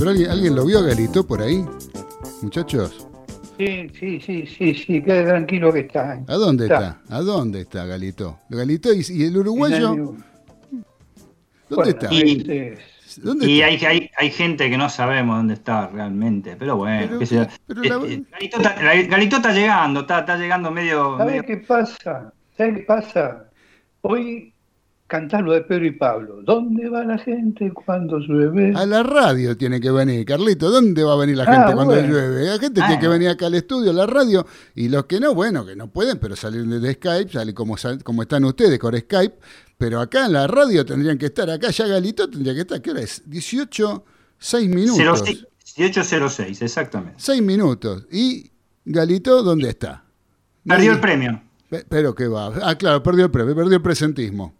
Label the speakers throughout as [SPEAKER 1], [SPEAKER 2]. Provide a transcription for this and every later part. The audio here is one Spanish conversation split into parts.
[SPEAKER 1] Pero alguien, ¿alguien lo vio a Galito por ahí, muchachos?
[SPEAKER 2] Sí, sí, sí, sí, sí, quede tranquilo que está.
[SPEAKER 1] ¿A dónde está? ¿A dónde está Galito? Galito y, y el uruguayo, ¿dónde
[SPEAKER 2] Bueno,
[SPEAKER 1] está?
[SPEAKER 3] Y-
[SPEAKER 1] ¿Dónde
[SPEAKER 3] Y
[SPEAKER 1] está?
[SPEAKER 3] hay, hay, hay gente que no sabemos dónde está realmente, pero bueno,
[SPEAKER 1] Pero- pero la-
[SPEAKER 3] Eh, eh, Galito, está, Galito está llegando, está, está llegando medio...
[SPEAKER 2] ¿Sabes
[SPEAKER 3] medio-
[SPEAKER 2] qué pasa? ¿Sabes qué pasa? Hoy cantás lo de Pedro y Pablo. ¿Dónde va la gente cuando llueve?
[SPEAKER 1] A la radio tiene que venir, Carlito. ¿Dónde va a venir la
[SPEAKER 2] Ah,
[SPEAKER 1] gente cuando
[SPEAKER 2] bueno.
[SPEAKER 1] llueve? La gente tiene
[SPEAKER 3] Ah.
[SPEAKER 1] que venir acá al estudio, a la radio. Y los que no, bueno, que no pueden, pero salen desde Skype, sale como, como están ustedes con Skype. Pero acá en la radio tendrían que estar. Acá ya Galito tendría que estar. ¿Qué hora es? 18, 6 minutos.
[SPEAKER 3] 06, 1806, exactamente.
[SPEAKER 1] 6 minutos. ¿Y Galito dónde está?
[SPEAKER 3] Perdió
[SPEAKER 1] Nadie-
[SPEAKER 3] el premio.
[SPEAKER 1] Pe- Pero qué va. Ah, claro, perdió el premio, perdió el presentismo.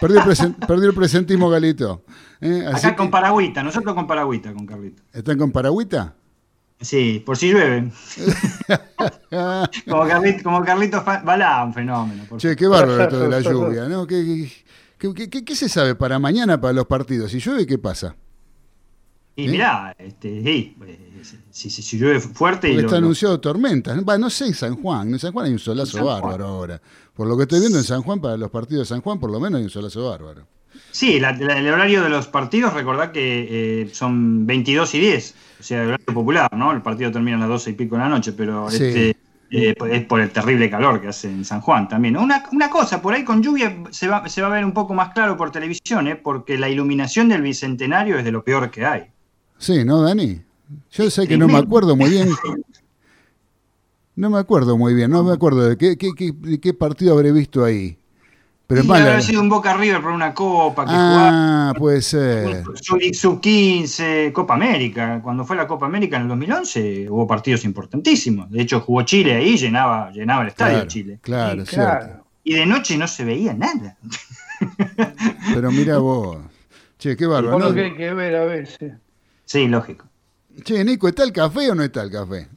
[SPEAKER 1] Perdió el, presen- perdió el presentismo, Galito. ¿Eh? Así
[SPEAKER 3] Acá con
[SPEAKER 1] que-
[SPEAKER 3] Paragüita, nosotros con Paragüita, con Carlito.
[SPEAKER 1] ¿Están con Paragüita?
[SPEAKER 3] Sí, por si llueve. Como Carlito, como Carlito Balá, un fenómeno. por
[SPEAKER 1] che, qué bárbaro esto de la lluvia, ¿no? ¿Qué, qué, qué- qué- qué se sabe para mañana, para los partidos? Si llueve, ¿qué pasa?
[SPEAKER 3] Y
[SPEAKER 1] ¿Eh?
[SPEAKER 3] mirá, este, sí, si, si, si llueve fuerte y
[SPEAKER 1] está
[SPEAKER 3] lo-
[SPEAKER 1] anunciado tormentas. Va, no sé en San Juan. En San Juan hay un solazo bárbaro ahora. Por lo que estoy viendo en San Juan, para los partidos de San Juan, por lo menos hay un solazo bárbaro.
[SPEAKER 3] Sí, la- la- el horario de los partidos, recordad que eh, son 22 y 10, o sea, el horario popular, ¿no? El partido termina a las 12 y pico de la noche, pero
[SPEAKER 1] Sí.
[SPEAKER 3] este, eh, es por el terrible calor que hace en San Juan también. Una, una cosa, por ahí con lluvia se va, se va a ver un poco más claro por televisión, ¿eh? porque la iluminación del Bicentenario es de lo peor que hay.
[SPEAKER 1] Sí, ¿no, Dani? Yo sé que no me acuerdo muy bien. No me acuerdo muy bien, no me acuerdo de qué, qué, qué- de qué partido habré visto ahí. Pero mala.
[SPEAKER 3] habrá sido un Boca River por una copa que
[SPEAKER 1] Ah, puede ser.
[SPEAKER 3] jugaba sub, sub 15, Copa América. Cuando fue la Copa América en el 2011 hubo partidos importantísimos. De hecho jugó Chile ahí, llenaba, llenaba el estadio
[SPEAKER 1] Claro,
[SPEAKER 3] Chile.
[SPEAKER 1] claro,
[SPEAKER 2] Sí,
[SPEAKER 1] cierto.
[SPEAKER 2] claro.
[SPEAKER 3] Y de noche no se veía nada.
[SPEAKER 1] Pero mira vos. Che, qué bárbaro. ¿no?
[SPEAKER 2] que hay que ver a veces.
[SPEAKER 3] Sí, lógico.
[SPEAKER 1] Che, Nico, ¿está el café o no está el café?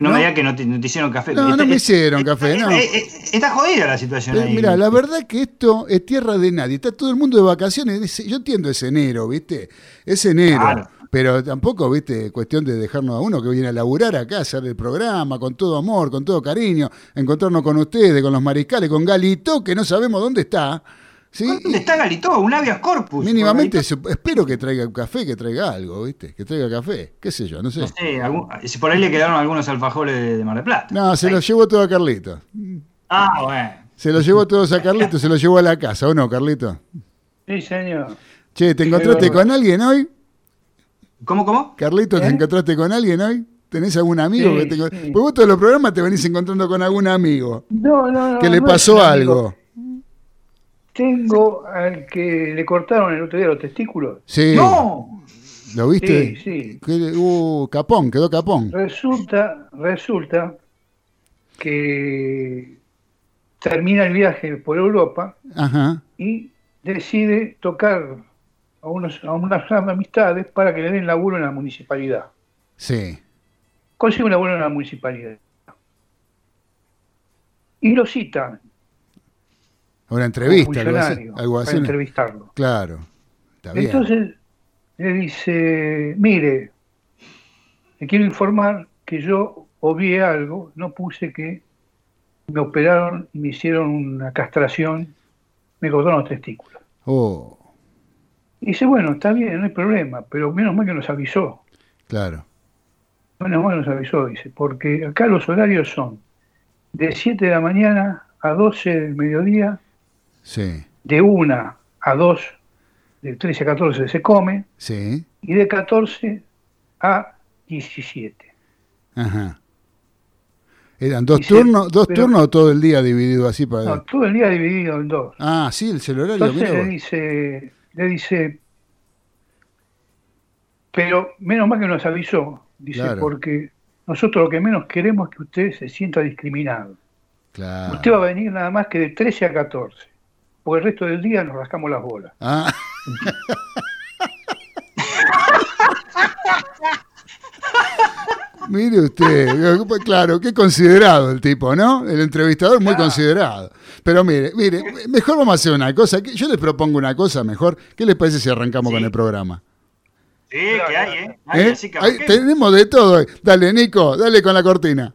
[SPEAKER 3] No,
[SPEAKER 1] ¿No?
[SPEAKER 3] me digas que no te, no te hicieron café.
[SPEAKER 1] No, no me
[SPEAKER 3] este-
[SPEAKER 1] hicieron café, no.
[SPEAKER 3] eh, eh, está jodida la situación
[SPEAKER 1] Pero
[SPEAKER 3] ahí.
[SPEAKER 1] mira, la verdad que esto es tierra de nadie. Está todo el mundo de vacaciones. Yo entiendo, es enero, ¿viste? Es enero.
[SPEAKER 3] Claro.
[SPEAKER 1] Pero tampoco, ¿viste? Cuestión de dejarnos a uno que viene a laburar acá, a hacer el programa con todo amor, con todo cariño, encontrarnos con ustedes, con los mariscales, con Galito, que no sabemos dónde está. ¿Sí?
[SPEAKER 3] ¿Dónde está Galito? Un habeas corpus.
[SPEAKER 1] Mínimamente espero que traiga un café, que traiga algo, ¿viste? Que traiga café, qué sé yo, no sé.
[SPEAKER 3] No sé, algún- si por ahí le quedaron algunos alfajores de, de Mar del Plata.
[SPEAKER 1] No, se lo llevó todo a Carlito.
[SPEAKER 3] Ah, bueno.
[SPEAKER 1] Se lo llevó todos a Carlito, se lo llevó a la casa, ¿o no, Carlito?
[SPEAKER 2] Sí, señor.
[SPEAKER 1] Che, ¿te encontraste con alguien hoy?
[SPEAKER 3] ¿Cómo, cómo?
[SPEAKER 1] Carlito, ¿te
[SPEAKER 2] ¿Eh?
[SPEAKER 1] encontraste con alguien hoy? ¿Tenés algún amigo?
[SPEAKER 2] Sí,
[SPEAKER 1] que te...
[SPEAKER 2] sí.
[SPEAKER 1] Porque vos todos los programas te venís encontrando con algún amigo.
[SPEAKER 2] No, no, no.
[SPEAKER 1] que le
[SPEAKER 2] no
[SPEAKER 1] pasó
[SPEAKER 2] amigo. Tengo al que le cortaron el otro día los testículos.
[SPEAKER 1] Sí.
[SPEAKER 3] ¡No!
[SPEAKER 1] ¿Lo viste?
[SPEAKER 2] Sí, sí.
[SPEAKER 1] Uh, capón, quedó capón.
[SPEAKER 2] Resulta, resulta que termina el viaje por Europa
[SPEAKER 1] Ajá.
[SPEAKER 2] y decide tocar a, unos, a unas amistades para que le den laburo en la municipalidad.
[SPEAKER 1] Sí.
[SPEAKER 2] Consigue un laburo en la municipalidad. Y lo citan
[SPEAKER 1] Una entrevista, algo así. Algo así.
[SPEAKER 2] para entrevistarlo.
[SPEAKER 1] Claro. Está bien.
[SPEAKER 2] Entonces le dice, mire, le quiero informar que yo obvié algo, no puse que me operaron y me hicieron una castración, me cortaron los testículos.
[SPEAKER 1] Oh,
[SPEAKER 2] Y dice, bueno, está bien, no hay problema, pero menos mal que nos avisó.
[SPEAKER 1] claro.
[SPEAKER 2] Menos mal que nos avisó, dice, porque acá los horarios son de 7 de la mañana a 12 del mediodía,
[SPEAKER 1] Sí.
[SPEAKER 2] de 1 a 2, de 13 a 14 se come,
[SPEAKER 1] Sí.
[SPEAKER 2] y de 14 a 17.
[SPEAKER 1] Ajá. ¿Eran dos turnos, dos
[SPEAKER 2] pero-
[SPEAKER 1] turnos o todo el día dividido así para.?
[SPEAKER 2] No, todo el día dividido en dos.
[SPEAKER 1] Ah, sí, el celular.
[SPEAKER 2] Entonces le dice, le dice, pero menos mal que nos avisó, dice,
[SPEAKER 1] Claro.
[SPEAKER 2] porque nosotros lo que menos queremos es que usted se sienta discriminado.
[SPEAKER 1] Claro.
[SPEAKER 2] Usted va a venir nada más que de 13 a 14, porque el resto del día nos rascamos las bolas.
[SPEAKER 1] Ah. Mire usted, claro, qué considerado el tipo, ¿no? El entrevistador muy considerado. Pero mire, mire, mejor vamos a hacer una cosa. que- Yo les propongo una cosa mejor. ¿Qué les parece si arrancamos
[SPEAKER 3] Sí.
[SPEAKER 1] con el programa?
[SPEAKER 3] Sí, que hay, ¿eh? Hay,
[SPEAKER 1] ¿Eh?
[SPEAKER 3] así que
[SPEAKER 1] tenemos de todo. Dale, Nico, dale con la cortina.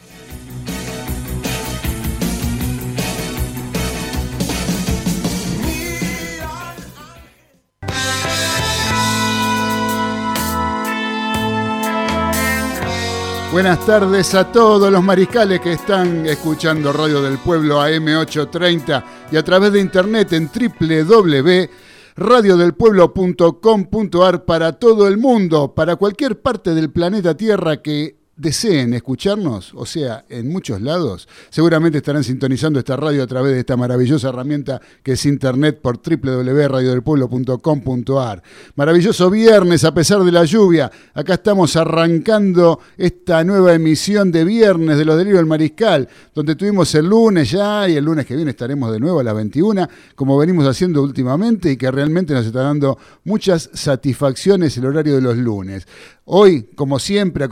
[SPEAKER 1] Buenas tardes a todos los mariscales que están escuchando Radio del Pueblo AM830 y a través de internet en www.radiodelpueblo.com.ar para todo el mundo, para cualquier parte del planeta Tierra que deseen escucharnos, o sea, en muchos lados, seguramente estarán sintonizando esta radio a través de esta maravillosa herramienta que es internet por www.radiodelpueblo.com.ar. Maravilloso viernes a pesar de la lluvia. Acá estamos arrancando esta nueva emisión de viernes de los delirios del mariscal, donde tuvimos el lunes ya y el lunes que viene estaremos de nuevo a las 21, como venimos haciendo últimamente y que realmente nos está dando muchas satisfacciones el horario de los lunes. Hoy, como siempre,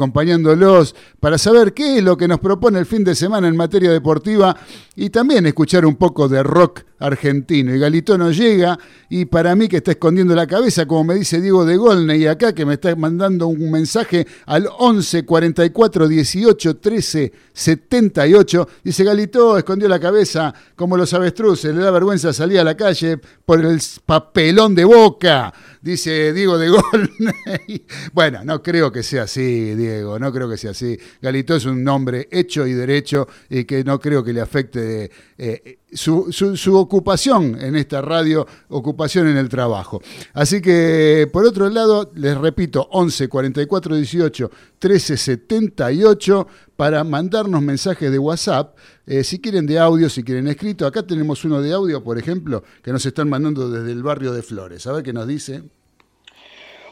[SPEAKER 1] para saber qué es lo que nos propone el fin de semana en materia deportiva y también escuchar un poco de rock argentino. Y Galito no llega y para mí que está escondiendo la cabeza, como me dice Diego de Golney acá, que me está mandando un mensaje al 11 44 18 13 78. Dice Galito, escondió la cabeza como los avestruces, le da vergüenza salir a la calle por el papelón de boca. Dice Diego de Golney. Bueno, no creo que sea así, Diego, no creo que sea así. Galito es un nombre hecho y derecho y que no creo que le afecte eh, su, su- ocupación en esta radio, ocupación en el trabajo. Así que, por otro lado, les repito, 11 44 18 13 78 para mandarnos mensajes de WhatsApp, eh, si quieren de audio, si quieren escrito. Acá tenemos uno de audio, por ejemplo, que nos están mandando desde el barrio de Flores. A ver qué nos dice.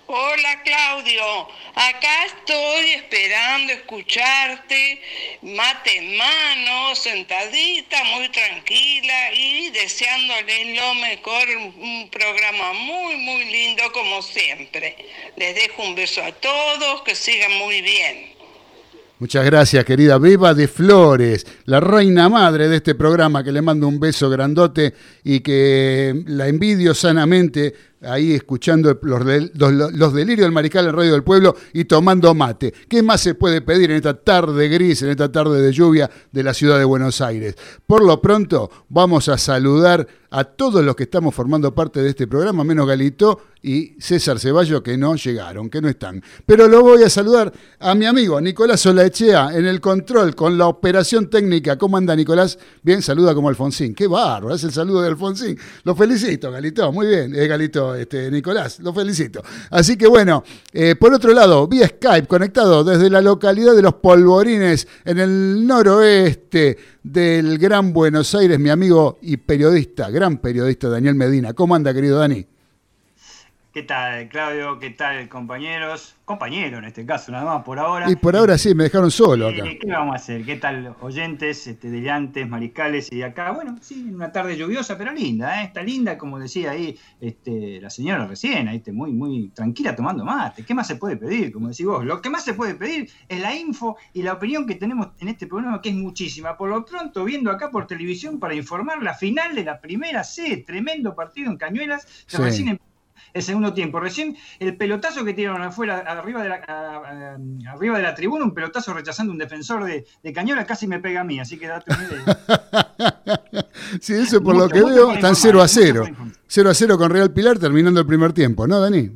[SPEAKER 4] Hola Claudio, acá estoy esperando escucharte, mate en mano, sentadita, muy tranquila y deseándoles lo mejor, un programa muy, muy lindo como siempre. Les dejo un beso a todos, que sigan muy bien.
[SPEAKER 1] Muchas gracias, querida Beba de Flores, la reina madre de este programa, que le mando un beso grandote y que la envidio sanamente ahí escuchando los, del- los- los delirios del mariscal en Radio del Pueblo y tomando mate. ¿Qué más se puede pedir en esta tarde gris, en esta tarde de lluvia de la ciudad de Buenos Aires? Por lo pronto, vamos a saludar a todos los que estamos formando parte de este programa, menos Galito y César Ceballos, que no llegaron, que no están. Pero lo voy a saludar a mi amigo Nicolás Olaechea en el control con la operación técnica. ¿Cómo anda Nicolás? Bien, saluda como Alfonsín. Qué bárbaro, es el saludo de Alfonsín. Lo felicito, Galito. Muy bien, eh, Galito, este, Nicolás, lo felicito. Así que bueno, eh, por otro lado, vía Skype, conectado desde la localidad de Los Polvorines, en el noroeste del Gran Buenos Aires, mi amigo y periodista, gran periodista Daniel Medina. ¿Cómo anda, querido Dani?
[SPEAKER 3] ¿Qué tal, Claudio? ¿Qué tal, compañeros? Compañero en este caso, nada más por ahora.
[SPEAKER 1] Y por ahora sí, me dejaron solo acá.
[SPEAKER 3] Eh, ¿Qué vamos a hacer? ¿Qué tal, oyentes, este, delirantes, mariscales? Y acá, bueno, sí, una tarde lluviosa, pero linda, ¿eh? Está linda, como decía ahí este, la señora recién, ahí, este, muy, muy tranquila tomando mate. ¿Qué más se puede pedir? Como decís vos, lo que más se puede pedir es la info y la opinión que tenemos en este programa, que es muchísima. Por lo pronto, viendo acá por televisión para informar la final de la primera C, tremendo partido en Cañuelas, que
[SPEAKER 1] Sí.
[SPEAKER 3] recién el segundo tiempo. Recién el pelotazo que tiraron afuera, arriba de la, a- a- arriba de la tribuna, un pelotazo rechazando un defensor de, de Cañola, casi me pega a mí, así que date una idea.
[SPEAKER 1] Sí, eso por lo que veo, están
[SPEAKER 3] informar,
[SPEAKER 1] 0 a
[SPEAKER 3] mucho
[SPEAKER 1] 0.
[SPEAKER 3] para informar.
[SPEAKER 1] 0 a 0 con Real Pilar terminando el primer tiempo, ¿no, Dani?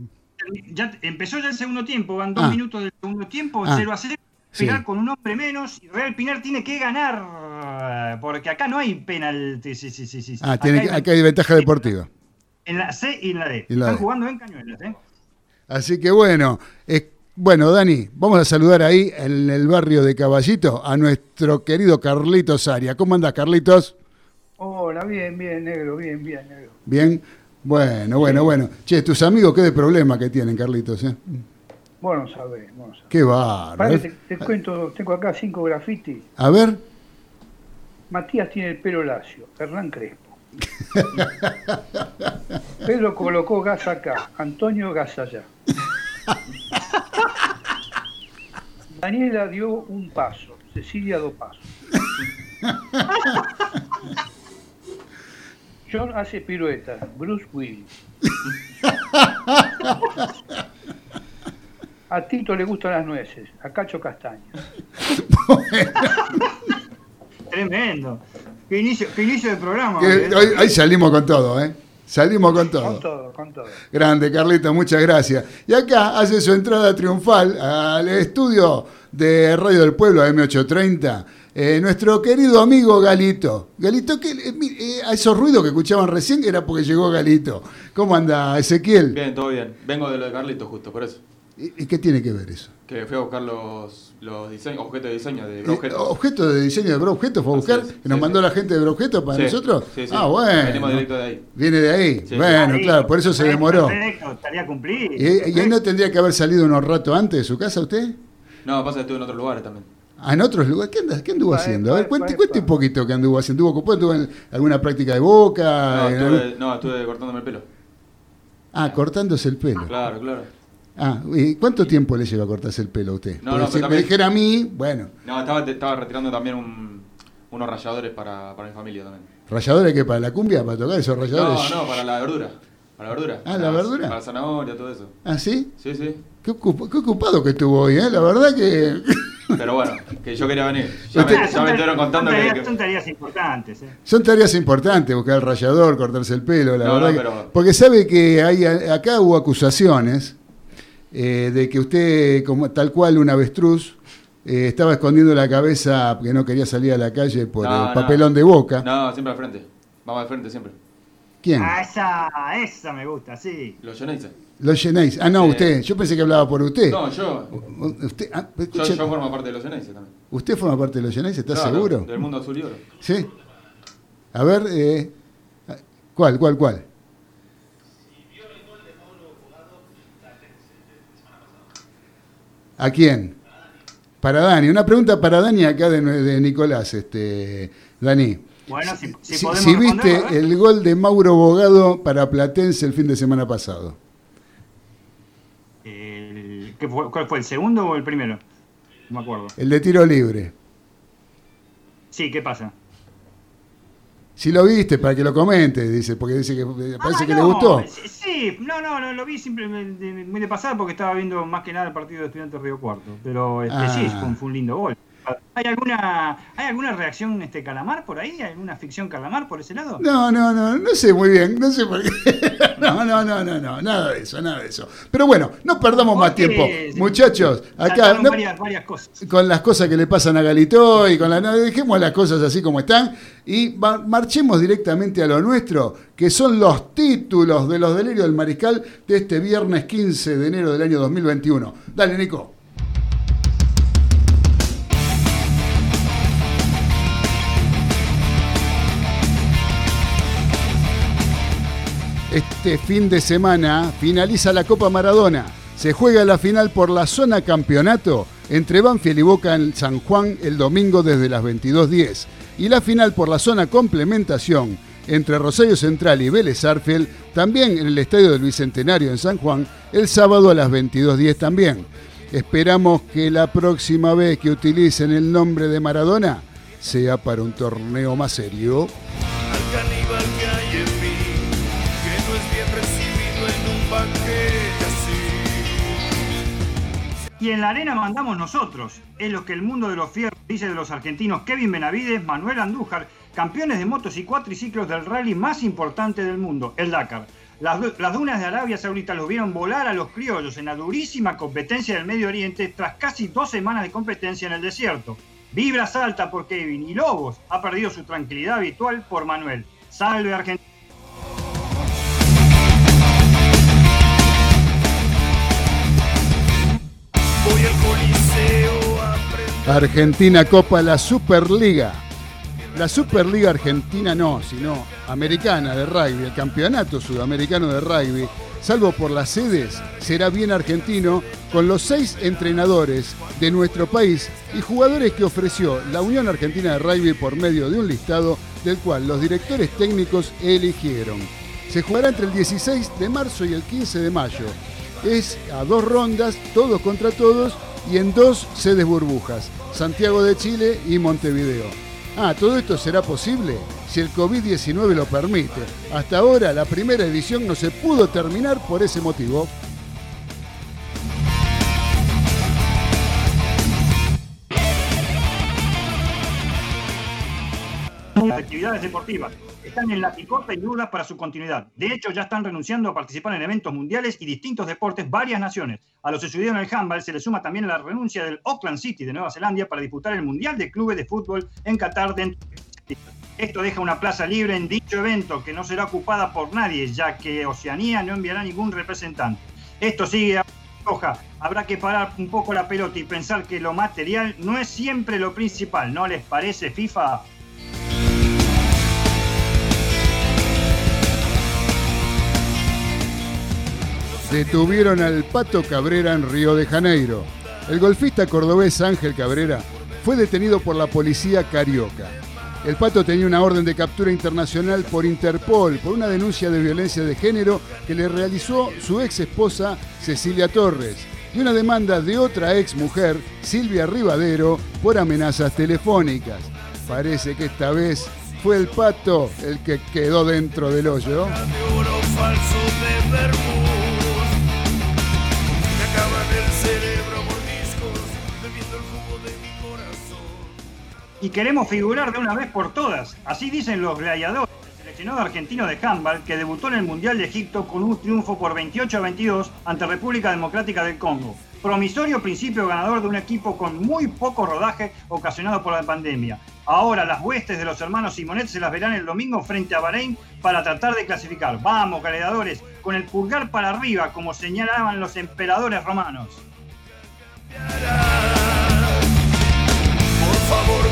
[SPEAKER 3] Ya empezó ya el segundo tiempo, van dos
[SPEAKER 1] Ah.
[SPEAKER 3] minutos del segundo tiempo,
[SPEAKER 1] Ah.
[SPEAKER 3] 0 a 0.
[SPEAKER 1] Sí.
[SPEAKER 3] Con un hombre menos y Real Pinar tiene que ganar porque acá no hay penalti. Sí, sí, sí, sí.
[SPEAKER 1] Ah, tiene,
[SPEAKER 3] Acá hay-
[SPEAKER 1] acá hay ventaja deportiva.
[SPEAKER 3] En la C y en la D.
[SPEAKER 1] Y la
[SPEAKER 3] Están
[SPEAKER 1] D.
[SPEAKER 3] jugando en cañuelas, ¿eh?
[SPEAKER 1] Así que bueno, bueno, Dani, vamos a saludar ahí en el barrio de Caballito a nuestro querido Carlitos Aria. ¿Cómo andas, Carlitos?
[SPEAKER 2] Hola, bien, bien, negro, bien, bien, negro.
[SPEAKER 1] Bien. Bueno, bueno, bueno. Che, tus amigos, qué de problema que tienen, Carlitos, ¿eh?
[SPEAKER 2] Bueno, sabés, bueno, sabés.
[SPEAKER 1] Qué bárbaro.
[SPEAKER 2] Te, te cuento, tengo acá cinco grafitis.
[SPEAKER 1] A ver,
[SPEAKER 2] Matías tiene el pelo lacio, Hernán Crespo. Pedro colocó gas acá, Antonio gas allá. Daniela dio un paso, Cecilia dos pasos. John hace pirueta, Bruce Willis. A Tito le gustan las nueces, a Cacho Castaña.
[SPEAKER 3] Tremendo. Qué inicio, qué inicio de programa.
[SPEAKER 1] que
[SPEAKER 3] ¿eh?
[SPEAKER 1] hoy, ahí salimos con todo, ¿eh? Salimos con todo.
[SPEAKER 2] Con todo, con todo.
[SPEAKER 1] Grande, Carlito, muchas gracias. Y acá hace su entrada triunfal al estudio de Radio del Pueblo, M830, eh, nuestro querido amigo Galito. Galito, que, eh, eh, a esos ruidos que escuchaban recién era porque llegó Galito. ¿Cómo anda, Ezequiel?
[SPEAKER 5] Bien, todo bien. Vengo de lo de Carlitos justo, por eso.
[SPEAKER 1] ¿Y, y qué tiene que ver eso?
[SPEAKER 5] Que fui a buscar los, los diseños, objetos de diseño de
[SPEAKER 1] Eh,
[SPEAKER 5] objetos.
[SPEAKER 1] ¿Objeto de diseño de Broobjeto fue a buscar?
[SPEAKER 5] Así es,
[SPEAKER 1] ¿Que nos
[SPEAKER 5] sí,
[SPEAKER 1] mandó
[SPEAKER 5] sí.
[SPEAKER 1] la gente de Broobjeto para
[SPEAKER 5] Sí,
[SPEAKER 1] nosotros?
[SPEAKER 5] sí, sí.
[SPEAKER 1] Ah, bueno.
[SPEAKER 5] Venimos directo de ahí.
[SPEAKER 1] Viene de ahí. Bueno,
[SPEAKER 3] Ahí,
[SPEAKER 1] claro, por eso se demoró.
[SPEAKER 3] Perfecto, estaría cumplido.
[SPEAKER 1] ¿Y, y él no tendría que haber salido unos rato antes de su casa usted?
[SPEAKER 5] No, pasa que estuve en otros lugares también.
[SPEAKER 1] Ah, en otros lugares. ¿Qué, anda- qué anduvo haciendo? A ver, cuente, cuente un poquito qué anduvo haciendo. ¿Estuvo ocupado? ¿Estuvo en alguna práctica de boca?
[SPEAKER 5] No, estuve,
[SPEAKER 1] algún-
[SPEAKER 5] no, estuve cortándome el pelo.
[SPEAKER 1] Ah, cortándose el pelo.
[SPEAKER 5] Claro, claro.
[SPEAKER 1] Ah, ¿y cuánto tiempo le lleva a cortarse el pelo a usted?
[SPEAKER 5] No,
[SPEAKER 1] Porque
[SPEAKER 5] no,
[SPEAKER 1] si
[SPEAKER 5] pero
[SPEAKER 1] me
[SPEAKER 5] también-
[SPEAKER 1] dijera a mí, bueno,
[SPEAKER 5] No, estaba, te- estaba retirando también un- unos ralladores para, para mi familia también.
[SPEAKER 1] ¿ralladores que para la cumbia, para tocar esos ralladores?
[SPEAKER 5] No, no, para la verdura. Para la verdura.
[SPEAKER 1] Ah, ¿la
[SPEAKER 5] Para-
[SPEAKER 1] verdura?
[SPEAKER 5] Para la zanahoria, todo eso.
[SPEAKER 1] ¿Ah, sí?
[SPEAKER 5] Sí, sí.
[SPEAKER 1] Qué, ocup- qué ocupado que estuvo hoy, ¿eh? La verdad que...
[SPEAKER 5] Pero bueno, que yo quería venir. Ya,
[SPEAKER 1] Usted-
[SPEAKER 5] me, ya me estuvieron contando
[SPEAKER 3] son
[SPEAKER 5] que...
[SPEAKER 3] tareas,
[SPEAKER 5] que-
[SPEAKER 3] son tareas importantes. ¿eh?
[SPEAKER 1] Son tareas importantes, buscar el rallador, cortarse el pelo, la
[SPEAKER 5] No,
[SPEAKER 1] verdad.
[SPEAKER 5] no,
[SPEAKER 1] que-
[SPEAKER 5] pero-
[SPEAKER 1] Porque sabe que hay, acá hubo acusaciones eh, de que usted, como tal cual un avestruz, eh, estaba escondiendo la cabeza porque no quería salir a la calle por
[SPEAKER 5] No,
[SPEAKER 1] el
[SPEAKER 5] no.
[SPEAKER 1] papelón de boca.
[SPEAKER 5] No, siempre al frente. Vamos al frente siempre.
[SPEAKER 1] ¿Quién?
[SPEAKER 3] Ah, esa, esa me gusta, sí.
[SPEAKER 5] Los Genesis.
[SPEAKER 1] Lo llenáis. Ah, no,
[SPEAKER 5] Sí.
[SPEAKER 1] usted. Yo pensé que hablaba por usted.
[SPEAKER 5] No, yo.
[SPEAKER 1] Usted, ah,
[SPEAKER 5] Yo, yo formo parte de los Genesis también.
[SPEAKER 1] ¿Usted forma parte de los llenáis? ¿Está
[SPEAKER 5] Claro,
[SPEAKER 1] seguro?
[SPEAKER 5] Del mundo azul y oro.
[SPEAKER 1] Sí. A ver, eh, ¿cuál, cuál, cuál? ¿A quién? Para Dani. Una pregunta para Dani acá de, de Nicolás, este, Dani.
[SPEAKER 3] Bueno, si, si
[SPEAKER 1] Si,
[SPEAKER 3] podemos
[SPEAKER 1] si
[SPEAKER 3] responder,
[SPEAKER 1] viste el gol de Mauro Bogado para Platense el fin de semana pasado.
[SPEAKER 3] El- ¿qué fue- ¿Cuál fue, el segundo o el primero? No me acuerdo.
[SPEAKER 1] El de tiro libre.
[SPEAKER 3] Sí, ¿qué pasa?
[SPEAKER 1] Si lo viste, para que lo comente, dice, porque dice que eh, parece
[SPEAKER 3] Ah,
[SPEAKER 1] que
[SPEAKER 3] no,
[SPEAKER 1] le gustó.
[SPEAKER 3] Sí, sí, no, no, no, lo vi simplemente muy de pasada porque estaba viendo más que nada el partido de Estudiantes Río Cuarto. Pero este,
[SPEAKER 1] Ah.
[SPEAKER 3] sí, fue un, fue un lindo gol. ¿Hay alguna, ¿Hay alguna reacción este calamar por ahí? ¿Alguna ficción calamar por ese lado?
[SPEAKER 1] No, no, no, no sé muy bien, no sé por qué. No, no, no, no, no, nada de eso, nada de eso. Pero bueno, no perdamos más tiempo. Muchachos, acá no-
[SPEAKER 3] varias, varias cosas.
[SPEAKER 1] con las cosas que le pasan a Galito y con la no, dejemos las cosas así como están y marchemos directamente a lo nuestro, que son los títulos de los delirios del mariscal de este viernes 15 de enero del año 2021. Dale, Nico. Este fin de semana finaliza la Copa Maradona. Se juega la final por la zona campeonato entre Banfield y Boca en San Juan el domingo desde las 22.10. Y la final por la zona complementación entre Rosario Central y Vélez Arfield también en el Estadio del Bicentenario en San Juan el sábado a las 22.10 también. Esperamos que la próxima vez que utilicen el nombre de Maradona sea para un torneo más serio.
[SPEAKER 3] Y en la arena mandamos nosotros. Es lo que el mundo de los fierros dice de los argentinos Kevin Benavides, Manuel Andújar, campeones de motos y cuatriciclos del rally más importante del mundo, el Dakar. Las, du- las dunas de Arabia Saudita los vieron volar a los criollos en la durísima competencia del Medio Oriente tras casi dos semanas de competencia en el desierto. Vibra Salta por Kevin y Lobos ha perdido su tranquilidad habitual por Manuel. Salve Argentina.
[SPEAKER 1] Argentina Copa la Superliga. La Superliga Argentina no, sino americana de rugby, el campeonato sudamericano de rugby, salvo por las sedes, será bien argentino con los seis entrenadores de nuestro país y jugadores que ofreció la Unión Argentina de Rugby por medio de un listado del cual los directores técnicos eligieron. Se jugará entre el 16 de marzo y el 15 de mayo. Es a dos rondas, todos contra todos, y en dos sedes burbujas, Santiago de Chile y Montevideo. Ah, todo esto será posible si el COVID-19 lo permite. Hasta ahora la primera edición no se pudo terminar por ese motivo.
[SPEAKER 3] Actividades deportivas están en la picota y dudas para su continuidad. De hecho, ya están renunciando a participar en eventos mundiales y distintos deportes varias naciones. A los que sucedieron en el handball se le suma también la renuncia del Auckland City de Nueva Zelanda para disputar el Mundial de Clubes de Fútbol en Qatar dentro de esto deja una plaza libre en dicho evento que no será ocupada por nadie, ya que Oceanía no enviará ningún representante. Esto sigue a roja. Habrá que parar un poco la pelota y pensar que lo material no es siempre lo principal, ¿no les parece, FIFA?
[SPEAKER 1] Detuvieron al Pato Cabrera en Río de Janeiro. El golfista cordobés Ángel Cabrera fue detenido por la policía carioca. El Pato tenía una orden de captura internacional por Interpol por una denuncia de violencia de género que le realizó su ex esposa Cecilia Torres y una demanda de otra ex mujer, Silvia Rivadero, por amenazas telefónicas. Parece que esta vez fue el Pato el que quedó dentro del hoyo.
[SPEAKER 3] Y queremos figurar de una vez por todas. Así dicen los gladiadores. El seleccionado argentino de handball que debutó en el Mundial de Egipto con un triunfo por 28 a 22 ante República Democrática del Congo. Promisorio principio ganador de un equipo con muy poco rodaje ocasionado por la pandemia. Ahora las huestes de los hermanos Simonet se las verán el domingo frente a Bahrein para tratar de clasificar. Vamos, gladiadores, con el pulgar para arriba, como señalaban los emperadores romanos.
[SPEAKER 6] Por favor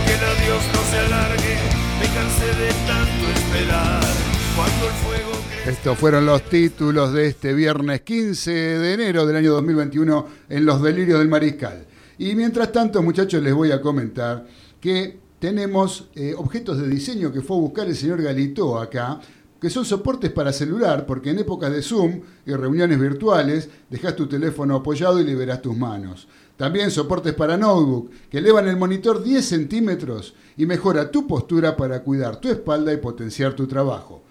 [SPEAKER 1] Estos fueron los títulos de este viernes 15 de enero del año 2021 en Los Delirios del Mariscal. Y mientras tanto, muchachos, les voy a comentar que tenemos eh, objetos de diseño que fue a buscar el señor Galito acá, que son soportes para celular, porque en épocas de Zoom y reuniones virtuales, dejas tu teléfono apoyado y liberas tus manos. También soportes para notebook, que elevan el monitor 10 centímetros y mejora tu postura para cuidar tu espalda y potenciar tu trabajo.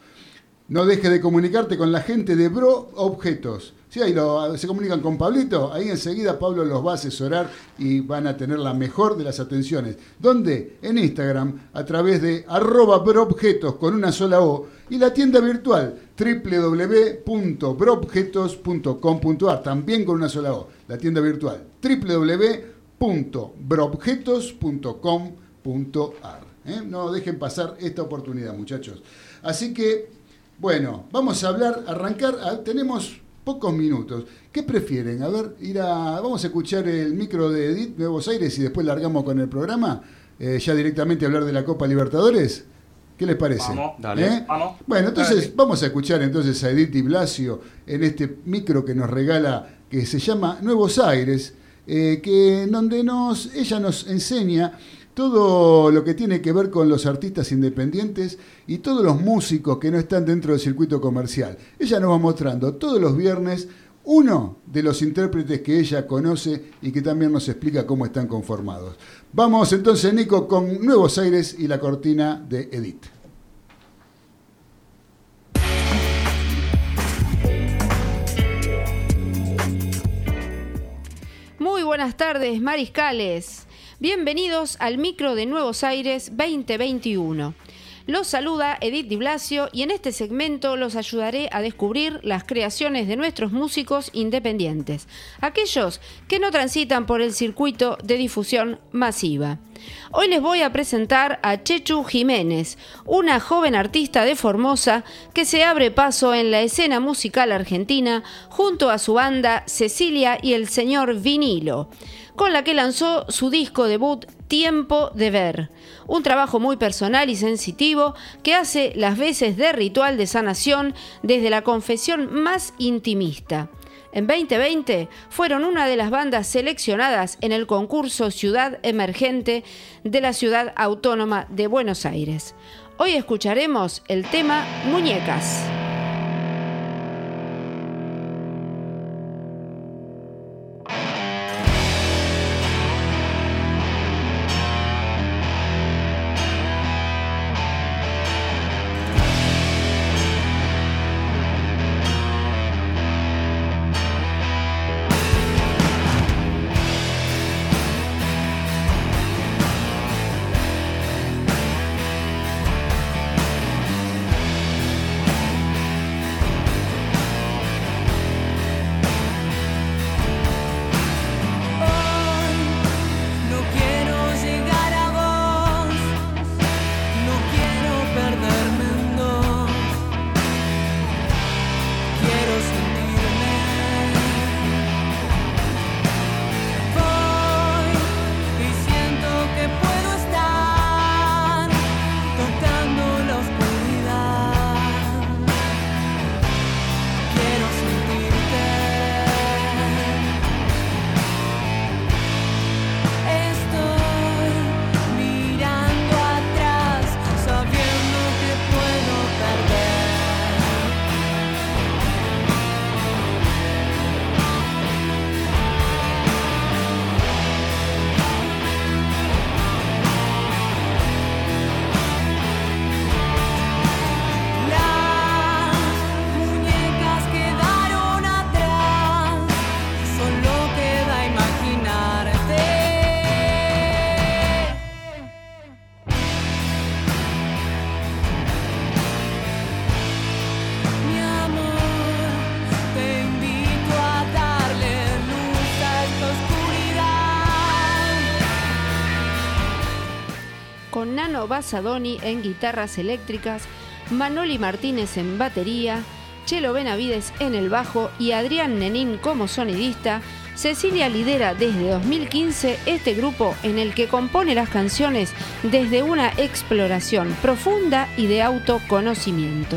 [SPEAKER 1] No dejes de comunicarte con la gente de Bro Objetos. Si ahí lo- se comunican con Pablito, ahí enseguida Pablo los va a asesorar y van a tener la mejor de las atenciones. ¿Dónde? En Instagram, a través de arroba broobjetos con una sola O y la tienda virtual www.broobjetos.com.ar, también con una sola O, la tienda virtual www.broobjetos.com.ar. ¿eh? No dejen pasar esta oportunidad, muchachos. Así que, bueno, vamos a hablar, arrancar, a- tenemos pocos minutos. ¿Qué prefieren? A ver, ir a, vamos a escuchar el micro de Edith Nuevos Aires y después largamos con el programa, eh, ya directamente hablar de la Copa Libertadores. ¿Qué les parece?
[SPEAKER 3] Vamos,
[SPEAKER 5] Dale.
[SPEAKER 1] ¿Eh?
[SPEAKER 3] vamos.
[SPEAKER 1] Bueno, entonces
[SPEAKER 2] Dale.
[SPEAKER 1] vamos a escuchar entonces a Edith y Blasio en este micro que nos regala, que se llama Nuevos Aires, eh, que en donde nos, ella nos enseña todo lo que tiene que ver con los artistas independientes y todos los músicos que no están dentro del circuito comercial. Ella nos va mostrando todos los viernes uno de los intérpretes que ella conoce y que también nos explica cómo están conformados. Vamos entonces, Nico, con Nuevos Aires y la cortina de Edith.
[SPEAKER 7] Buenas tardes, mariscales. Bienvenidos al micro de Nuevos Aires 2021. Los saluda Edith Di Blasio y en este segmento los ayudaré a descubrir las creaciones de nuestros músicos independientes, aquellos que no transitan por el circuito de difusión masiva. Hoy les voy a presentar a Chechu Jiménez, una joven artista de Formosa que se abre paso en la escena musical argentina junto a su banda Cecilia y el señor Vinilo, con la que lanzó su disco debut Tiempo de Ver, un trabajo muy personal y sensitivo que hace las veces de ritual de sanación desde la confesión más intimista. En 2020 fueron una de las bandas seleccionadas en el concurso Ciudad Emergente de la Ciudad Autónoma de Buenos Aires. Hoy escucharemos el tema Muñecas. Basadoni en guitarras eléctricas, Manoli Martínez en batería, Chelo Benavides en el bajo y Adrián Nenín como sonidista, Cecilia lidera desde 2015 este grupo en el que compone las canciones desde una exploración profunda y de autoconocimiento.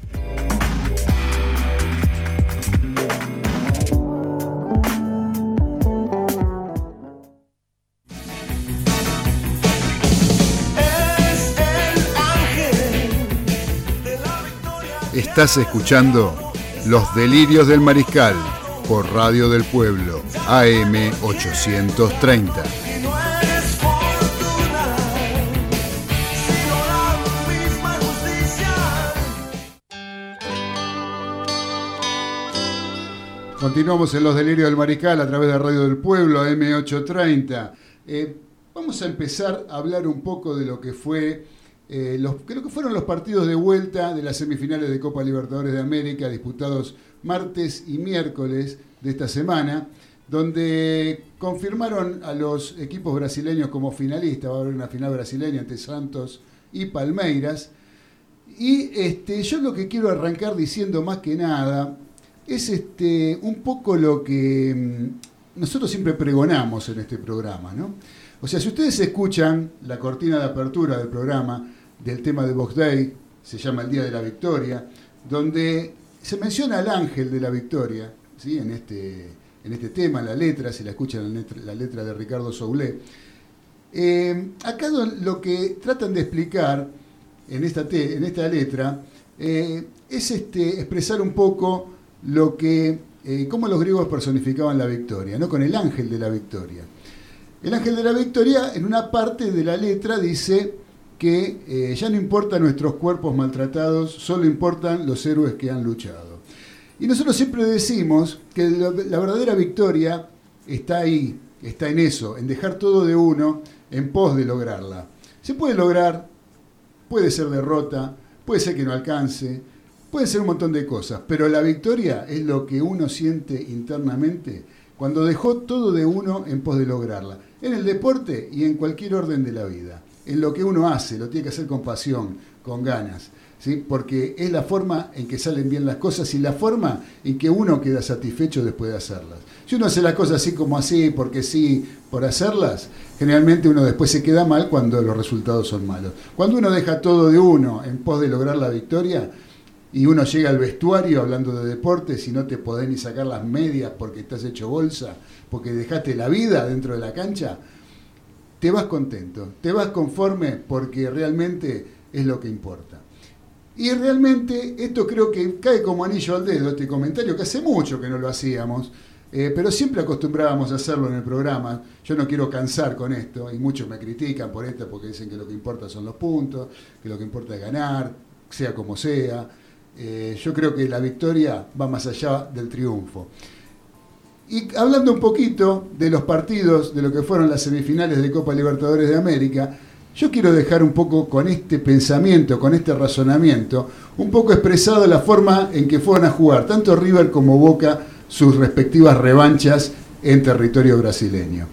[SPEAKER 1] Estás escuchando Los Delirios del Mariscal por Radio del Pueblo, AM 830.
[SPEAKER 6] Y no eres fortuna, sino la misma justicia.
[SPEAKER 1] Continuamos en Los Delirios del Mariscal a través de Radio del Pueblo, AM 830. Eh, vamos a empezar a hablar un poco de lo que fue, eh, creo que fueron los partidos de vuelta de las semifinales de Copa Libertadores de América disputados martes y miércoles de esta semana, donde confirmaron a los equipos brasileños como finalistas. Va a haber una final brasileña entre Santos y Palmeiras. Y este, yo lo que quiero arrancar diciendo más que nada es este, un poco lo que mm, nosotros siempre pregonamos en este programa. ¿no? O sea, si ustedes escuchan la cortina de apertura del programa del tema de Box Day, se llama El Día de la Victoria, donde se menciona al ángel de la victoria, ¿sí? en, este, en este tema, la letra, si la escuchan la letra, de Ricardo Soulé. Eh, acá lo- que tratan de explicar en esta, en esta letra eh, es este, expresar un poco lo que, eh, cómo los griegos personificaban la victoria, ¿no? con el ángel de la victoria. El ángel de la victoria, en una parte de la letra, dice que eh, ya no importan nuestros cuerpos maltratados, solo importan los héroes que han luchado. Y nosotros siempre decimos que la, la verdadera victoria está ahí, está en eso, en dejar todo de uno en pos de lograrla. Se puede lograr, puede ser derrota, puede ser que no alcance, puede ser un montón de cosas, pero la victoria es lo que uno siente internamente cuando dejó todo de uno en pos de lograrla, en el deporte y en cualquier orden de la vida, en lo que uno hace, lo tiene que hacer con pasión, con ganas, ¿sí? porque es la forma en que salen bien las cosas y la forma en que uno queda satisfecho después de hacerlas. Si uno hace las cosas así como así, porque sí, por hacerlas, generalmente uno después se queda mal cuando los resultados son malos. Cuando uno deja todo de uno en pos de lograr la victoria, y uno llega al vestuario hablando de deportes y no te podés ni sacar las medias porque estás hecho bolsa, porque dejaste la vida dentro de la cancha, te vas contento, te vas conforme porque realmente es lo que importa. Y realmente esto creo que cae como anillo al dedo, este comentario, que hace mucho que no lo hacíamos, eh, pero siempre acostumbrábamos a hacerlo en el programa. Yo no quiero cansar con esto, y muchos me critican por esto porque dicen que lo que importa son los puntos, que lo que importa es ganar, sea como sea. Eh, yo creo que la victoria va más allá del triunfo. Y hablando un poquito de los partidos, de lo que fueron las semifinales de Copa Libertadores de América, yo quiero dejar un poco con este pensamiento, con este razonamiento, un poco expresado la forma en que fueron a jugar tanto River como Boca sus respectivas revanchas en territorio brasileño.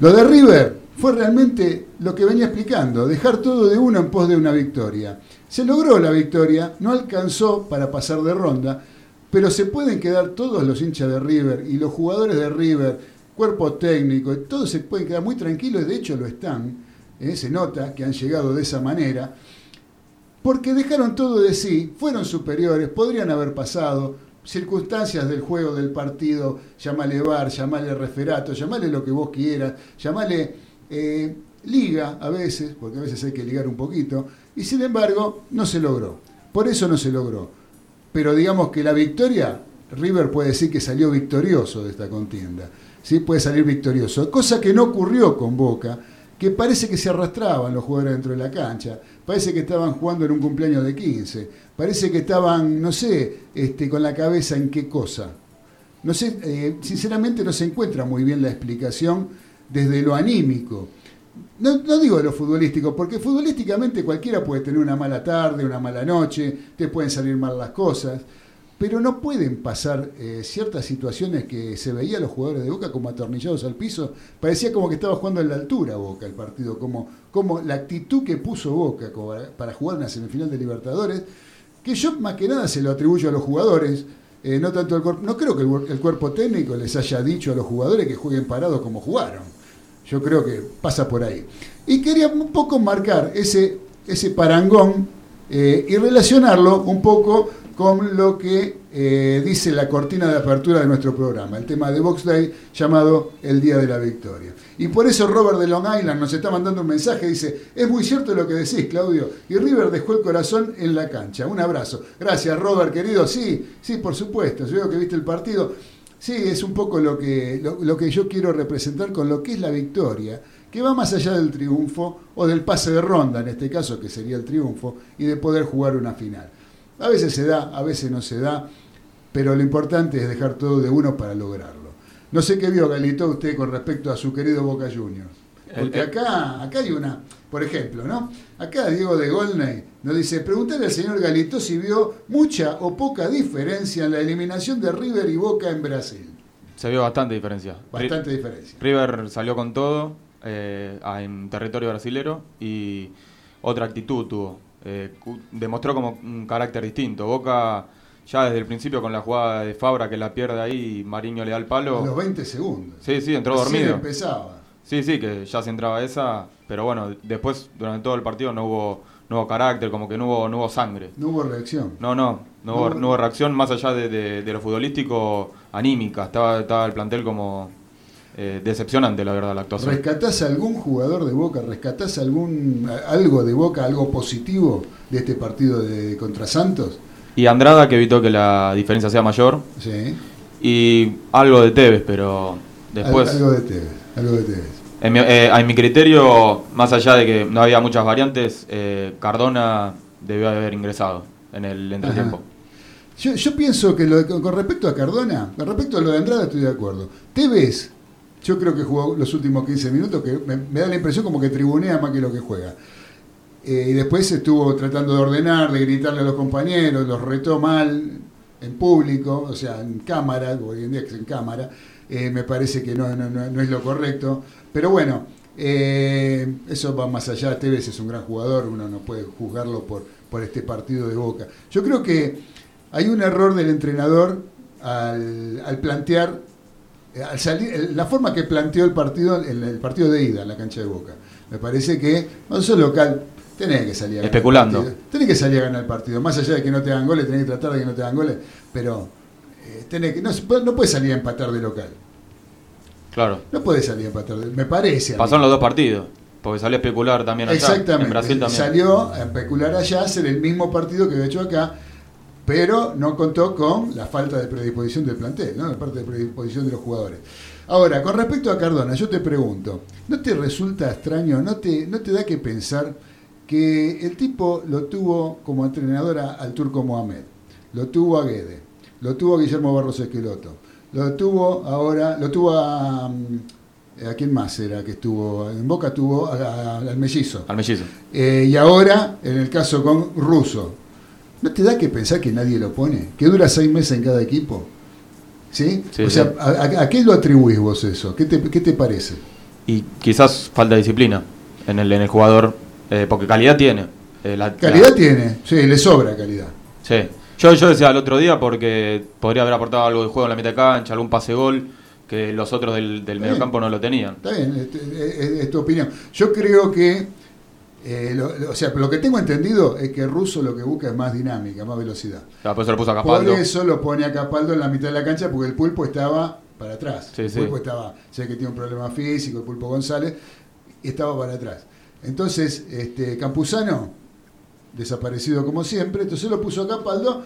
[SPEAKER 1] Lo de River fue realmente lo que venía explicando, dejar todo de uno en pos de una victoria. Se logró la victoria, no alcanzó para pasar de ronda, pero se pueden quedar todos los hinchas de River y los jugadores de River, cuerpo técnico, todos se pueden quedar muy tranquilos, de hecho lo están, ¿eh? se nota que han llegado de esa manera, porque dejaron todo de sí, fueron superiores, podrían haber pasado, circunstancias del juego, del partido, llamale bar, llamale referato, llamale lo que vos quieras, llamale eh, liga a veces, porque a veces hay que ligar un poquito, y sin embargo no se logró. Por eso no se logró. Pero digamos que la victoria, River puede decir que salió victorioso de esta contienda. ¿sí? Puede salir victorioso. Cosa que no ocurrió con Boca, que parece que se arrastraban los jugadores dentro de la cancha. Parece que estaban jugando en un cumpleaños de 15. Parece que estaban, no sé, este, con la cabeza en qué cosa. No sé, eh, sinceramente no se encuentra muy bien la explicación desde lo anímico. No, digo de lo futbolístico, porque futbolísticamente cualquiera puede tener una mala tarde, una mala noche, te pueden salir mal las cosas, pero no pueden pasar eh, ciertas situaciones que se veía a los jugadores de Boca como atornillados al piso. Parecía como que estaba jugando en la altura Boca el partido, como, como la actitud que puso Boca para jugar una semifinal de Libertadores, que yo más que nada se lo atribuyo a los jugadores. eh, no tanto al cuerpo, no creo que el, el cuerpo técnico les haya dicho a los jugadores que jueguen parados como jugaron. Yo creo que pasa por ahí. Y quería un poco marcar ese, ese parangón eh, y relacionarlo un poco con lo que eh, dice la cortina de apertura de nuestro programa, el tema de Box Day llamado El Día de la Victoria. Y por eso Robert de Long Island nos está mandando un mensaje, dice, es muy cierto lo que decís, Claudio, y River dejó el corazón en la cancha. Un abrazo. Gracias, Robert, querido. Sí, sí, por supuesto, yo veo que viste el partido. Sí, es un poco lo que, lo, lo que yo quiero representar con lo que es la victoria, que va más allá del triunfo o del pase de ronda, en este caso, que sería el triunfo, y de poder jugar una final. A veces se da, a veces no se da, pero lo importante es dejar todo de uno para lograrlo. No sé qué vio Galito usted con respecto a su querido Boca Juniors. Porque acá, acá hay una, por ejemplo, ¿no? Acá Diego de Golney nos dice, pregúntale al señor Galito si vio mucha o poca diferencia en la eliminación de River y Boca en Brasil.
[SPEAKER 5] Se vio bastante diferencia.
[SPEAKER 1] Bastante
[SPEAKER 5] Ri-
[SPEAKER 1] diferencia.
[SPEAKER 5] River salió con todo eh, a- en territorio brasilero y otra actitud tuvo. Eh, demostró como un carácter distinto. Boca ya desde el principio con la jugada de Fabra que la pierde ahí y Mariño le da el
[SPEAKER 1] A
[SPEAKER 5] palo.
[SPEAKER 1] los 20 segundos.
[SPEAKER 5] Sí, sí, entró dormido.
[SPEAKER 1] empezaba.
[SPEAKER 5] Sí, sí, que ya se entraba esa, pero bueno, después durante todo el partido no hubo, no hubo carácter, como que no hubo, no hubo sangre.
[SPEAKER 1] No hubo reacción.
[SPEAKER 5] No, no, no, hubo,
[SPEAKER 1] No-
[SPEAKER 5] no hubo reacción más allá de, de- de lo futbolístico, anímica. Estaba, estaba el plantel como eh, decepcionante, la verdad, la actuación.
[SPEAKER 1] ¿Rescatás algún jugador de Boca? ¿Rescatás algún algo de Boca, algo positivo de este partido de contra Santos?
[SPEAKER 5] Y Andrada que evitó que la diferencia sea mayor.
[SPEAKER 1] Sí.
[SPEAKER 5] Y algo de Tevez, pero después...
[SPEAKER 1] Al- algo de Tevez. Algo de Tevez.
[SPEAKER 5] En mi, eh, a mi criterio, más allá de que no había muchas variantes, eh, Cardona debió haber ingresado en el entretiempo.
[SPEAKER 1] Yo, yo pienso que lo- con con respecto a Cardona, con respecto a lo de Andrada estoy de acuerdo. Tevez, yo creo que jugó los últimos 15 minutos, que me, me da la impresión como que tribunea más que lo que juega. Eh, y después estuvo tratando de ordenar, de gritarle a los compañeros, los retó mal en público, o sea, en cámara, hoy en día que es en cámara, eh, me parece que no, no, no- es lo correcto. Pero bueno, eh, eso va más allá. Tevez es un gran jugador, uno no puede juzgarlo por, por este partido de Boca. Yo creo que hay un error del entrenador al, al plantear, eh, al salir, el- la forma que planteó el partido, el, el partido de ida en la cancha de Boca. Me parece que, no sos local, tenés que salir a ganar el
[SPEAKER 5] Especulando.
[SPEAKER 1] partido. Tenés que salir a ganar el partido. Más allá de que no te hagan goles, tenés que tratar de que no te hagan goles, pero tenés que, no, puede- salir a empatar de local.
[SPEAKER 5] Claro.
[SPEAKER 1] No puedes salir a empatar de Me parece.
[SPEAKER 5] en los dos partidos, porque salió a especular también allá.
[SPEAKER 1] Exactamente.
[SPEAKER 5] En Brasil también.
[SPEAKER 1] Salió a especular allá, hacer el mismo partido que había hecho acá, pero no contó con la falta de predisposición del plantel, ¿no? la parte de predisposición de los jugadores. Ahora, con respecto a Cardona, yo te pregunto, ¿no te resulta extraño, no te, no te da que pensar que el tipo lo tuvo como entrenador al turco Mohamed, lo tuvo a Guede, lo tuvo Guillermo Barros Esqueloto, lo tuvo ahora, lo tuvo a... mm, ¿A quién más era que estuvo? En Boca tuvo a- a- al mellizo.
[SPEAKER 5] Al mellizo.
[SPEAKER 1] Eh, y ahora, en el caso con Russo, ¿no te da que pensar que nadie lo pone? ¿Que dura seis meses en cada equipo? ¿Sí?
[SPEAKER 5] Sí,
[SPEAKER 1] o sea,
[SPEAKER 5] sí.
[SPEAKER 1] ¿a, qué lo atribuís vos eso? ¿Qué te, qué te parece?
[SPEAKER 5] Y quizás falta disciplina en el, en el jugador, eh, porque calidad tiene. Eh, la-
[SPEAKER 1] ¿Calidad
[SPEAKER 5] la-
[SPEAKER 1] tiene? Sí, le sobra calidad.
[SPEAKER 5] Sí. Yo, yo decía el otro día porque podría haber aportado algo de juego en la mitad de cancha, algún pase gol, que los otros del, del mediocampo no lo tenían.
[SPEAKER 1] Está bien, es, es- es tu opinión. Yo creo que, eh, lo- lo- o sea, lo que tengo entendido es que Russo lo que busca es más dinámica, más velocidad.
[SPEAKER 5] Después se lo puso a
[SPEAKER 1] Por eso lo pone a Capaldo en la mitad de la cancha porque el pulpo estaba para atrás.
[SPEAKER 5] Sí,
[SPEAKER 1] el
[SPEAKER 5] sí.
[SPEAKER 1] pulpo estaba, sé que tiene un problema físico, el pulpo González, y estaba para atrás. Entonces, este Campuzano, desaparecido como siempre, entonces lo puso a Capaldo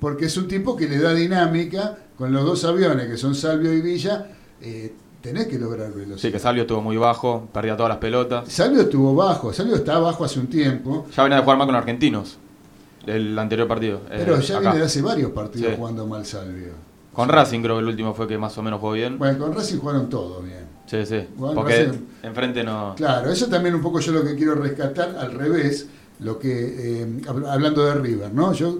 [SPEAKER 1] porque es un tipo que le da dinámica con los dos aviones que son Salvio y Villa, eh, tenés que lograr velocidad.
[SPEAKER 5] Sí, que Salvio estuvo muy bajo, perdía todas las pelotas.
[SPEAKER 1] Salvio estuvo bajo, Salvio está bajo hace un tiempo,
[SPEAKER 5] Ya venía de jugar mal con argentinos, el anterior partido. eh,
[SPEAKER 1] pero ya
[SPEAKER 5] acá.
[SPEAKER 1] viene de hace varios partidos
[SPEAKER 5] Sí.
[SPEAKER 1] jugando mal Salvio.
[SPEAKER 5] Con Racing creo que el último fue que más o menos jugó bien.
[SPEAKER 1] Bueno, con Racing jugaron todos bien.
[SPEAKER 5] Sí, sí. Porque
[SPEAKER 1] Racing-
[SPEAKER 5] enfrente no.
[SPEAKER 1] Claro, eso también un poco yo lo que quiero rescatar al revés, lo que eh, hab- hablando de River, ¿no? Yo,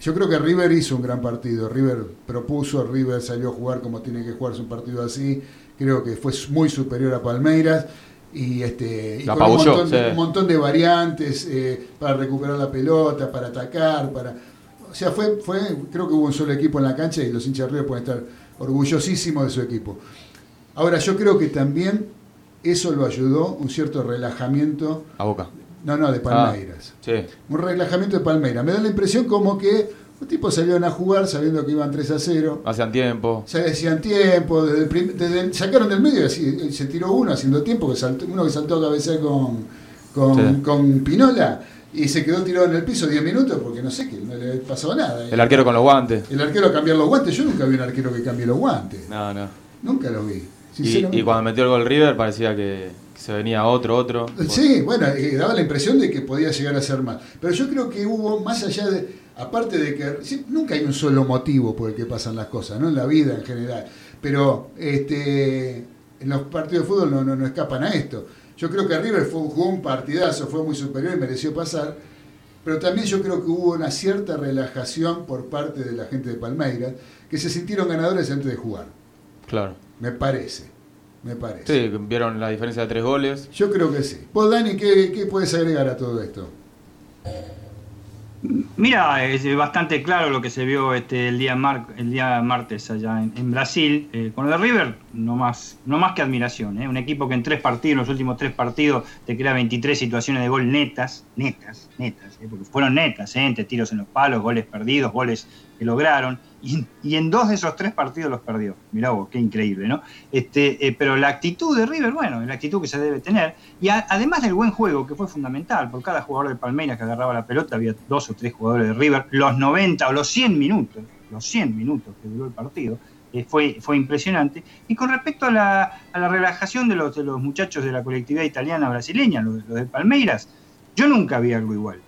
[SPEAKER 1] yo creo que River hizo un gran partido, River propuso, River salió a jugar como tiene que jugarse un partido así, creo que fue muy superior a Palmeiras y este y con un montón, de,
[SPEAKER 5] sí.
[SPEAKER 1] un montón de variantes eh, para recuperar la pelota, para atacar, para o sea, fue, fue, creo que hubo un solo equipo en la cancha y los hinchas de River pueden estar orgullosísimos de su equipo. Ahora, yo creo que también eso lo ayudó un cierto relajamiento,
[SPEAKER 5] A boca.
[SPEAKER 1] No, no, de Palmeiras.
[SPEAKER 5] Sí.
[SPEAKER 1] Un relajamiento de Palmeiras. Me da la impresión como que los tipos salieron a jugar sabiendo que iban 3 a 0.
[SPEAKER 5] Hacían tiempo.
[SPEAKER 1] Se decían tiempo, desde el prim- desde el- sacaron del medio y así, se tiró uno haciendo tiempo, que saltó- uno que saltó a cabecear con, con,
[SPEAKER 5] Sí.
[SPEAKER 1] con Pinola y se quedó tirado en el piso 10 minutos porque no sé, que no le pasó nada.
[SPEAKER 5] El arquero con los guantes.
[SPEAKER 1] El arquero cambiar los guantes, yo nunca vi un arquero que cambie los guantes.
[SPEAKER 5] No, no.
[SPEAKER 1] Nunca lo vi.
[SPEAKER 5] Y, cuando metió el gol River parecía que se venía otro, otro.
[SPEAKER 1] Sí, bueno, eh, daba la impresión de que podía llegar a ser más. Pero yo creo que hubo, más allá de, aparte de que sí, nunca hay un solo motivo por el que pasan las cosas, ¿no? En la vida en general. Pero este, en los partidos de fútbol no, no, no escapan a esto. Yo creo que River fue, jugó un partidazo, fue muy superior y mereció pasar. Pero también yo creo que hubo una cierta relajación por parte de la gente de Palmeiras, que se sintieron ganadores antes de jugar.
[SPEAKER 5] Claro.
[SPEAKER 1] Me parece. Me parece.
[SPEAKER 5] Sí, vieron la diferencia de tres goles.
[SPEAKER 1] Yo creo que sí. Vos, Dani, ¿qué, qué puedes agregar a todo esto?
[SPEAKER 3] Mira, es bastante claro lo que se vio este, el, día mar- el día martes allá en, en Brasil. Eh, con de River, no más, no más que admiración. ¿eh? Un equipo que en tres partidos, en los últimos tres partidos, te crea 23 situaciones de gol netas, netas, netas, ¿eh? porque fueron netas, ¿eh? entre tiros en los palos, goles perdidos, goles que lograron. Y, en dos de esos tres partidos los perdió. Mirá vos, qué increíble, ¿no? Este, eh, pero la actitud de River, bueno, la actitud que se debe tener. Y además del buen juego, que fue fundamental, por cada jugador de Palmeiras que agarraba la pelota, había dos o tres jugadores de River, los 90 o los 100 minutos, los 100 minutos que duró el partido, eh, fue, fue impresionante. Y con respecto a la, a la relajación de los, de los muchachos de la colectividad italiana brasileña, los, los de Palmeiras, yo nunca vi algo igual.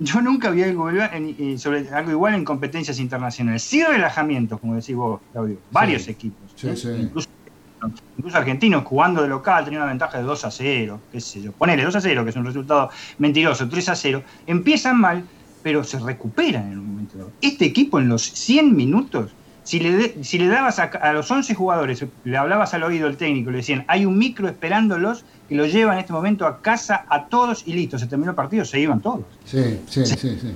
[SPEAKER 3] Yo nunca vi algo igual, en, eh, sobre, algo igual en competencias internacionales. Sí relajamientos, como decís vos, Claudio. Varios
[SPEAKER 1] Sí.
[SPEAKER 3] equipos.
[SPEAKER 1] Sí, sí.
[SPEAKER 3] Incluso, incluso argentinos jugando de local tenían una ventaja de 2 a 0, qué sé yo. Ponele 2 a 0, que es un resultado mentiroso, 3 a 0. Empiezan mal, pero se recuperan en un momento dado. Este equipo en los 100 minutos, si le, de- si le dabas a, a los 11 jugadores, le hablabas al oído del técnico, le decían, hay un micro esperándolos que lo lleva en este momento a casa a todos y listo, se terminó el partido, se iban todos.
[SPEAKER 1] Sí, sí, sí, sí.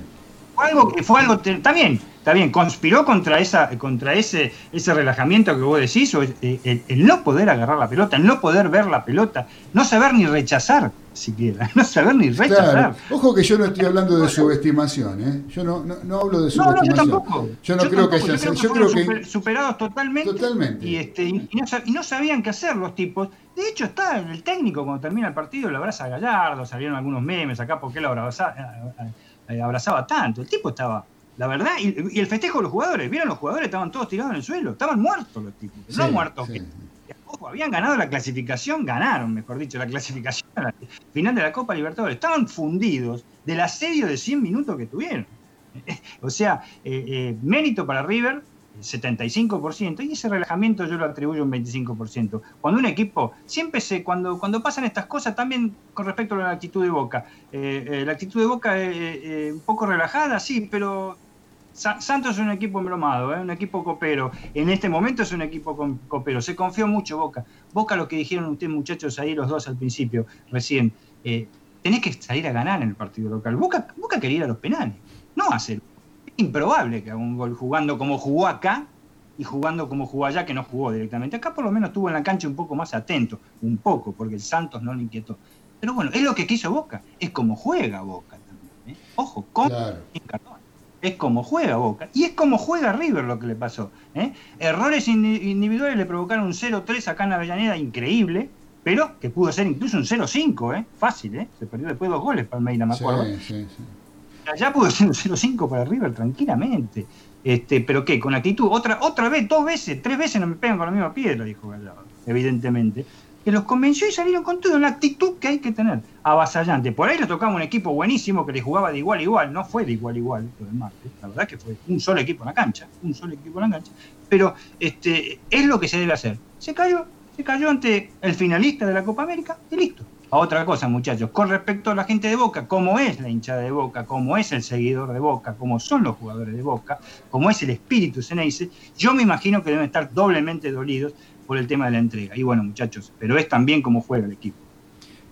[SPEAKER 3] Fue algo que fue algo, está bien, está bien, conspiró contra esa, contra ese, ese relajamiento que vos decís, o el, el- no poder agarrar la pelota, el no poder ver la pelota, no saber ni rechazar siquiera, no saber ni rechazar.
[SPEAKER 1] Claro. Ojo que yo no estoy hablando de subestimación, ¿eh? Yo no, no, no hablo de
[SPEAKER 3] No, no, yo
[SPEAKER 1] subestimación.
[SPEAKER 3] tampoco.
[SPEAKER 1] Yo no creo que haya
[SPEAKER 3] yo creo que
[SPEAKER 1] yo
[SPEAKER 3] fueron
[SPEAKER 1] creo que
[SPEAKER 3] super- superados totalmente.
[SPEAKER 1] Totalmente.
[SPEAKER 3] Y, este, y, no, y no sabían qué hacer los tipos. De hecho, está el técnico cuando termina el partido, lo abraza a Gallardo, salieron algunos memes acá porque lo abrazaba, eh, abrazaba tanto. El tipo estaba, la verdad, y, y el festejo de los jugadores, ¿vieron los jugadores? Estaban todos tirados en el suelo, estaban muertos los tipos. no muertos,
[SPEAKER 1] sí.
[SPEAKER 3] que- Ojo, habían ganado la clasificación, ganaron, mejor dicho, la clasificación la final de la Copa Libertadores. Estaban fundidos del asedio de 100 minutos que tuvieron. O sea, eh, eh, mérito para River, 75%, y ese relajamiento yo lo atribuyo un 25%. Cuando un equipo, siempre se, cuando, cuando pasan estas cosas, también con respecto a la actitud de Boca, eh, eh, la actitud de Boca es eh, un poco relajada, sí, pero Sa- Santos es un equipo embromado, ¿eh? un equipo copero. En este momento es un equipo copero. Se confió mucho Boca. Boca, lo que dijeron ustedes muchachos ahí, los dos al principio, recién, eh, tenés que salir a ganar en el partido local. Boca, Boca quería ir a los penales, no hacer. Improbable que haga un gol jugando como jugó acá y jugando como jugó allá, que no jugó directamente. Acá por lo menos estuvo en la cancha un poco más atento, un poco, porque el Santos no le inquietó. Pero bueno, es lo que quiso Boca, es como juega Boca también. ¿eh? Ojo, con
[SPEAKER 1] Claro.
[SPEAKER 3] Es como juega Boca. Y es como juega River lo que le pasó. ¿eh? Errores indi- individuales le provocaron un 0-3 acá en Avellaneda, increíble, pero que pudo ser incluso un 0-5, ¿eh? fácil. ¿eh? Se perdió después dos goles Palmeira, me
[SPEAKER 1] Sí,
[SPEAKER 3] acuerdo.
[SPEAKER 1] sí, sí.
[SPEAKER 3] Allá pudo ser un 0-5 para River tranquilamente. Este, pero qué, con actitud, otra, otra vez, dos veces, tres veces no me pegan con la misma piedra, dijo Gallardo, evidentemente. Que los convenció y salieron con todo, la actitud que hay que tener, avasallante. Por ahí le tocaba un equipo buenísimo que le jugaba de igual a igual, no fue de igual a igual lo del martes, la verdad que fue un solo equipo en la cancha, un solo equipo en la cancha. Pero este, es lo que se debe hacer. Se cayó, se cayó ante el finalista de la Copa América y listo. A otra cosa, muchachos, con respecto a la gente de Boca, cómo es la hinchada de Boca, cómo es el seguidor de Boca, cómo son los jugadores de Boca, cómo es el espíritu Ceneice, yo me imagino que deben estar doblemente dolidos por el tema de la entrega. Y bueno, muchachos, pero es también cómo juega el equipo.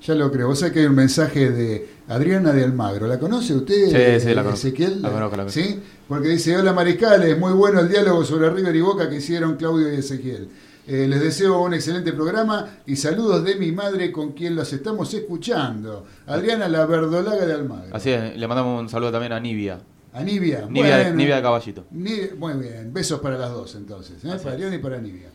[SPEAKER 1] Ya lo creo. Vos sabés que hay un mensaje de Adriana de Almagro. ¿La conoce usted?
[SPEAKER 5] Sí, sí, la conozco.
[SPEAKER 1] Ezequiel?
[SPEAKER 5] La conozco, la conozco.
[SPEAKER 1] ¿Sí? Porque dice, hola Mariscales, muy bueno el diálogo sobre River y Boca que hicieron Claudio y Ezequiel. Eh, les deseo un excelente programa y saludos de mi madre con quien los estamos escuchando. Adriana La Verdolaga de Almagro.
[SPEAKER 5] Así es, le mandamos un saludo también a Nivia.
[SPEAKER 1] A Nivia.
[SPEAKER 5] Nivia, de,
[SPEAKER 1] Bueno.
[SPEAKER 5] Nivia de Caballito.
[SPEAKER 1] Muy bien, besos para las dos entonces, ¿eh? Para. Adriana y para Nivia.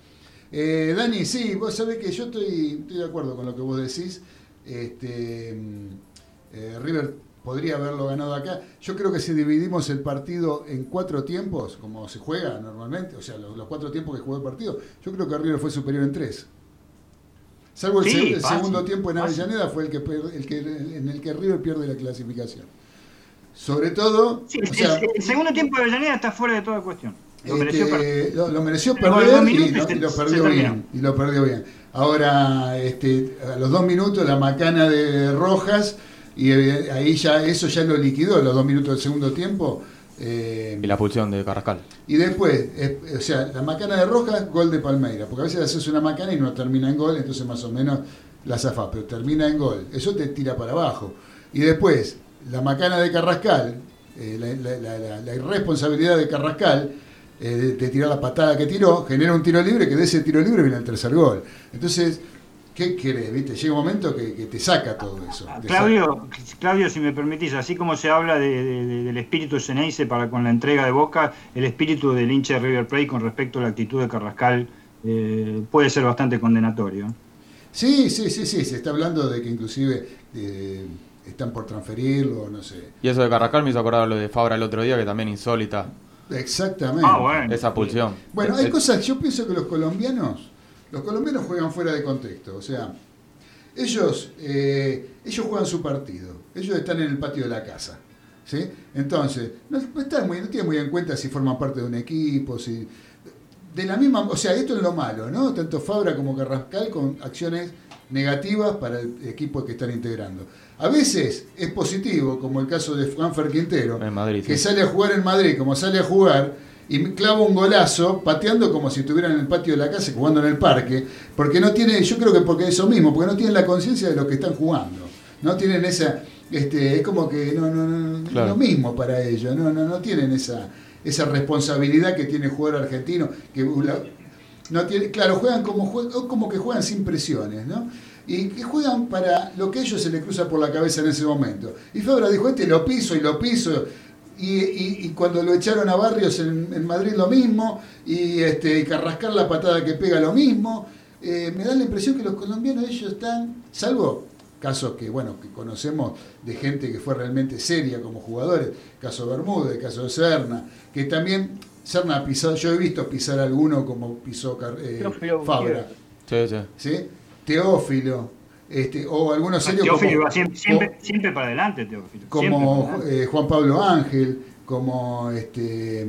[SPEAKER 1] Eh, Dani, sí, vos sabés que yo estoy, estoy de acuerdo con lo que vos decís. Este, mm, River podría haberlo ganado acá. Yo creo que si dividimos el partido en cuatro tiempos, como se juega normalmente, o sea, los, los cuatro tiempos que jugó el partido, yo creo que River fue superior en tres. Salvo el,
[SPEAKER 3] Sí,
[SPEAKER 1] se- el
[SPEAKER 3] fácil,
[SPEAKER 1] segundo tiempo en
[SPEAKER 3] fácil.
[SPEAKER 1] Avellaneda fue el que, el que en el que River pierde la clasificación. Sobre todo,
[SPEAKER 3] Sí,
[SPEAKER 1] o sea,
[SPEAKER 3] el, el segundo tiempo de Avellaneda está fuera de toda cuestión. Lo
[SPEAKER 1] este,
[SPEAKER 3] mereció perder.
[SPEAKER 1] lo, lo mereció
[SPEAKER 3] Pero a los
[SPEAKER 1] perder y, y lo perdió bien. Y lo perdió bien. Ahora, este, a los dos minutos, la macana de Rojas, y eh, ahí ya eso ya lo liquidó, los dos minutos del segundo tiempo. Eh,
[SPEAKER 5] Y la pulsión de Carrascal.
[SPEAKER 1] y después, eh, o sea, la macana de Rojas, gol de Palmeira. Porque a veces haces una macana y no termina en gol, entonces más o menos la zafás, pero termina en gol. Eso te tira para abajo. Y después, la macana de Carrascal, eh, la, la- la- la- la irresponsabilidad de Carrascal eh, de, de tirar la patada que tiró, genera un tiro libre que de ese tiro libre viene el tercer gol. Entonces, ¿qué querés? ¿Viste? Llega un momento que, que te saca todo eso.
[SPEAKER 3] Ah, Claudio, Claudio, si me permitís, así como se habla de- de- de- del espíritu Ceneice para con la entrega de Boca, el espíritu del hincha de River Plate con respecto a la actitud de Carrascal eh, puede ser bastante condenatorio.
[SPEAKER 1] Sí, sí, sí, sí, se está hablando de que inclusive eh, están por transferirlo, no sé.
[SPEAKER 5] Y eso de Carrascal me hizo acordar lo de Fabra el otro día, que también insólita.
[SPEAKER 1] Exactamente.
[SPEAKER 3] Ah, bueno.
[SPEAKER 5] Esa pulsión.
[SPEAKER 1] Bueno, hay
[SPEAKER 5] Eh,
[SPEAKER 1] cosas, yo pienso que los colombianos, los colombianos juegan fuera de contexto, o sea, ellos, eh, ellos juegan su partido, ellos están en el patio de la casa, ¿sí? Entonces, no, están muy, no tienen muy en cuenta si forman parte de un equipo, si... De la misma, o sea, esto es lo malo, ¿no? Tanto Fabra como Carrascal con acciones negativas para el equipo que están integrando. A veces es positivo, como el caso de Juanfer Quintero,
[SPEAKER 5] En Madrid,
[SPEAKER 1] que
[SPEAKER 5] sí.
[SPEAKER 1] sale a jugar en Madrid, como sale a jugar, y clava un golazo, pateando como si estuviera en el patio de la casa, jugando en el parque, porque no tiene, yo creo que porque eso mismo, porque no tienen la conciencia de lo que están jugando. No tienen esa, este, es como que no, no, no, es
[SPEAKER 5] Claro.
[SPEAKER 1] lo mismo para ellos, no, no, no tienen esa, esa responsabilidad que tiene el jugador argentino, que la- no tiene, claro, juegan como, jue- como que juegan sin presiones, ¿no? Y que juegan para lo que a ellos se les cruza por la cabeza en ese momento. Y Fabra dijo, este lo piso y lo piso. Y, y- y cuando lo echaron a Barrios en, en Madrid lo mismo, y este, y Carrascal la patada que pega lo mismo. Eh, me da la impresión que los colombianos ellos están, salvo casos que bueno que conocemos de gente que fue realmente seria como jugadores, caso Bermúdez, caso de Serna, que también Serna ha pisado, yo he visto pisar alguno como pisó eh, Fabra,
[SPEAKER 5] Sí, sí.
[SPEAKER 1] ¿sí? Teófilo, este, o algunos serios
[SPEAKER 3] Teófilo
[SPEAKER 1] como,
[SPEAKER 3] siempre, siempre, siempre para adelante, Teófilo.
[SPEAKER 1] como
[SPEAKER 3] siempre para adelante.
[SPEAKER 1] eh, Juan Pablo Ángel, como este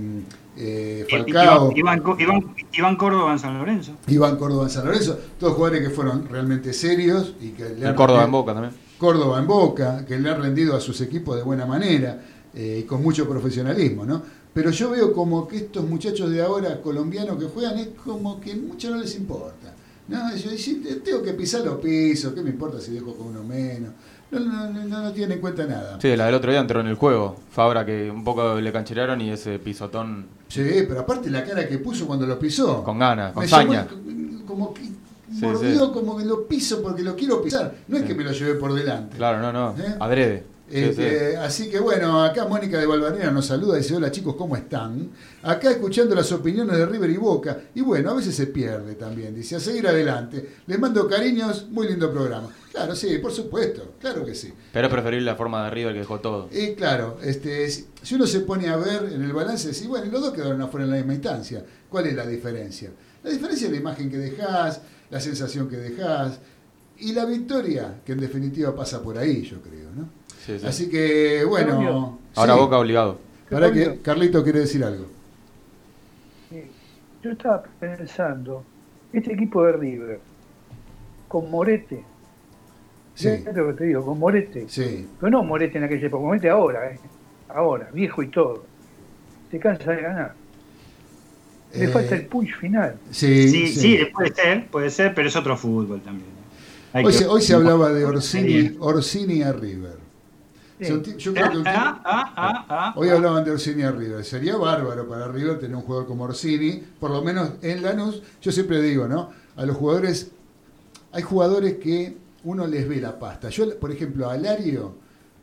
[SPEAKER 1] eh,
[SPEAKER 3] Iván,
[SPEAKER 1] Falcao,
[SPEAKER 3] Iván, Iván- Iván Córdoba en San Lorenzo.
[SPEAKER 1] Iván Córdoba en San Lorenzo, todos jugadores que fueron realmente serios y que le han
[SPEAKER 5] Córdoba en
[SPEAKER 1] rendido-
[SPEAKER 5] Boca también.
[SPEAKER 1] Córdoba en Boca, que le han rendido a sus equipos de buena manera eh, y con mucho profesionalismo, ¿no? Pero yo veo como que estos muchachos de ahora, colombianos que juegan, es como que mucho no les importa. No, yo si te- tengo que pisar los pisos, ¿qué me importa si dejo con uno menos? No, no, no, no, no tienen en cuenta nada.
[SPEAKER 5] Sí, la del otro día entró en el juego. Fabra que un poco le cancherearon y ese pisotón
[SPEAKER 1] Sí, pero aparte la cara que puso cuando lo pisó.
[SPEAKER 5] con ganas, con
[SPEAKER 1] Me
[SPEAKER 5] saña.
[SPEAKER 1] como que
[SPEAKER 5] Sí,
[SPEAKER 1] mordió,
[SPEAKER 5] sí.
[SPEAKER 1] como que lo piso porque lo quiero pisar. No es
[SPEAKER 5] Sí.
[SPEAKER 1] que me lo llevé por delante.
[SPEAKER 5] Claro, no, no.
[SPEAKER 1] ¿Eh?
[SPEAKER 5] Adrede.
[SPEAKER 1] Este,
[SPEAKER 5] sí.
[SPEAKER 1] Así que bueno, acá Mónica de Valvanera nos saluda y dice, hola chicos, ¿cómo están? Acá escuchando las opiniones de River y Boca. Y bueno, a veces se pierde también, dice, a seguir adelante. Les mando cariños, muy lindo programa. Claro, sí, por supuesto, claro que sí.
[SPEAKER 5] Pero es preferible la forma de River que dejó todo.
[SPEAKER 1] Y claro, este, si uno se pone a ver en el balance, sí, bueno, y los dos quedaron afuera en la misma instancia. ¿Cuál es la diferencia? La diferencia es la imagen que dejás, la sensación que dejás y la victoria, que en definitiva pasa por ahí, yo creo.
[SPEAKER 5] Sí, sí.
[SPEAKER 1] Así que, bueno.
[SPEAKER 5] Ahora
[SPEAKER 1] sí.
[SPEAKER 5] Boca obligado.
[SPEAKER 1] Para que
[SPEAKER 2] Claudio.
[SPEAKER 1] Carlito quiere decir algo.
[SPEAKER 2] Yo estaba pensando, este equipo de River, con Morete,
[SPEAKER 1] Sí,
[SPEAKER 2] ¿ves lo que te digo? Con Morete,
[SPEAKER 1] sí.
[SPEAKER 2] pero no Morete en aquella época, Morete ahora, ¿eh? ahora, viejo y todo, se cansa de ganar. Le
[SPEAKER 1] Eh,
[SPEAKER 2] falta el punch final.
[SPEAKER 1] Sí,
[SPEAKER 3] Sí,
[SPEAKER 1] sí.
[SPEAKER 3] sí, puede ser, puede ser, pero es otro fútbol también. Hay
[SPEAKER 1] Hoy,
[SPEAKER 3] que-
[SPEAKER 1] se, hoy se hablaba de Orsini. Orsini a River. Se- Yo creo que un
[SPEAKER 3] Ah, ah, ah, ah,
[SPEAKER 1] Hoy hablaban de Orsini a River. Sería bárbaro para River tener un jugador como Orsini, por lo menos en Lanús. Yo siempre digo, ¿no? A los jugadores, hay jugadores que uno les ve la pasta. Yo, por ejemplo, a Lario,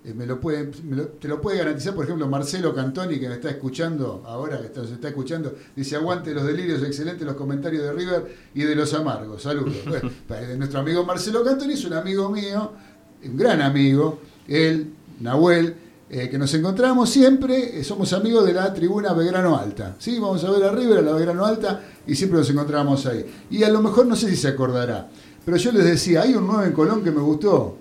[SPEAKER 1] eh, me lo puede, me lo- te lo puede garantizar, por ejemplo, Marcelo Cantoni, que me está escuchando ahora, que está, nos está escuchando, dice, aguante los delirios, excelentes los comentarios de River y de los amargos. Saludos. Bueno, para- nuestro amigo Marcelo Cantoni es un amigo mío, un gran amigo, él, Nahuel, eh, que nos encontramos siempre, eh, somos amigos de la tribuna Belgrano Alta. ¿sí? Vamos a ver a River, a la Belgrano Alta, y siempre nos encontramos ahí. Y a lo mejor, no sé si se acordará, pero yo les decía, hay un 9 en Colón que me gustó.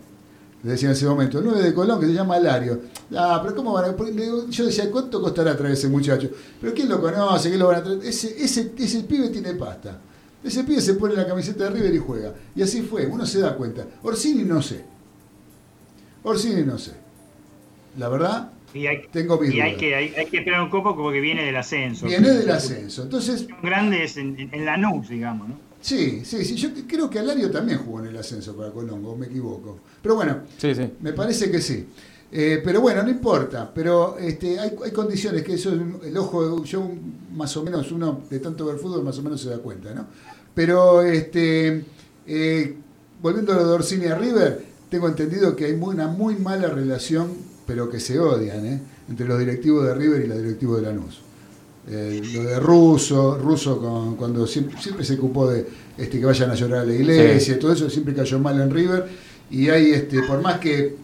[SPEAKER 1] Les decía en ese momento, el 9 de Colón que se llama Lario. Ah, pero ¿cómo van a.? Yo decía, ¿cuánto costará traer ese muchacho? Pero ¿quién lo conoce? ¿Quién lo van a traer? Ese, ese, ese pibe tiene pasta. Ese pibe se pone la camiseta de River y juega. Y así fue, uno se da cuenta. Orsini no sé. Orsini no sé. La verdad,
[SPEAKER 3] Y hay,
[SPEAKER 1] Tengo mis
[SPEAKER 3] y hay
[SPEAKER 1] dudas.
[SPEAKER 3] que, hay, hay que esperar un poco porque viene del ascenso.
[SPEAKER 1] Viene del ascenso. Entonces,
[SPEAKER 3] Un grande es en, en, en Lanús, digamos, ¿no?
[SPEAKER 1] sí, sí, sí. Yo creo que Alario también jugó en el ascenso para Colombo, o me equivoco. Pero bueno,
[SPEAKER 5] Sí, sí.
[SPEAKER 1] me parece que sí. Eh, pero bueno, no importa. Pero este, hay, hay condiciones que eso, el ojo, yo más o menos, uno de tanto ver fútbol, más o menos se da cuenta, ¿no? Pero este, eh, volviendo a lo de Orsini a River, tengo entendido que hay muy- una muy mala relación, pero que se odian, ¿eh? entre los directivos de River y los directivos de Lanús. Eh, lo de Russo, Russo con- cuando siempre, siempre se ocupó de este, que vayan a llorar a la iglesia, todo eso siempre cayó mal en River. Y hay, este, por más que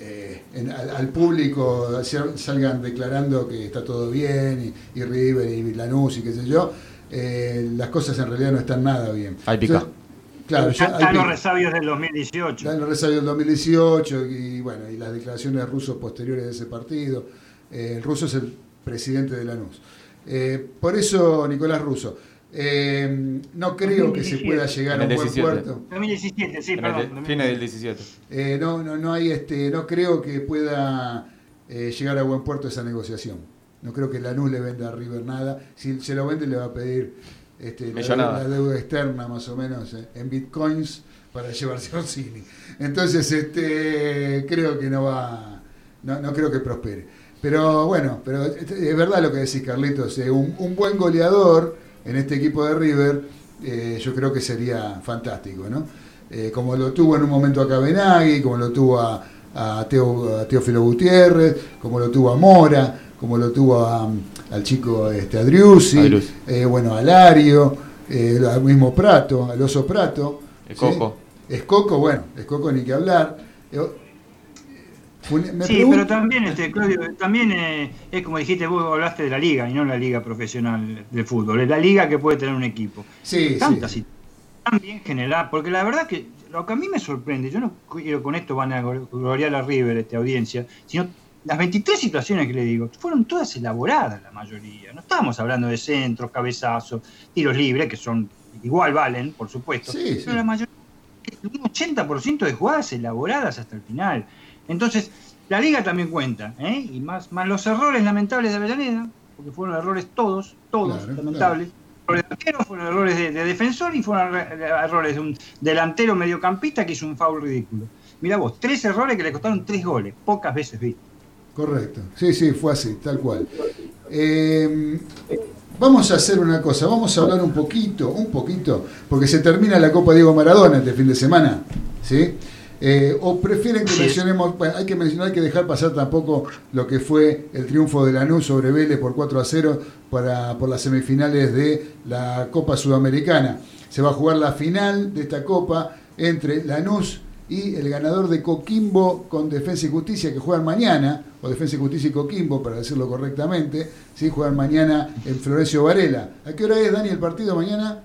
[SPEAKER 1] eh, en- al, al público sal- salgan declarando que está todo bien, y, y River y Lanús y qué sé yo, eh, las cosas en realidad no están nada bien.
[SPEAKER 5] Hay pica.
[SPEAKER 1] Entonces, claro, ya
[SPEAKER 3] Están los resabios del 2018.
[SPEAKER 1] Están los resabios del 2018 y bueno, y las declaraciones rusos posteriores de ese partido. Eh, el ruso es el presidente de Lanús. Eh, por eso, Nicolás Russo, eh, no creo que se
[SPEAKER 2] 2017.
[SPEAKER 1] pueda llegar a un buen
[SPEAKER 5] 17.
[SPEAKER 1] puerto.
[SPEAKER 3] 2017, sí, perdón.
[SPEAKER 5] de-
[SPEAKER 3] 2017.
[SPEAKER 5] fines del 17.
[SPEAKER 1] Eh, no, no, no hay este, no creo que pueda eh, llegar a buen puerto esa negociación. No creo que Lanús le venda a River nada. Si se lo vende le va a pedir este, la, deuda, la deuda externa más o menos eh, en bitcoins para llevarse a Orsini. Entonces este, creo que no va, no, no creo que prospere. Pero bueno, pero este, es verdad lo que decís Carlitos, eh, un, un buen goleador en este equipo de River eh, yo creo que sería fantástico, ¿no? Eh, como lo tuvo en un momento a Cabenagui, como lo tuvo a, a, Teo, a Teófilo Gutiérrez, como lo tuvo a Mora, como lo tuvo a- al chico este, Adriussi. eh, bueno, a Lario, eh, al mismo Prato, al oso Prato.
[SPEAKER 5] El
[SPEAKER 1] ¿sí?
[SPEAKER 5] Coco.
[SPEAKER 1] Escoco, bueno, Escoco ni que hablar. Eh, me
[SPEAKER 3] Sí,
[SPEAKER 1] pregunto-
[SPEAKER 3] pero también, este, Claudio, también eh, es como dijiste, vos hablaste de la liga y no la liga profesional de fútbol, es la liga que puede tener un equipo.
[SPEAKER 1] Sí,
[SPEAKER 3] Tantas
[SPEAKER 1] sí.
[SPEAKER 3] y tan bien generada, porque la verdad que lo que a mí me sorprende, yo no quiero con esto van a gloriar a River, esta audiencia, sino las 23 situaciones que le digo, fueron todas elaboradas la mayoría. No estamos hablando de centros, cabezazos, tiros libres, que son igual valen, por supuesto,
[SPEAKER 1] Sí,
[SPEAKER 3] pero
[SPEAKER 1] sí.
[SPEAKER 3] la mayoría, un 80% de jugadas elaboradas hasta el final. Entonces, la liga también cuenta, ¿eh? y más, más los errores lamentables de Avellaneda, porque fueron errores todos, todos
[SPEAKER 1] Claro,
[SPEAKER 3] lamentables. Errores de arquero, fueron errores de, de defensor y fueron erro- errores de un delantero mediocampista que hizo un foul ridículo. Mira vos, tres errores que le costaron tres goles, pocas veces vi.
[SPEAKER 1] Correcto. Sí, sí, fue así, tal cual. Eh, vamos a hacer una cosa, vamos a hablar un poquito, un poquito, porque se termina la Copa Diego Maradona este fin de semana, ¿sí? Eh, o prefieren que mencionemos, bueno, hay que mencionar, hay que dejar pasar tampoco lo que fue el triunfo de Lanús sobre Vélez por 4 a 0 para, por las semifinales de la Copa Sudamericana. Se va a jugar la final de esta Copa entre Lanús y el ganador de Coquimbo con Defensa y Justicia que juegan mañana, o Defensa y Justicia y Coquimbo, para decirlo correctamente, ¿sí? juegan mañana en Florencio Varela. ¿A qué hora es, Dani, el partido mañana?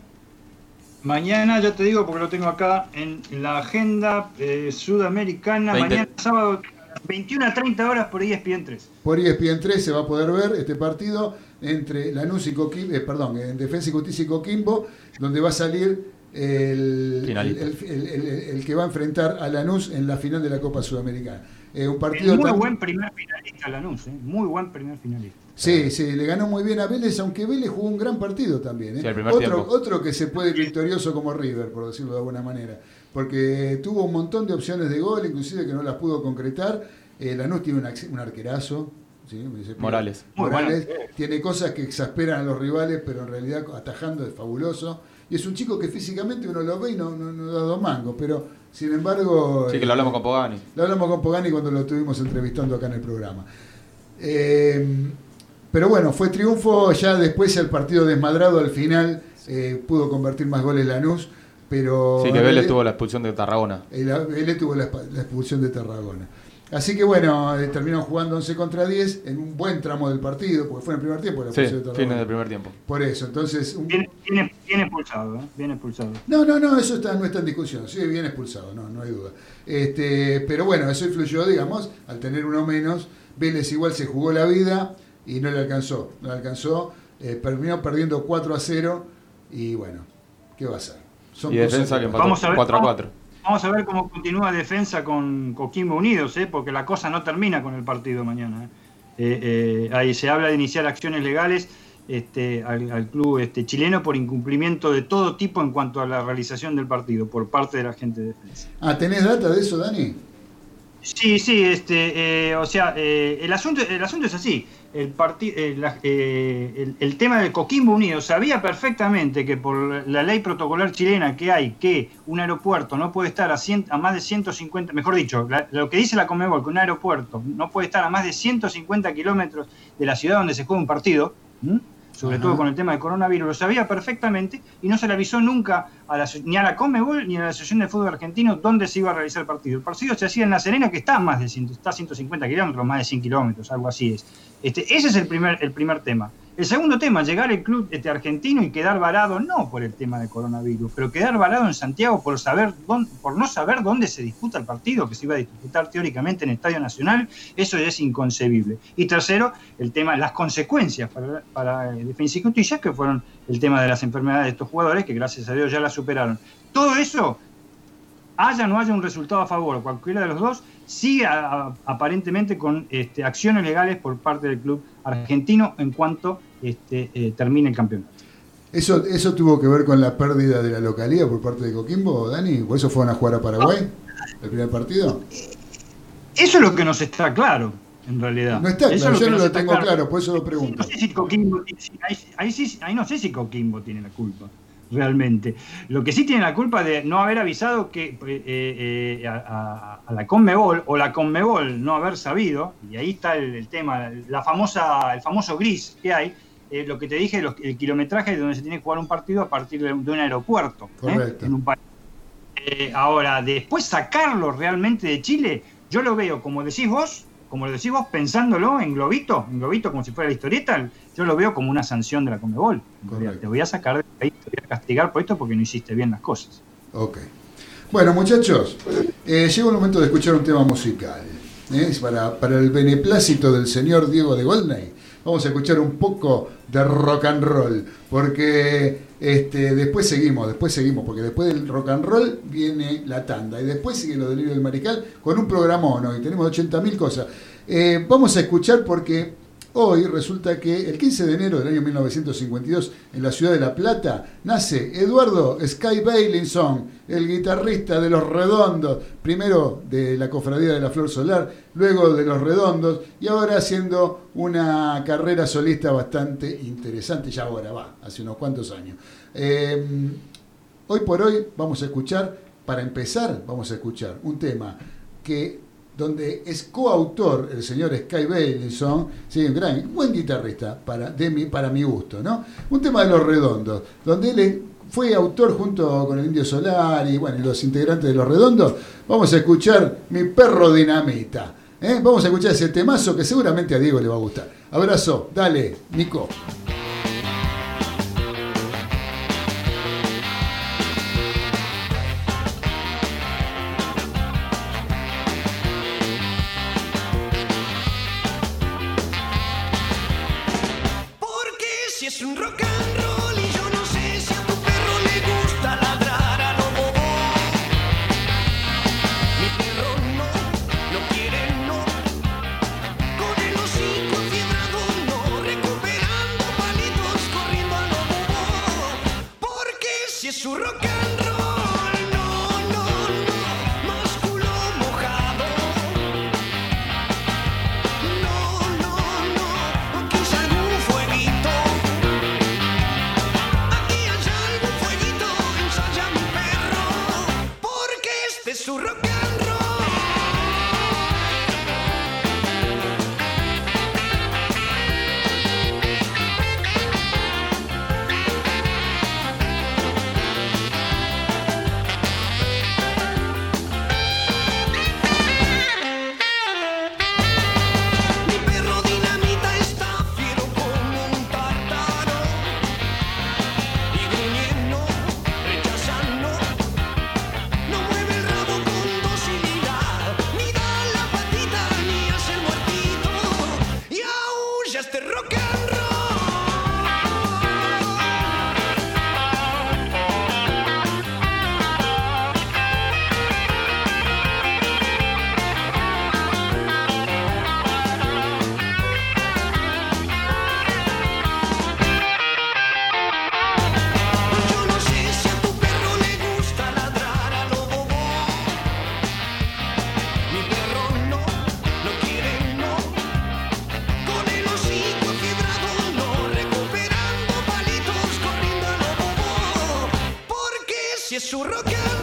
[SPEAKER 3] Mañana, ya te digo porque lo tengo acá en la agenda eh, sudamericana,
[SPEAKER 5] 20.
[SPEAKER 3] mañana sábado 21 a 30 horas por E ESPN 3.
[SPEAKER 1] Por E ESPN 3 se va a poder ver este partido entre Lanús y Coquimbo, eh, perdón, en Defensa y Justicia y Coquimbo, donde va a salir el, el, el- el- el que va a enfrentar a Lanús en la final de la Copa Sudamericana. Eh, un partido
[SPEAKER 3] muy
[SPEAKER 1] tan-
[SPEAKER 3] buen primer finalista Lanús, eh, muy buen primer finalista.
[SPEAKER 1] Sí, sí, le ganó muy bien a Vélez, aunque Vélez jugó un gran partido también. ¿eh?
[SPEAKER 5] Sí,
[SPEAKER 1] otro, otro que se puede ir victorioso como River, por decirlo de alguna manera. Porque tuvo un montón de opciones de gol, inclusive que no las pudo concretar. Eh, Lanús tiene un, arquerazo. ¿sí? Me dice,
[SPEAKER 5] Morales.
[SPEAKER 1] Morales tiene cosas que exasperan a los rivales, pero en realidad atajando es fabuloso. Y es un chico que físicamente uno lo ve y no, no, no da dos mangos, pero sin embargo...
[SPEAKER 5] Sí, que lo hablamos con Pogani.
[SPEAKER 1] Lo hablamos con Pogani cuando lo estuvimos entrevistando acá en el programa. Eh, pero bueno, fue triunfo, ya después el partido desmadrado al final eh, pudo convertir más goles Lanús, pero...
[SPEAKER 5] Sí, que Vélez tuvo la expulsión de Tarragona.
[SPEAKER 1] Vélez tuvo la, la expulsión de Tarragona. Así que bueno, eh, terminaron jugando 11 contra 10 en un buen tramo del partido, porque fue en el primer tiempo la
[SPEAKER 5] Sí,
[SPEAKER 1] de
[SPEAKER 5] del primer tiempo.
[SPEAKER 1] Por eso, entonces... un-
[SPEAKER 3] Bien, bien, bien expulsado, ¿eh? bien expulsado.
[SPEAKER 1] no, no, no, eso está, no está en discusión. Sí, bien expulsado, no, no hay duda. Este, pero bueno, eso influyó, digamos, al tener uno menos. Vélez igual se jugó la vida y no le alcanzó. No le alcanzó. eh, terminó perdiendo 4 a 0 y bueno, ¿qué va a hacer? Son
[SPEAKER 5] Y defensa que
[SPEAKER 1] que-
[SPEAKER 5] empató
[SPEAKER 3] Vamos a ver,
[SPEAKER 5] 4 a
[SPEAKER 3] vamos-
[SPEAKER 5] 4.
[SPEAKER 3] Vamos a ver cómo continúa defensa con Coquimbo Unidos, ¿eh? porque la cosa no termina con el partido mañana. ¿eh? Eh, eh, ahí se habla de iniciar acciones legales este, al, al club este, chileno por incumplimiento de todo tipo en cuanto a la realización del partido por parte de la gente de defensa.
[SPEAKER 1] Ah, ¿tenés data de eso, Dani?
[SPEAKER 3] Sí, sí, este, eh, o sea, eh, el, asunto, el asunto es así. El, parti- eh, la- eh, el, el tema del Coquimbo Unido sabía perfectamente que por la ley protocolar chilena que hay, que un aeropuerto no puede estar a, cien- a más de 150, mejor dicho, la- lo que dice la Comebol, que un aeropuerto no puede estar a más de 150 kilómetros de la ciudad donde se juega un partido. Sobre
[SPEAKER 1] Ajá.
[SPEAKER 3] todo con el tema del coronavirus, lo sabía perfectamente y no se le avisó nunca a la, ni a la Comebol ni a la Asociación de Fútbol Argentino dónde se iba a realizar el partido. El partido se hacía en La Serena, que está a más de 100, está a 150 kilómetros, más de 100 kilómetros, algo así es. Este, ese es el primer, el primer tema. El segundo tema, llegar al club este, argentino y quedar varado, no por el tema del coronavirus, pero quedar varado en Santiago por, saber dónde- por no saber dónde se disputa el partido, que se iba a disputar teóricamente en el Estadio Nacional, eso ya es inconcebible. Y tercero, el tema, las consecuencias para, para Defensa y Justicia, que fueron el tema de las enfermedades de estos jugadores, que gracias a Dios ya las superaron. Todo eso, haya o no haya un resultado a favor, cualquiera de los dos, sigue a- aparentemente con este, acciones legales por parte del club argentino en cuanto este, eh, termine el campeonato.
[SPEAKER 1] ¿Eso, ¿Eso tuvo que ver con la pérdida de la localía por parte de Coquimbo, Dani? ¿Por eso fueron a jugar a Paraguay? ¿El primer partido?
[SPEAKER 3] Eso es lo que nos está claro, en realidad.
[SPEAKER 1] No está claro,
[SPEAKER 3] es
[SPEAKER 1] yo no lo tengo claro, por eso lo pregunto.
[SPEAKER 3] No sé si Coquimbo, ahí, ahí ahí no sé si Coquimbo tiene la culpa, realmente. Lo que sí tiene la culpa de no haber avisado que eh, eh, a, a- la Conmebol o la Conmebol no haber sabido, y ahí está el, el tema, la famosa, el famoso gris que hay, eh, lo que te dije, los- el kilometraje de donde se tiene que jugar un partido a partir de, un de un aeropuerto. ¿eh?
[SPEAKER 1] Correcto.
[SPEAKER 3] En un país. Eh, ahora, después sacarlo realmente de Chile, yo lo veo, como decís vos, como lo decís vos, pensándolo en globito, en globito como si fuera la historieta, yo lo veo como una sanción de la
[SPEAKER 1] Correcto.
[SPEAKER 3] Te voy a sacar de ahí, te voy a castigar por esto porque no hiciste bien las cosas.
[SPEAKER 1] Ok. Bueno, muchachos, eh, llegó el momento de escuchar un tema musical. ¿eh? Para, para el beneplácito del señor Diego de Goldney. Vamos a escuchar un poco de rock and roll, porque este, después seguimos, después seguimos, porque después del rock and roll viene la tanda y después sigue lo del libro del marical con un programón hoy, tenemos 80.000 cosas. Eh, vamos a escuchar porque Hoy resulta que el 15 de enero del año 1952, en la ciudad de La Plata, nace Eduardo Sky Bailinson, el guitarrista de Los Redondos, primero de la Cofradía de la Flor Solar, luego de Los Redondos, y ahora haciendo una carrera solista bastante interesante, ya ahora va, hace unos cuantos años. Eh, hoy por hoy vamos a escuchar, para empezar, vamos a escuchar un tema que donde es coautor el señor Sky Bailinson, sí, un gran, buen guitarrista para, de mi, para mi gusto, ¿no? Un tema de los redondos, donde él fue autor junto con el Indio Solar y bueno, los integrantes de los redondos. Vamos a escuchar Mi perro dinamita. ¿eh? Vamos a escuchar ese temazo que seguramente a Diego le va a gustar. Abrazo, dale, Nico.
[SPEAKER 8] Su rock and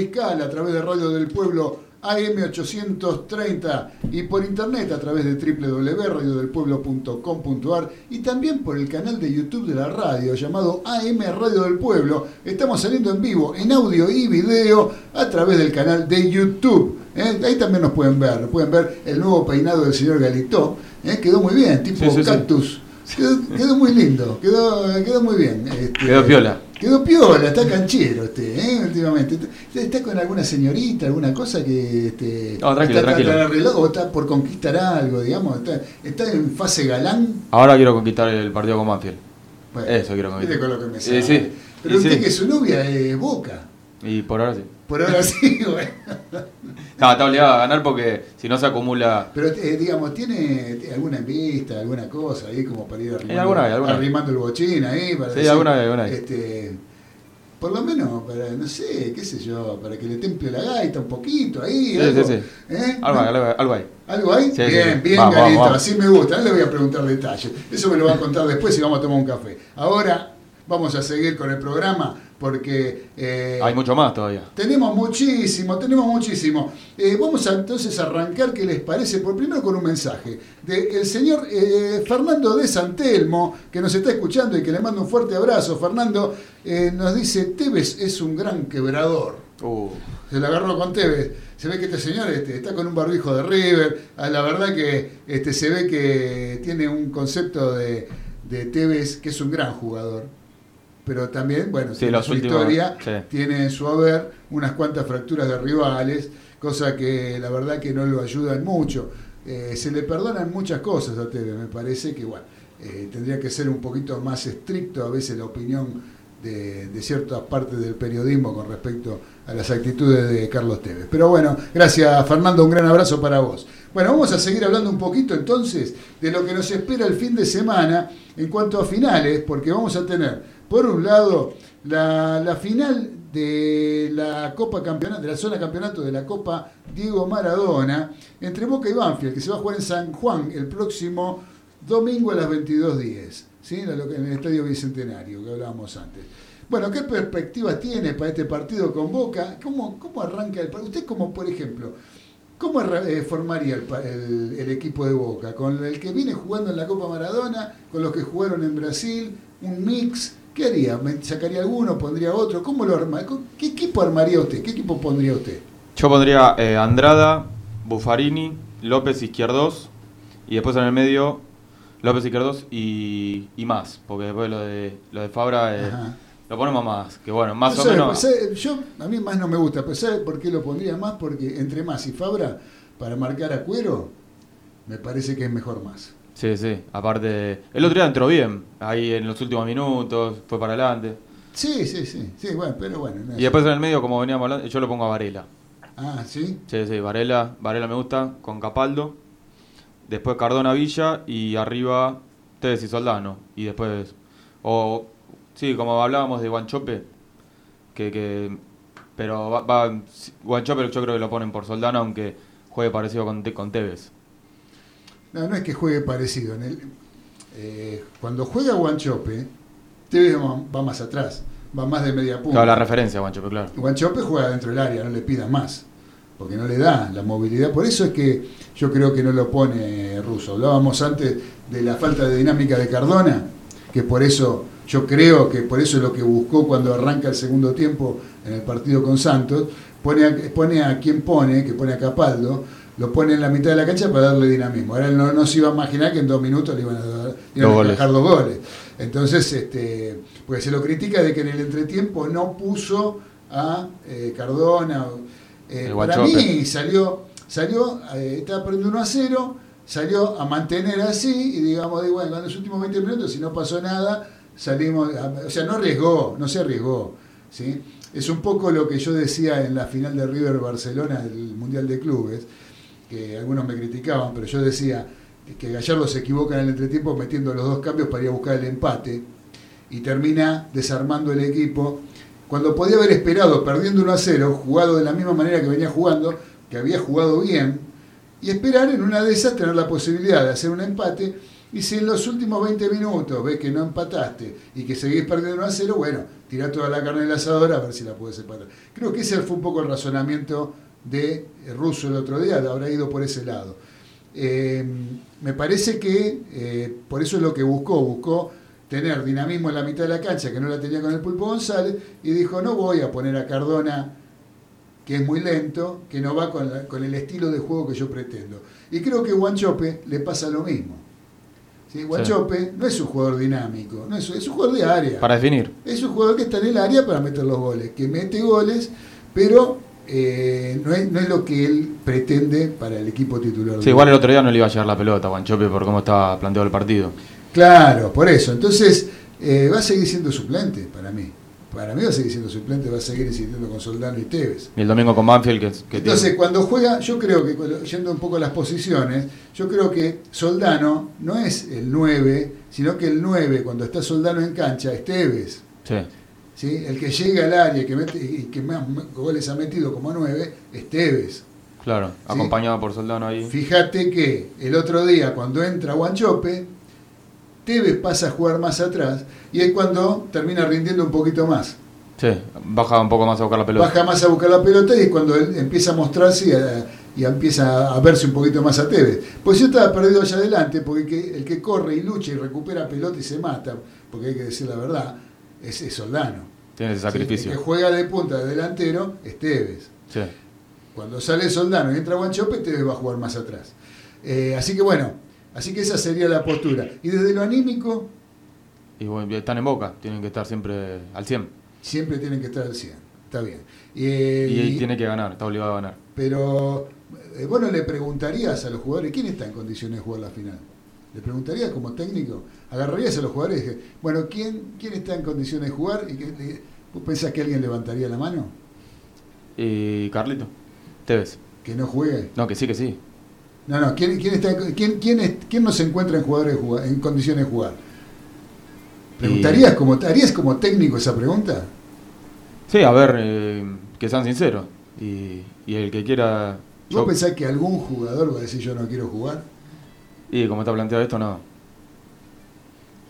[SPEAKER 1] Mariscal a través de Radio del Pueblo AM 830 y por internet a través de www.radiodelpueblo.com.ar y también por el canal de YouTube de la radio llamado AM Radio del Pueblo. Estamos saliendo en vivo en audio y video a través del canal de YouTube. ¿eh? Ahí también nos pueden ver, pueden ver el nuevo peinado del señor Galitó. ¿eh? Quedó muy bien, tipo
[SPEAKER 5] Sí, sí, sí.
[SPEAKER 1] cactus. Quedó, quedó muy lindo, quedó, quedó muy bien. este,
[SPEAKER 5] Quedó piola.
[SPEAKER 1] Quedó piola, está canchero este, ¿eh? últimamente. Está, está con alguna señorita, alguna cosa que este,
[SPEAKER 5] No, tranquilo,
[SPEAKER 1] está,
[SPEAKER 5] tranquilo.
[SPEAKER 1] está o está por conquistar algo, digamos. Está, está en fase galán.
[SPEAKER 5] Ahora quiero conquistar el partido con Banfield.
[SPEAKER 1] Bueno,
[SPEAKER 5] Eso quiero conquistar.
[SPEAKER 1] con lo que me
[SPEAKER 5] Eh,
[SPEAKER 1] sale.
[SPEAKER 5] sí.
[SPEAKER 1] Pero
[SPEAKER 5] Y
[SPEAKER 1] usted
[SPEAKER 5] sí.
[SPEAKER 1] que su novia es Boca.
[SPEAKER 5] Y por ahora sí.
[SPEAKER 1] Por ahora sí.
[SPEAKER 5] No, está obligado a ganar porque si no se acumula.
[SPEAKER 1] Pero eh, digamos, ¿tiene alguna en vista, alguna cosa ahí como para ir arrimando,
[SPEAKER 5] alguna vez, alguna vez.
[SPEAKER 1] arrimando el bochín ahí? Para
[SPEAKER 5] Sí, alguna vez, alguna vez.
[SPEAKER 1] Este, por lo menos, para, no sé, qué sé yo, para que le temple la gaita un poquito ahí.
[SPEAKER 5] Sí,
[SPEAKER 1] algo,
[SPEAKER 5] sí, sí.
[SPEAKER 1] ¿eh?
[SPEAKER 5] Algo hay, algo algo hay.
[SPEAKER 1] ¿Algo?
[SPEAKER 5] Sí, sí,
[SPEAKER 1] bien,
[SPEAKER 5] sí.
[SPEAKER 1] bien,
[SPEAKER 5] Vamos,
[SPEAKER 1] Galito,
[SPEAKER 5] vamos, vamos.
[SPEAKER 1] así me gusta. No le voy a preguntar detalles. Eso me lo va a contar después y vamos a tomar un café. Ahora vamos a seguir con el programa porque... eh,
[SPEAKER 5] Hay mucho más todavía.
[SPEAKER 1] tenemos muchísimo, tenemos muchísimo. Eh, vamos a entonces arrancar, ¿qué les parece? Por primero con un mensaje del señor eh, Fernando de Santelmo, que nos está escuchando y que le mando un fuerte abrazo. Fernando nos dice, Tevez es un gran quebrador.
[SPEAKER 5] Uh,
[SPEAKER 1] Se la agarró con Tevez. Se ve que este señor este, está con un barbijo de River. Ah, La verdad que este, se ve que tiene un concepto de, de Tevez que es un gran jugador. Pero también, bueno,
[SPEAKER 5] Sí,
[SPEAKER 1] tiene
[SPEAKER 5] los
[SPEAKER 1] su
[SPEAKER 5] últimos,
[SPEAKER 1] historia,
[SPEAKER 5] sí.
[SPEAKER 1] tiene en su haber unas cuantas fracturas de rivales, cosa que la verdad que no lo ayudan mucho. Eh, se le perdonan muchas cosas a Tevez, me parece que bueno, eh, tendría que ser un poquito más estricto a veces la opinión de, de ciertas partes del periodismo con respecto a las actitudes de Carlos Tevez. Pero bueno, gracias Fernando, un gran abrazo para vos. Bueno, vamos a seguir hablando un poquito entonces de lo que nos espera el fin de semana en cuanto a finales, porque vamos a tener, por un lado, la, final de la Copa Campeonato, de la zona campeonato de la Copa Diego Maradona, entre Boca y Banfield, que se va a jugar en San Juan el próximo domingo a las 22.10, ¿sí? en el- en el Estadio Bicentenario, que hablábamos antes. Bueno, ¿qué perspectivas tiene para este partido con Boca? ¿Cómo, cómo arranca el partido? Usted como, por ejemplo, ¿cómo eh, formaría el, el- el equipo de Boca? ¿Con el que viene jugando en la Copa Maradona? ¿Con los que jugaron en Brasil? ¿Un mix? ¿Qué haría? ¿Me ¿Sacaría alguno? ¿Pondría otro? ¿Cómo lo arma? ¿Qué equipo armaría usted? ¿Qué equipo pondría usted?
[SPEAKER 5] Yo pondría eh, Andrada, Buffarini, López Izquierdos y después en el medio López Izquierdos y, y más, porque después lo de lo de Fabra eh. Lo ponemos más, que bueno, más o menos.
[SPEAKER 1] pues, sabe, yo, a mí más no me gusta, pero ¿sabe por qué lo pondría más? Porque entre más y Fabra, para marcar a cuero, me parece que es mejor más.
[SPEAKER 5] Sí, sí, aparte el otro día entró bien, ahí en los últimos minutos, fue para adelante.
[SPEAKER 1] Sí, sí, sí, sí, bueno, pero bueno. no
[SPEAKER 5] Y después en el medio, como veníamos hablando, yo lo pongo a Varela.
[SPEAKER 1] Ah, sí.
[SPEAKER 5] Sí, sí, Varela, Varela me gusta, con Capaldo. Después Cardona Villa y arriba Tevez y Soldano. Y después, o sí, como hablábamos de Guanchope, que, que pero va, va- Guanchope yo creo que lo ponen por Soldano, aunque juegue parecido con, con Tevez.
[SPEAKER 1] No, no es que juegue parecido. En el, eh, cuando juega Guanchope, Tevez va, va más atrás, va más de media punta.
[SPEAKER 5] Claro, la referencia, Guanchope, claro.
[SPEAKER 1] Guanchope juega dentro del área, no le pidas más. porque no le da la movilidad. Por eso es que yo creo que no lo pone Russo. Hablábamos antes de la falta de dinámica de Cardona, que por eso, yo creo que por eso es lo que buscó cuando arranca el segundo tiempo en el partido con Santos, pone a, pone a quien pone, que pone a Capaldo, lo pone en la mitad de la cancha para darle dinamismo. Ahora él no, no se iba a imaginar que en dos minutos le iban a, dar, iban
[SPEAKER 5] Dos
[SPEAKER 1] a
[SPEAKER 5] goles.
[SPEAKER 1] dos goles. Entonces, este, porque se lo critica de que en el entretiempo no puso a eh, Cardona. eh, para mí salió, salió eh, estaba perdiendo 1 a 0, salió a mantener así y digamos, de, bueno, en los últimos 20 minutos, si no pasó nada, salimos, o sea, no arriesgó, no se arriesgó. ¿sí? Es un poco lo que yo decía en la final de River Barcelona del Mundial de Clubes, que algunos me criticaban, pero yo decía que Gallardo se equivoca en el entretiempo metiendo los dos cambios para ir a buscar el empate y termina desarmando el equipo cuando podía haber esperado perdiendo 1 a 0, jugado de la misma manera que venía jugando, que había jugado bien, y esperar en una de esas tener la posibilidad de hacer un empate. Y si en los últimos 20 minutos ves que no empataste y que seguís perdiendo 1 a 0, bueno, tirá toda la carne del asador a ver si la puedes empatar. Creo que ese fue un poco el razonamiento de Russo el otro día, habrá ido por ese lado. Eh, me parece que eh, por eso es lo que buscó, buscó tener dinamismo en la mitad de la cancha, que no la tenía con el Pulpo González, y dijo, no voy a poner a Cardona, que es muy lento, que no va con, la- con el estilo de juego que yo pretendo. Y creo que Guanchope le pasa lo mismo. ¿Sí? Guanchope no es un jugador dinámico, no es, es un jugador de área.
[SPEAKER 5] Para definir.
[SPEAKER 1] Es un jugador que está en el área para meter los goles, que mete goles, pero eh, no, es, no es lo que él pretende para el equipo titular.
[SPEAKER 5] Sí, igual el otro día no le iba a llegar la pelota a Guanchope por cómo estaba planteado el partido.
[SPEAKER 1] Claro, por eso. Entonces, eh, va a seguir siendo suplente para mí. Para mí va a seguir siendo suplente, va a seguir insistiendo con Soldano y Tevez.
[SPEAKER 5] Y el domingo con Banfield, que, que
[SPEAKER 1] Entonces,
[SPEAKER 5] tiene-
[SPEAKER 1] cuando juega, yo creo que, yendo un poco a las posiciones, yo creo que Soldano no es el 9, sino que el 9, cuando está Soldano en cancha, es Tevez.
[SPEAKER 5] Sí.
[SPEAKER 1] ¿sí? El que llega al área y que, mete, y que más goles ha metido como 9 es Tevez.
[SPEAKER 5] Claro, acompañado por Soldano ahí.
[SPEAKER 1] Fíjate que el otro día, cuando entra Guanchope, Tevez pasa a jugar más atrás y es cuando termina rindiendo un poquito más.
[SPEAKER 5] Sí, baja un poco más a buscar la pelota.
[SPEAKER 1] Baja más a buscar la pelota y es cuando él empieza a mostrarse y, a- y empieza a verse un poquito más a Tevez. Pues yo estaba perdido allá adelante porque el que, el que corre y lucha y recupera pelota y se mata, porque hay que decir la verdad, es, es Soldano.
[SPEAKER 5] Tiene ese
[SPEAKER 1] ¿sí? El
[SPEAKER 5] sacrificio.
[SPEAKER 1] que juega de punta de delantero es Tevez.
[SPEAKER 5] Sí.
[SPEAKER 1] Cuando sale Soldano y entra Guanchope, Tevez va a jugar más atrás. Eh, así que bueno, así que esa sería la postura. Y desde lo anímico,
[SPEAKER 5] Y bueno, están en boca, tienen que estar siempre al 100.
[SPEAKER 1] siempre tienen que estar al 100. Está bien. Eh,
[SPEAKER 5] Y,
[SPEAKER 1] y-
[SPEAKER 5] tiene que ganar, está obligado a ganar.
[SPEAKER 1] Pero eh, vos no le preguntarías a los jugadores quién está en condiciones de jugar la final. ¿Le preguntarías como técnico? ¿Agarrarías a los jugadores y dije, bueno, ¿quién, quién está en condiciones de jugar? ¿Y le- ¿Vos pensás que alguien levantaría la mano?
[SPEAKER 5] ¿Y Carlito? Tevez.
[SPEAKER 1] ¿Que no juegue?
[SPEAKER 5] No, que sí, que sí.
[SPEAKER 1] No, no, ¿quién, quién, está quién, quién, es- quién no se encuentra en, jugadores de jugar- en condiciones de jugar? ¿Preguntarías como, ¿Harías como técnico esa pregunta?
[SPEAKER 5] Sí, a ver, eh, que sean sinceros. Y, y el que quiera.
[SPEAKER 1] ¿Vos
[SPEAKER 5] yo-
[SPEAKER 1] pensás que algún jugador va a decir yo no quiero jugar?
[SPEAKER 5] y como está planteado esto, no.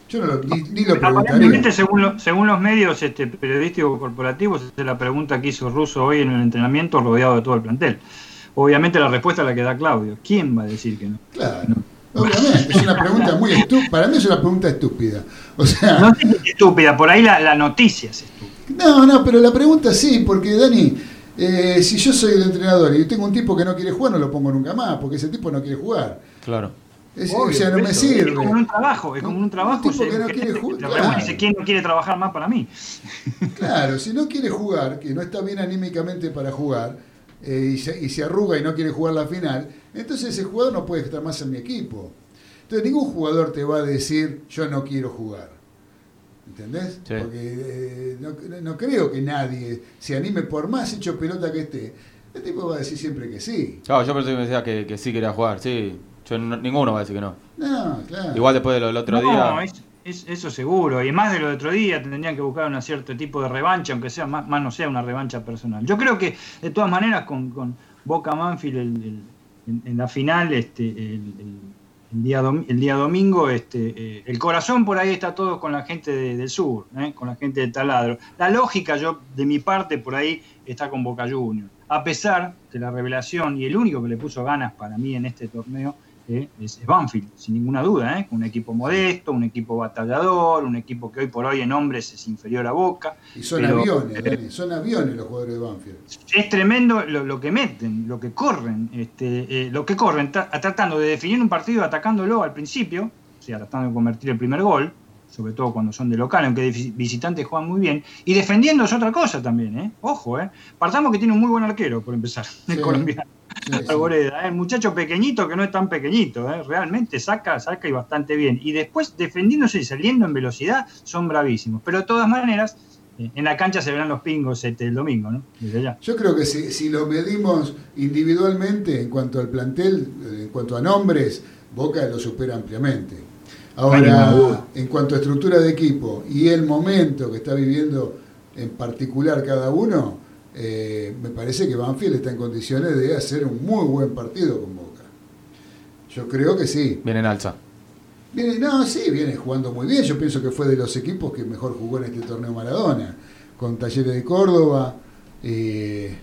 [SPEAKER 1] Yo no lo, ni, ni lo
[SPEAKER 3] Aparentemente,
[SPEAKER 1] preguntaría.
[SPEAKER 3] según, lo- según los medios este, periodísticos corporativos, esa es la pregunta que hizo Russo hoy en el entrenamiento rodeado de todo el plantel. Obviamente la respuesta la que da Claudio. ¿Quién va a decir que no?
[SPEAKER 1] Claro. Obviamente, es una pregunta muy estúpida. Para mí es una pregunta estúpida. O sea,
[SPEAKER 3] No es estúpida, por ahí la, la noticia es estúpida.
[SPEAKER 1] no, no, pero la pregunta sí, porque Dani, eh, si yo soy el entrenador y tengo un tipo que no quiere jugar, no lo pongo nunca más, porque ese tipo no quiere jugar.
[SPEAKER 5] Claro.
[SPEAKER 1] Es-
[SPEAKER 3] Obvio,
[SPEAKER 1] o sea, no me
[SPEAKER 3] eso,
[SPEAKER 1] sirve.
[SPEAKER 3] Es como un trabajo, es como en un trabajo.
[SPEAKER 1] Un tipo que no
[SPEAKER 3] que-
[SPEAKER 1] quiere jugar,
[SPEAKER 3] la pregunta
[SPEAKER 1] claro.
[SPEAKER 3] dice, ¿quién no quiere trabajar más para mí?
[SPEAKER 1] Claro, si no quiere jugar, que no está bien anímicamente para jugar, eh, y, se, y se arruga y no quiere jugar la final, entonces ese jugador no puede estar más en mi equipo. Entonces ningún jugador te va a decir yo no quiero jugar. ¿Entendés?
[SPEAKER 5] Sí.
[SPEAKER 1] Porque eh, no, no creo que nadie se anime por más hecho pelota que esté. El tipo va a decir siempre que sí.
[SPEAKER 5] Claro, yo pensé que me decía que, que sí quería jugar, sí. Yo no- ninguno va a decir que no.
[SPEAKER 1] No, claro.
[SPEAKER 5] Igual después de lo del otro
[SPEAKER 3] no,
[SPEAKER 5] día.
[SPEAKER 3] es- es- eso seguro. Y más de lo de otro día, tendrían que buscar un cierto tipo de revancha, aunque sea más, más no sea una revancha personal. Yo creo que, de todas maneras, con, con Boca Manfield el- en, la final, este, el, día, dom- el día domingo, este, eh, el corazón por ahí está todo con la gente de- del sur, ¿eh? con la gente de Taladro. La lógica, yo, de mi parte, por ahí está con Boca Juniors. a pesar de la revelación y el único que le puso ganas para mí en este torneo eh, es, Banfield, sin ninguna duda, ¿eh? un equipo modesto, un equipo batallador, un equipo que hoy por hoy en hombres es inferior a Boca.
[SPEAKER 1] Y son
[SPEAKER 3] pero,
[SPEAKER 1] aviones,
[SPEAKER 3] eh,
[SPEAKER 1] Dani, son aviones los jugadores de Banfield.
[SPEAKER 3] es tremendo lo, lo que meten, lo que corren, este, eh, lo que corren, tra- tratando de definir un partido atacándolo al principio, o sea, tratando de convertir el primer gol, sobre todo cuando son de local, aunque de visitantes juegan muy bien, y defendiendo es otra cosa también, ¿eh? Ojo, ¿eh? Partamos que tiene un muy buen arquero, por empezar, el
[SPEAKER 1] Sí.
[SPEAKER 3] colombiano.
[SPEAKER 1] Sí, sí.
[SPEAKER 3] Arboleda, ¿eh? el muchacho pequeñito que no es tan pequeñito, ¿eh? realmente saca, saca y bastante bien. Y después defendiéndose y saliendo en velocidad son bravísimos. Pero de todas maneras, eh, en la cancha se verán los pingos este, el domingo, ¿no? Desde.
[SPEAKER 1] Yo creo que si, si lo medimos individualmente en cuanto al plantel, en cuanto a nombres, Boca lo supera ampliamente. Ahora, en cuanto a estructura de equipo y el momento que está viviendo en particular cada uno, eh, me parece que Banfield está en condiciones de hacer un muy buen partido con Boca. Yo creo que sí.
[SPEAKER 5] Viene en alza.
[SPEAKER 1] Viene, no, sí, viene jugando muy bien. Yo pienso que fue de los equipos que mejor jugó en este torneo Maradona, con Talleres de Córdoba. eh,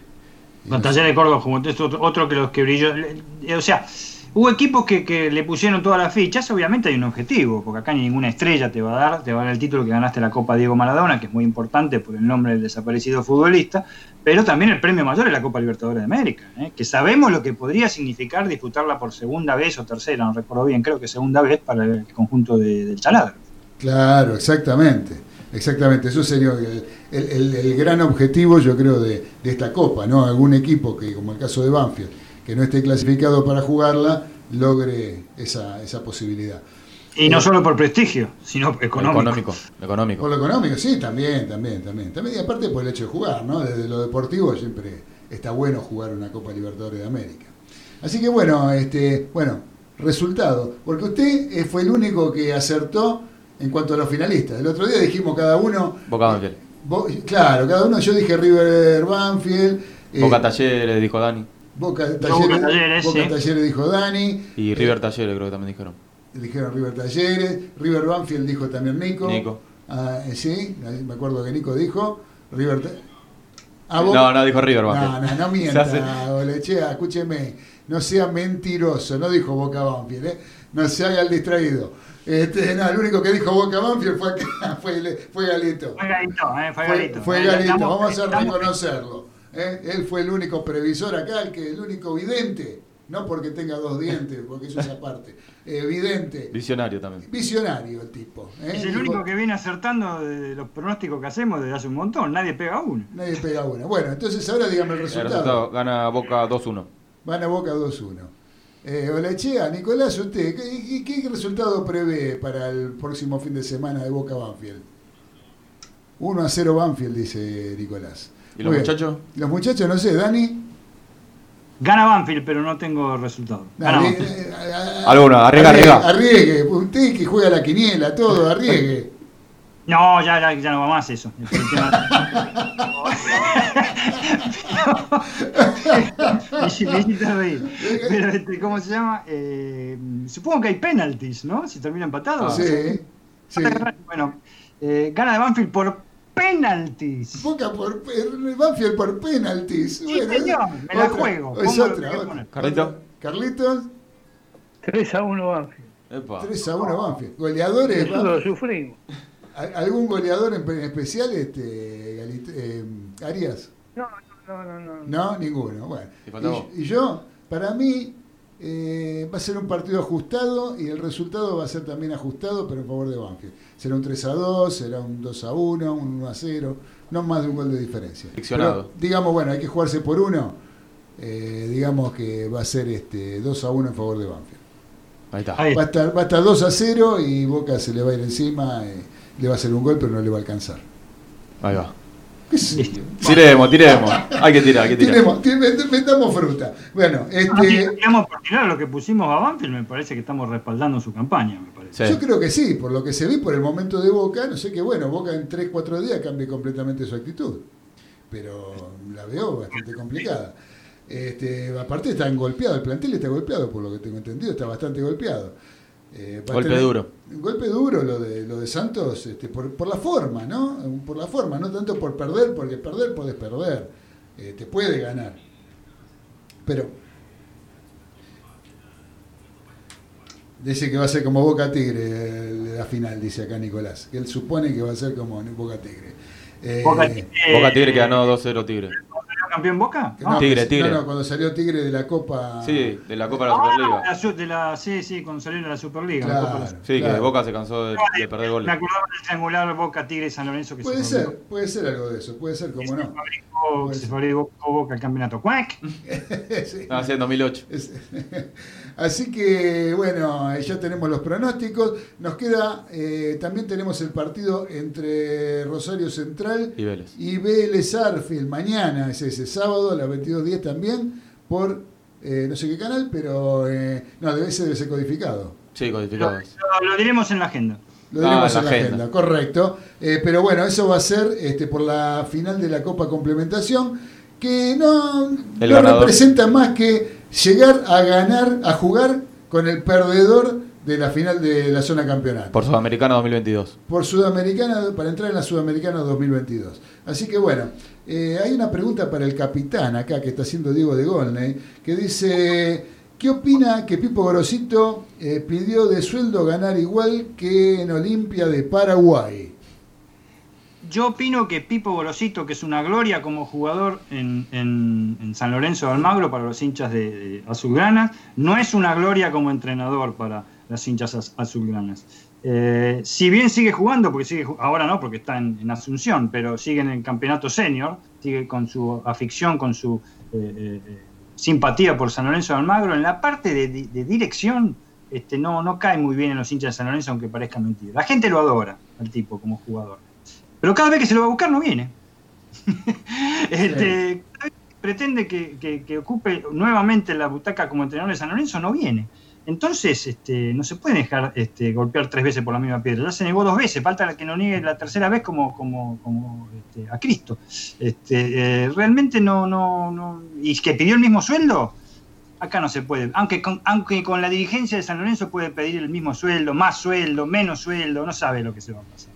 [SPEAKER 3] Con Talleres de Córdoba como otro, otro que los que brilló. Eh, O sea, hubo equipos que, le pusieron todas las fichas, obviamente hay un objetivo, porque acá ninguna estrella te va a dar, te va a dar el título que ganaste la Copa Diego Maradona, que es muy importante por el nombre del desaparecido futbolista, pero también el premio mayor es la Copa Libertadores de América, ¿eh? que sabemos lo que podría significar disputarla por segunda vez o tercera, no recuerdo bien, creo que segunda vez para el conjunto de- del Chaladro.
[SPEAKER 1] Claro, exactamente. Exactamente, eso sería el gran objetivo, yo creo, de, de esta Copa, ¿no? Algún equipo que, como el caso de Banfield, que no esté clasificado para jugarla, logre esa, esa posibilidad.
[SPEAKER 3] Y no solo por prestigio, sino económico.
[SPEAKER 5] Económico. Económico.
[SPEAKER 1] Por lo económico, sí, también, también, también. También, y aparte por el hecho de jugar, ¿no? Desde lo deportivo siempre está bueno jugar una Copa Libertadores de América. Así que bueno, este, bueno, resultado. Porque usted eh, fue el único que acertó en cuanto a los finalistas. El otro día dijimos cada uno.
[SPEAKER 5] Boca Banfield.
[SPEAKER 1] Bo- claro, cada uno, yo dije River Banfield. eh,
[SPEAKER 5] Boca Talleres, dijo Dani.
[SPEAKER 1] Boca
[SPEAKER 3] Boca
[SPEAKER 1] Talleres,
[SPEAKER 3] Talleres,
[SPEAKER 1] Boca
[SPEAKER 3] sí.
[SPEAKER 1] Talleres dijo Dani.
[SPEAKER 5] Y River Talleres creo que también dijeron.
[SPEAKER 1] Dijeron River Talleres. River Banfield dijo también Nico.
[SPEAKER 5] Nico.
[SPEAKER 1] Ah, eh, sí, me acuerdo que Nico dijo. River
[SPEAKER 5] No, no, dijo River
[SPEAKER 1] No,
[SPEAKER 5] Banfield.
[SPEAKER 1] no, no
[SPEAKER 5] Se
[SPEAKER 1] mienta,
[SPEAKER 5] hace-
[SPEAKER 1] escúcheme, no sea mentiroso, no dijo Boca Banfield, ¿eh? no se haga el distraído. Este, no, el único que dijo Boca Banfield fue, acá, fue, fue Galito.
[SPEAKER 3] Fue Galito, eh, fue Galito.
[SPEAKER 1] fue
[SPEAKER 3] Eh,
[SPEAKER 1] Galito,
[SPEAKER 3] estamos-
[SPEAKER 1] vamos a
[SPEAKER 3] estamos-
[SPEAKER 1] reconocerlo. ¿Eh? Él fue el único previsor acá, el, que, el único vidente, no porque tenga dos dientes, porque eso es aparte, eh, vidente,
[SPEAKER 5] Visionario también.
[SPEAKER 1] visionario el tipo. ¿eh?
[SPEAKER 3] Es el único que viene acertando de los pronósticos que hacemos desde hace un montón. Nadie pega uno.
[SPEAKER 1] Nadie pega una. Bueno, entonces ahora dígame el
[SPEAKER 5] El
[SPEAKER 1] resultado.
[SPEAKER 5] resultado gana Boca 2-1.
[SPEAKER 1] Van a Boca 2-1. Eh, Olechea, Nicolás, usted, ¿qué, qué- qué resultado prevé para el próximo fin de semana de Boca Banfield? 1 a 0 Banfield, dice Nicolás.
[SPEAKER 5] ¿Y los
[SPEAKER 1] Muy bien.
[SPEAKER 5] muchachos?
[SPEAKER 1] Los muchachos, no sé, Dani.
[SPEAKER 3] Gana Banfield, pero no tengo resultado. Gana
[SPEAKER 1] Dale, eh, a- a-
[SPEAKER 5] Alguno, arriesga, arriesga.
[SPEAKER 1] Arriesgue, usted que juega la quiniela, todo, arriesgue.
[SPEAKER 3] No, ya, ya, ya no va más eso. Pero, este, ¿cómo se llama? Eh, supongo que hay penalties, ¿no? Si termina empatado.
[SPEAKER 1] Sí, sí.
[SPEAKER 3] Bueno, eh, gana de Banfield por penalties.
[SPEAKER 1] Boca por Banfield por penaltis.
[SPEAKER 3] Sí, señor, me la juego,
[SPEAKER 1] Es otra,
[SPEAKER 3] que
[SPEAKER 1] otra.
[SPEAKER 3] poner.
[SPEAKER 5] Carlito.
[SPEAKER 1] Carlitos,
[SPEAKER 2] 3 a 1 Banfield.
[SPEAKER 5] Epa.
[SPEAKER 1] 3 a 1 Banfield. Goleadores.
[SPEAKER 2] Eso lo sufrimos.
[SPEAKER 1] ¿Al- ¿Algún goleador en especial, este, eh, Arias?
[SPEAKER 2] No, no, no, no.
[SPEAKER 1] No, ninguno. Bueno. Y, y yo, para mí, eh, va a ser un partido ajustado y el resultado va a ser también ajustado, pero en favor de Banfield. Será un 3 a 2, será un 2 a 1, un 1 a 0, no más de un gol de diferencia. Pero, digamos, bueno, hay que jugarse por uno. eh, digamos que va a ser este 2 a 1 en favor de Banfield.
[SPEAKER 5] Ahí está.
[SPEAKER 3] Ahí
[SPEAKER 1] Va a estar, va a estar 2 a 0 y Boca se le va a ir encima, eh, le va a hacer un gol, pero no le va a alcanzar.
[SPEAKER 5] Ahí va. Tiremos, tiremos. Hay que tirar, hay que tirar.
[SPEAKER 1] Tiremos, tiremos, metamos fruta. Bueno,
[SPEAKER 3] Ah, si
[SPEAKER 1] este,
[SPEAKER 3] tiramos por tirar lo que pusimos a Banfield, me parece que estamos respaldando su campaña, me parece.
[SPEAKER 5] Sí.
[SPEAKER 1] yo creo que sí, por lo que se ve por el momento de Boca, no sé qué bueno, Boca en 3, 4 días cambie completamente su actitud. Pero la veo bastante complicada. Este, aparte está golpeado, el plantel está golpeado, por lo que tengo entendido, está bastante golpeado. Eh,
[SPEAKER 5] Golpe
[SPEAKER 1] tener-
[SPEAKER 5] duro.
[SPEAKER 1] Un golpe duro lo de, lo de Santos, este, por, por la forma, ¿no? Por la forma, no tanto por perder, porque perder puedes perder, eh, te puede ganar. Pero dice que va a ser como Boca Tigre eh, la final, dice acá Nicolás. Que él supone que va a ser como Boca Tigre. Eh,
[SPEAKER 3] Boca Tigre.
[SPEAKER 5] Boca Tigre que ganó 2-0 Tigre.
[SPEAKER 3] Campeón Boca?
[SPEAKER 1] que no,
[SPEAKER 5] Tigre,
[SPEAKER 1] que-
[SPEAKER 5] Tigre.
[SPEAKER 1] No, no, cuando salió Tigre de la Copa.
[SPEAKER 5] Sí, de la Copa de la
[SPEAKER 3] Ah,
[SPEAKER 5] Superliga.
[SPEAKER 3] la su- de la, sí, sí, cuando salió de la Superliga. la Copa de la
[SPEAKER 1] Claro,
[SPEAKER 5] Sí, que
[SPEAKER 1] claro.
[SPEAKER 5] Boca se cansó de, de perder
[SPEAKER 3] Me
[SPEAKER 5] goles.
[SPEAKER 3] acordaba del triangular Boca Tigre San Lorenzo que
[SPEAKER 1] Puede
[SPEAKER 3] se
[SPEAKER 1] ser, puede ser algo de eso, puede ser, como
[SPEAKER 3] que
[SPEAKER 1] no.
[SPEAKER 3] se fabricó, que se fabricó Boca el campeonato. ¡Cuac!
[SPEAKER 1] Sí.
[SPEAKER 5] No, sí, en 2008.
[SPEAKER 1] Es- Así que bueno, eh, ya tenemos los pronósticos. Nos queda, eh, también tenemos el partido entre Rosario Central
[SPEAKER 5] Y Vélez.
[SPEAKER 1] y Vélez Arfield. Mañana es ese sábado a las 22.10 también por eh, no sé qué canal, pero eh, no, debe ser, debe ser codificado.
[SPEAKER 5] Sí,
[SPEAKER 3] Lo,
[SPEAKER 5] codificados.
[SPEAKER 3] lo- lo diremos en la agenda.
[SPEAKER 1] Lo diremos
[SPEAKER 5] Ah,
[SPEAKER 1] en
[SPEAKER 5] la
[SPEAKER 1] agenda,
[SPEAKER 5] agenda.
[SPEAKER 1] correcto. Eh, pero bueno, eso va a ser este, por la final de la Copa Complementación, que no, no representa más que llegar a ganar, a jugar con el perdedor de la final de la zona campeonato.
[SPEAKER 5] Por Sudamericana 2022.
[SPEAKER 1] Por Sudamericana, para entrar en la Sudamericana 2022. Así que bueno, eh, hay una pregunta para el capitán acá que está haciendo Diego de Golney, que dice, ¿qué opina que Pipo Gorosito eh, pidió de sueldo ganar igual que en Olimpia de Paraguay?
[SPEAKER 3] Yo opino que Pipo Gorosito, que es una gloria como jugador en, San Lorenzo de Almagro para los hinchas de, de azulgranas, no es una gloria como entrenador para las hinchas az- azulgranas. Eh, si bien sigue jugando, porque sigue ahora no, porque está en, Asunción, pero sigue en el campeonato senior, sigue con su afición, con su eh, eh, simpatía por San Lorenzo de Almagro, en la parte de dirección este, no, no cae muy bien en los hinchas de San Lorenzo, aunque parezca mentira. La gente lo adora al tipo como jugador. Pero cada vez que se lo va a buscar no viene. Este, cada vez que pretende que, que- que ocupe nuevamente la butaca como entrenador de San Lorenzo, no viene. Entonces, este, no se puede dejar este, golpear tres veces por la misma piedra. Ya se negó dos veces, falta que no niegue la tercera vez como, como, como este, a Cristo. Este, eh, realmente no, no, no. ¿Y que pidió el mismo sueldo? Acá no se puede. Aunque con, aunque con la dirigencia de San Lorenzo puede pedir el mismo sueldo, más sueldo, menos sueldo, no sabe lo que se va a pasar.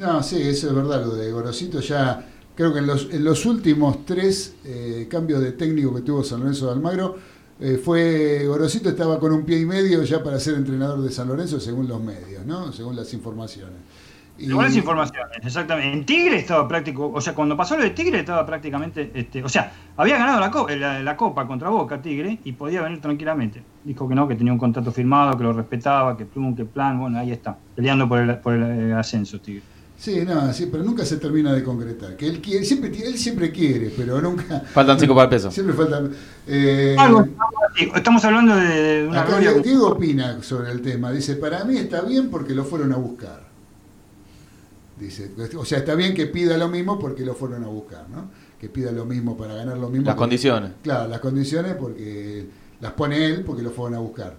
[SPEAKER 1] No, sí, eso es verdad, lo de Gorosito ya, creo que en los, en los últimos tres eh, cambios de técnico que tuvo San Lorenzo de Almagro, eh, fue Gorosito estaba con un pie y medio ya para ser entrenador de San Lorenzo según los medios, ¿no? Según las informaciones. Y-
[SPEAKER 3] Según las informaciones, exactamente. En Tigre estaba práctico, o sea, cuando pasó lo de Tigre estaba prácticamente, este, o sea, había ganado la, la Copa contra Boca Tigre y podía venir tranquilamente. Dijo que no, que tenía un contrato firmado, que lo respetaba, que plum, que plan, bueno, ahí está, peleando por el, por el eh, ascenso Tigre.
[SPEAKER 1] Sí, no, sí, pero nunca se termina de concretar. Que él quiere, siempre, él siempre quiere, pero nunca.
[SPEAKER 5] Faltan cinco para el peso.
[SPEAKER 1] Siempre falta. eh,
[SPEAKER 3] Algo, algo así. Estamos hablando de, una
[SPEAKER 1] acá
[SPEAKER 3] gloria.
[SPEAKER 1] Diego- opina sobre el tema. Dice, para mí está bien porque lo fueron a buscar. Dice, o sea, está bien que pida lo mismo porque lo fueron a buscar, ¿no? Que pida lo mismo para ganar lo mismo.
[SPEAKER 5] Las condiciones.
[SPEAKER 1] Claro, las condiciones porque las pone él porque lo fueron a buscar.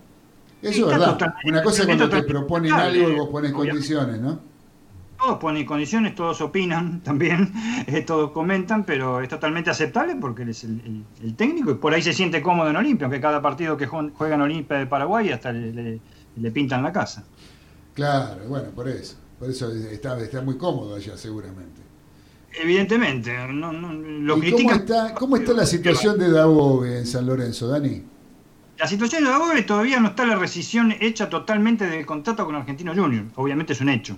[SPEAKER 1] Eso es verdad. Una cosa es cuando te proponen algo y vos pones
[SPEAKER 3] obviamente.
[SPEAKER 1] condiciones, ¿no?
[SPEAKER 3] Todos ponen condiciones, todos opinan también, eh, todos comentan, pero es totalmente aceptable porque él es el, el- el técnico y por ahí se siente cómodo en Olimpia, aunque cada partido que jue- juega en Olimpia de Paraguay hasta le, le- le pintan la casa.
[SPEAKER 1] Claro, bueno, por eso. Por eso está, está muy cómodo allá, seguramente.
[SPEAKER 3] Evidentemente, no, no, lo
[SPEAKER 1] ¿Y cómo
[SPEAKER 3] critican.
[SPEAKER 1] está, cómo está la situación de Dabove en San Lorenzo, Dani?
[SPEAKER 3] La situación de Dabove todavía no está la rescisión hecha totalmente del contrato con Argentino Junior. Obviamente es un hecho,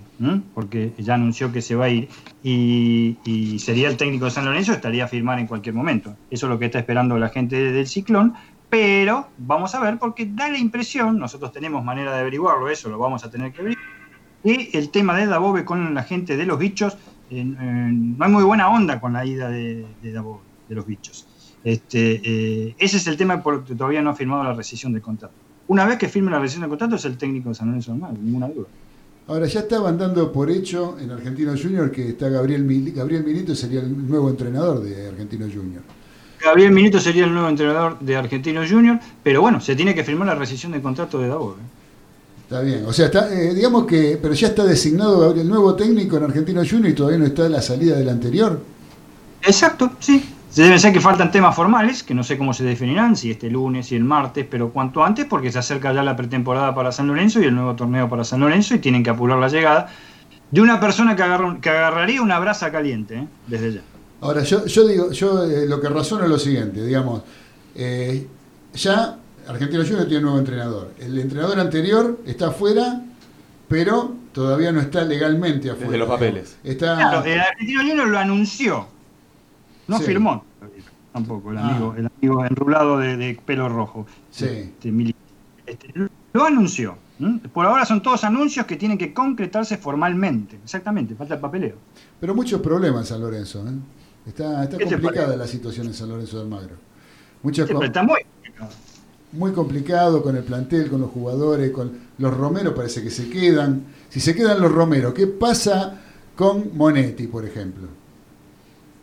[SPEAKER 3] porque ya anunció que se va a ir y, sería el técnico de San Lorenzo, estaría a firmar en cualquier momento. Eso es lo que está esperando la gente del Ciclón. Pero vamos a ver, porque da la impresión, nosotros tenemos manera de averiguarlo, eso lo vamos a tener que averiguar, que el tema de Dabove con la gente de los bichos, eh, eh, no hay muy buena onda con la ida de, de de los bichos. Este, eh, ese es el tema porque todavía no ha firmado la rescisión del contrato. Una vez que firme la rescisión del contrato es el técnico de San Lorenzo Almagro, ninguna duda.
[SPEAKER 1] Ahora ya estaban dando por hecho en Argentino Junior que está Gabriel Mil Gabriel Milito sería el nuevo entrenador de Argentino Junior.
[SPEAKER 3] Gabriel Milito sería el nuevo entrenador de Argentino Junior, pero bueno, se tiene que firmar la rescisión del contrato de Dabove.
[SPEAKER 1] Está bien, o sea, está, eh, digamos que, pero ya está designado Gabriel, el nuevo técnico en Argentino Junior y todavía no está la salida del anterior.
[SPEAKER 3] Exacto, sí. Se deben ser que faltan temas formales, que no sé cómo se definirán, si este lunes, si el martes, pero cuanto antes, porque se acerca ya la pretemporada para San Lorenzo y el nuevo torneo para San Lorenzo y tienen que apurar la llegada de una persona que, agarra- que agarraría una brasa caliente, ¿eh? desde ya.
[SPEAKER 1] Ahora, yo, yo digo, yo eh, lo que razono es lo siguiente, digamos, eh, ya Argentino Junior tiene un nuevo entrenador. El entrenador anterior está afuera, pero todavía no está legalmente afuera.
[SPEAKER 5] Desde los papeles.
[SPEAKER 1] Está,
[SPEAKER 3] Claro, el Argentino Junior lo anunció. No
[SPEAKER 1] Sí.
[SPEAKER 3] firmó tampoco el
[SPEAKER 1] Ah.
[SPEAKER 3] amigo, el amigo enrulado de, de pelo rojo.
[SPEAKER 1] Sí.
[SPEAKER 3] Este, este, lo anunció. Por ahora son todos anuncios que tienen que concretarse formalmente. Exactamente, falta el papeleo.
[SPEAKER 1] Pero muchos problemas en San Lorenzo. ¿eh? Está, está
[SPEAKER 3] ¿Qué te
[SPEAKER 1] complicada la situación en San Lorenzo de Almagro. Muchas
[SPEAKER 3] Sí, está muy
[SPEAKER 1] muy complicado con el plantel, con los jugadores, con los Romero parece que se quedan. Si se quedan los Romero, ¿qué pasa con Monetti, por ejemplo?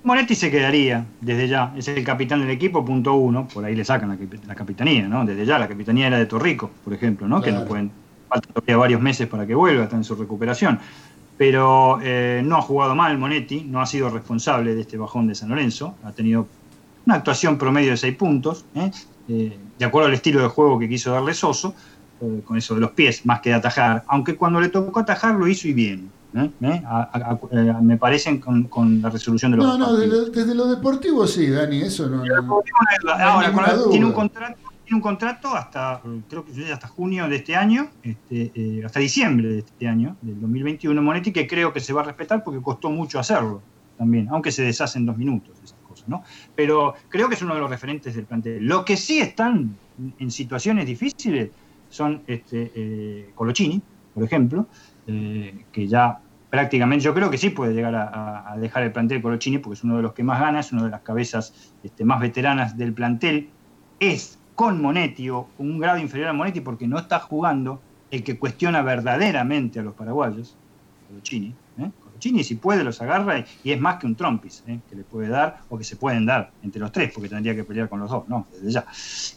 [SPEAKER 3] Monetti se quedaría desde ya, es el capitán del equipo, punto uno, por ahí le sacan la, capi- la capitanía, ¿no? Desde ya, la capitanía era de Torrico, por ejemplo, ¿no? Que no pueden, falta todavía varios meses para que vuelva, está en su recuperación. Pero eh, no ha jugado mal Monetti, no ha sido responsable de este bajón de San Lorenzo, ha tenido una actuación promedio de seis puntos, ¿eh? Eh, de acuerdo al estilo de juego que quiso darle Soso, eh, con eso de los pies, más que de atajar, aunque cuando le tocó atajar lo hizo y bien. ¿Eh? ¿Eh? A- a- a- eh, me parecen con, con la resolución de los
[SPEAKER 1] No, no, desde, desde lo deportivo sí, Dani, eso no. no-
[SPEAKER 3] Ahora,
[SPEAKER 1] ninguna
[SPEAKER 3] con- tiene un contrato, tiene un contrato hasta creo que hasta junio de este año, este, eh, hasta diciembre de este año, del 2021 Monetti, que creo que se va a respetar porque costó mucho hacerlo también, aunque se deshace en dos minutos esas cosas, ¿no? Pero creo que es uno de los referentes del plantel. Lo que sí están en situaciones difíciles son este, eh, Colochini, por ejemplo, eh, que ya prácticamente yo creo que sí puede llegar a, dejar el plantel Colochini porque es uno de los que más gana, es una de las cabezas este, más veteranas del plantel. Es con Monetti o un grado inferior a Monetti porque no está jugando el que cuestiona verdaderamente a los paraguayos, Colochini. ¿eh? Colochini si puede los agarra y, y es más que un trompis ¿eh? que le puede dar o que se pueden dar entre los tres porque tendría que pelear con los dos, no, desde ya.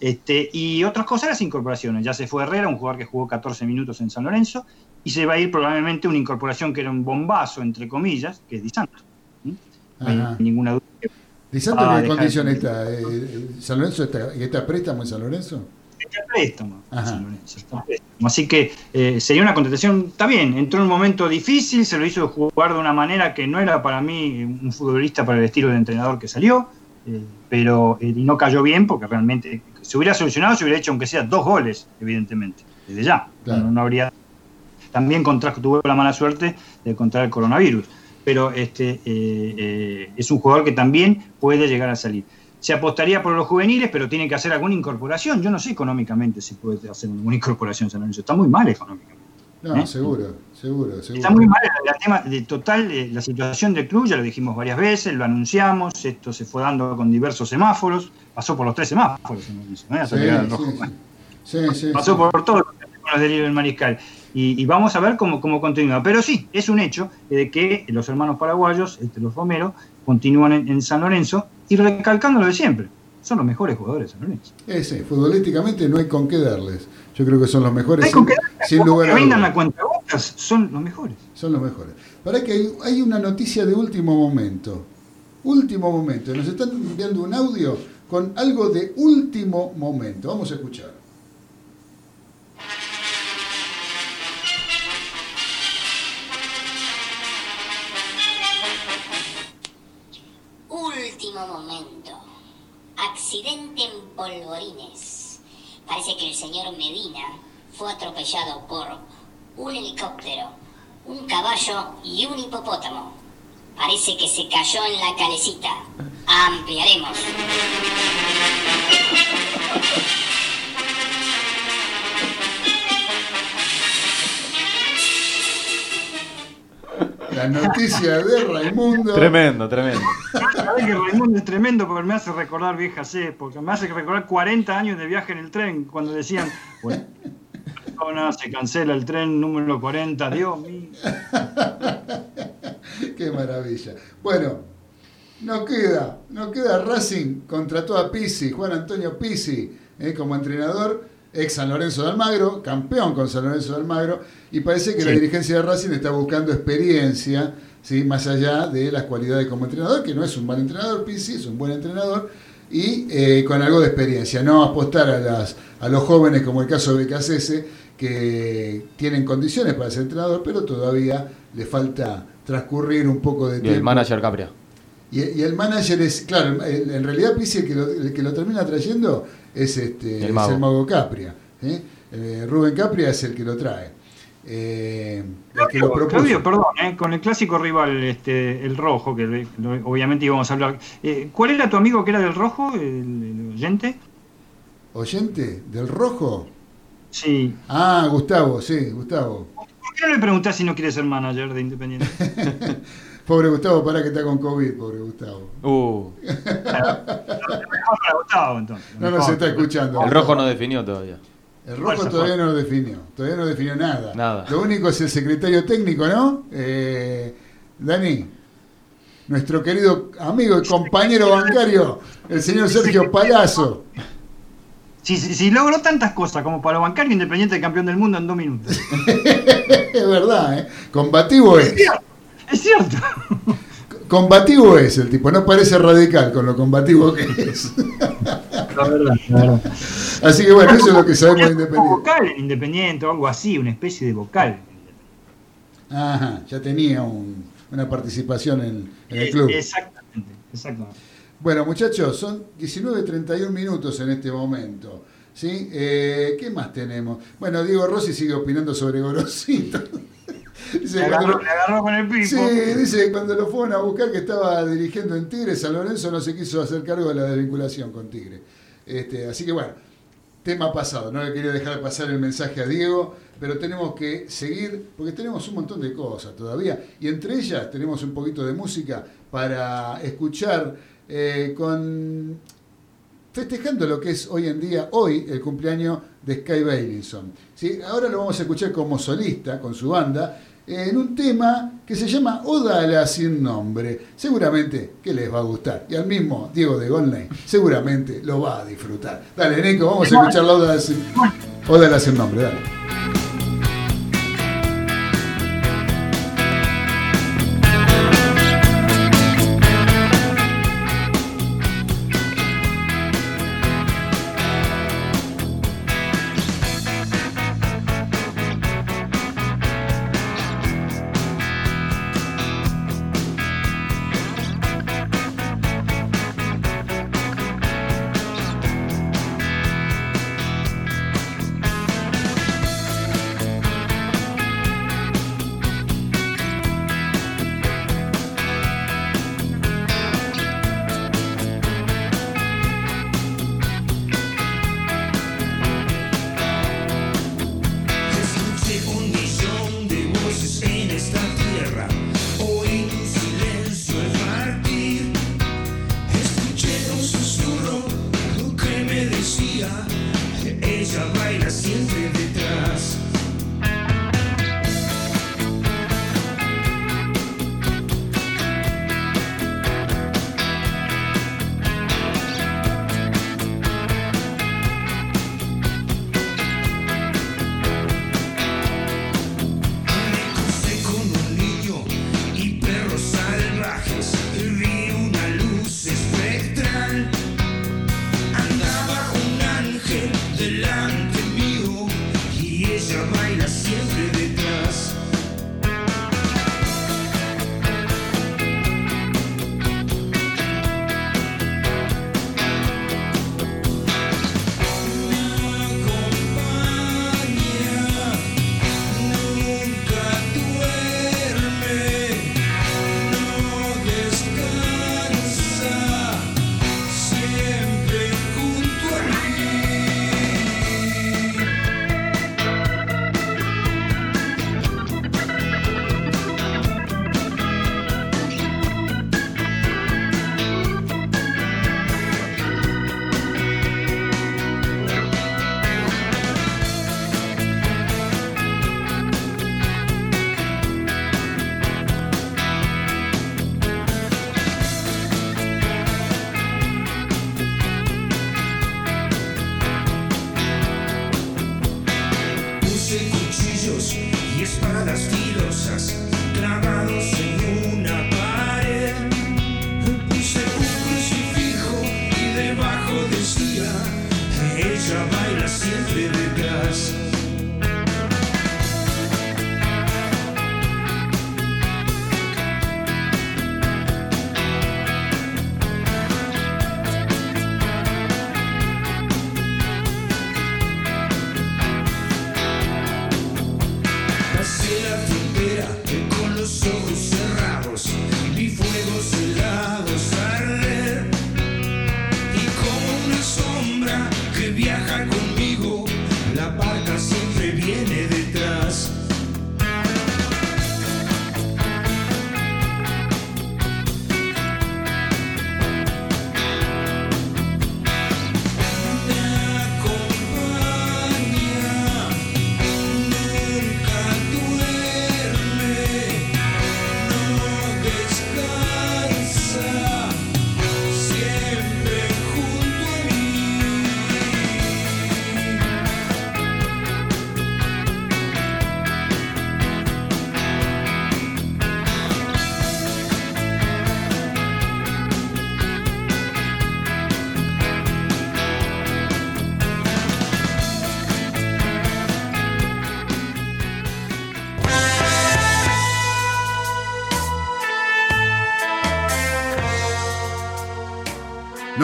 [SPEAKER 3] Este, y otras cosas, las incorporaciones. Ya se fue Herrera, un jugador que jugó 14 minutos en San Lorenzo, y se va a ir probablemente una incorporación que era un bombazo, entre comillas, que es Di Santo. ¿sí? No hay
[SPEAKER 1] Ajá.
[SPEAKER 3] ninguna duda. que
[SPEAKER 1] ¿Di en qué condición está? Eh, ¿San Lorenzo está, está a préstamo en San Lorenzo?
[SPEAKER 3] Está a préstamo,
[SPEAKER 1] Ajá.
[SPEAKER 3] San Lorenzo, está préstamo. Así que eh, sería una contratación, está bien, entró en un momento difícil, se lo hizo jugar de una manera que no era para mí un futbolista para el estilo de entrenador que salió, eh, pero eh, y no cayó bien porque realmente se hubiera solucionado, se hubiera hecho aunque sea dos goles, evidentemente, desde ya.
[SPEAKER 1] Claro.
[SPEAKER 3] No, no habría. También contrajo, tuvo la mala suerte de contraer el coronavirus, pero este eh, eh, es un jugador que también puede llegar a salir. Se apostaría por los juveniles, pero tiene que hacer alguna incorporación. Yo no sé económicamente si puede hacer alguna incorporación San Lorenzo. Está muy mal económicamente.
[SPEAKER 1] No,
[SPEAKER 3] ¿Eh?
[SPEAKER 1] seguro, seguro, seguro.
[SPEAKER 3] Está muy mal el, tema de total, eh, la situación del club, ya lo dijimos varias veces, lo anunciamos, esto se fue dando con diversos semáforos, pasó por los tres semáforos, ¿eh?
[SPEAKER 1] Sí, sí,
[SPEAKER 3] pasó por todos los delirios del mariscal. Y, y vamos a ver cómo, cómo continúa. Pero sí, es un hecho de que los hermanos paraguayos, este, los Romero, continúan en, en San Lorenzo y recalcando lo de siempre. Son los mejores jugadores de San Lorenzo.
[SPEAKER 1] Ese, futbolísticamente no hay con qué darles. Yo creo que son los mejores,
[SPEAKER 3] Hay
[SPEAKER 1] sin,
[SPEAKER 3] con qué
[SPEAKER 1] sin lugar
[SPEAKER 3] que
[SPEAKER 1] a
[SPEAKER 3] vengan
[SPEAKER 1] dudas.
[SPEAKER 3] a cuenta son los mejores.
[SPEAKER 1] Son los mejores. Para que hay, hay una noticia de último momento. Último momento. Nos están enviando un audio con algo de último momento. Vamos a escuchar.
[SPEAKER 9] Accidente en Polvorines. Parece que el señor Medina fue atropellado por un helicóptero, un caballo y un hipopótamo. Parece que se cayó en la calecita. Ampliaremos.
[SPEAKER 1] La noticia de Raimundo.
[SPEAKER 5] Tremendo, tremendo.
[SPEAKER 3] Sabés que Raimundo es tremendo porque me hace recordar viejas épocas, me hace recordar 40 años de viaje en el tren, cuando decían, bueno, persona, se cancela el tren número 40, Dios mío.
[SPEAKER 1] Qué maravilla. Bueno, nos queda, nos queda Racing, contrató a Pisi, Juan Antonio Pisi, eh, como entrenador, ex San Lorenzo de Almagro, campeón con San Lorenzo de Almagro, y parece que
[SPEAKER 3] Sí.
[SPEAKER 1] la dirigencia de Racing está buscando experiencia, ¿sí? más allá de las cualidades como entrenador, que no es un mal entrenador, Pisi, es un buen entrenador, y eh, con algo de experiencia, no apostar a, las, a los jóvenes como el caso de Becasese, que tienen condiciones para ser entrenador, pero todavía le falta transcurrir un poco de
[SPEAKER 5] Y
[SPEAKER 1] tiempo.
[SPEAKER 5] el manager Capria.
[SPEAKER 1] Y, y el manager es, claro, el- en realidad Pizzi el que lo, el que lo termina trayendo es, este,
[SPEAKER 5] El
[SPEAKER 1] es
[SPEAKER 5] mago.
[SPEAKER 1] el mago Capria. ¿sí? Eh, Rubén Capria es el que lo trae. Eh, el que lo.
[SPEAKER 3] Claudio, perdón, eh, con el clásico rival, este, el rojo, que lo- obviamente íbamos a hablar. Eh, ¿Cuál era tu amigo que era del rojo, el, el oyente?
[SPEAKER 1] ¿Oyente? ¿Del rojo?
[SPEAKER 3] Sí.
[SPEAKER 1] Ah, Gustavo, sí, Gustavo.
[SPEAKER 3] ¿Por qué no le preguntás si no quiere ser manager de Independiente?
[SPEAKER 1] Pobre Gustavo, para que está con COVID, pobre Gustavo.
[SPEAKER 5] Uh,
[SPEAKER 3] Gustavo, entonces.
[SPEAKER 1] No nos está escuchando.
[SPEAKER 5] el rojo no definió todavía.
[SPEAKER 1] El rojo todavía
[SPEAKER 3] fue.
[SPEAKER 1] no lo definió, todavía no definió nada.
[SPEAKER 5] Nada.
[SPEAKER 1] Lo único es el secretario técnico, ¿no? Eh, Dani, nuestro querido amigo y compañero bancario, el señor Sergio Palazzo.
[SPEAKER 3] Si, si, si logró tantas cosas como para bancario Independiente campeón del mundo en dos minutos.
[SPEAKER 1] es verdad, ¿eh? Combativo es.
[SPEAKER 3] Es cierto.
[SPEAKER 1] Combativo es el tipo, no parece radical con lo combativo que es.
[SPEAKER 3] La verdad, la verdad.
[SPEAKER 1] Así que bueno, eso es lo que sabemos de Independiente.
[SPEAKER 3] vocal en Independiente o algo así, una especie de vocal.
[SPEAKER 1] Ajá, ya tenía un- una participación en, en el club.
[SPEAKER 3] Exactamente, exactamente.
[SPEAKER 1] Bueno, muchachos, son 19.31 minutos en este momento. ¿sí? Eh, ¿Qué más tenemos? Bueno, Diego Rossi sigue opinando sobre Gorosito. Dice,
[SPEAKER 3] Le
[SPEAKER 1] cuando
[SPEAKER 3] agarró,
[SPEAKER 1] lo-
[SPEAKER 3] le agarró con el pico.
[SPEAKER 1] Sí, dice que cuando lo fueron a buscar que estaba dirigiendo en Tigre, San Lorenzo no se quiso hacer cargo de la desvinculación con Tigre. Este, así que bueno, tema pasado, no le quería dejar pasar el mensaje a Diego, pero tenemos que seguir, porque tenemos un montón de cosas todavía, y entre ellas tenemos un poquito de música para escuchar eh, con festejando lo que es hoy en día, hoy, el cumpleaños de Sky Bailinson. ¿sí? Ahora lo vamos a escuchar como solista, con su banda, en un tema que se llama Oda a la sin nombre. Seguramente que les va a gustar. Y al mismo Diego de Golney seguramente lo va a disfrutar. Dale, Nico, vamos a escuchar la Oda a la sin, Oda a la sin nombre. Dale.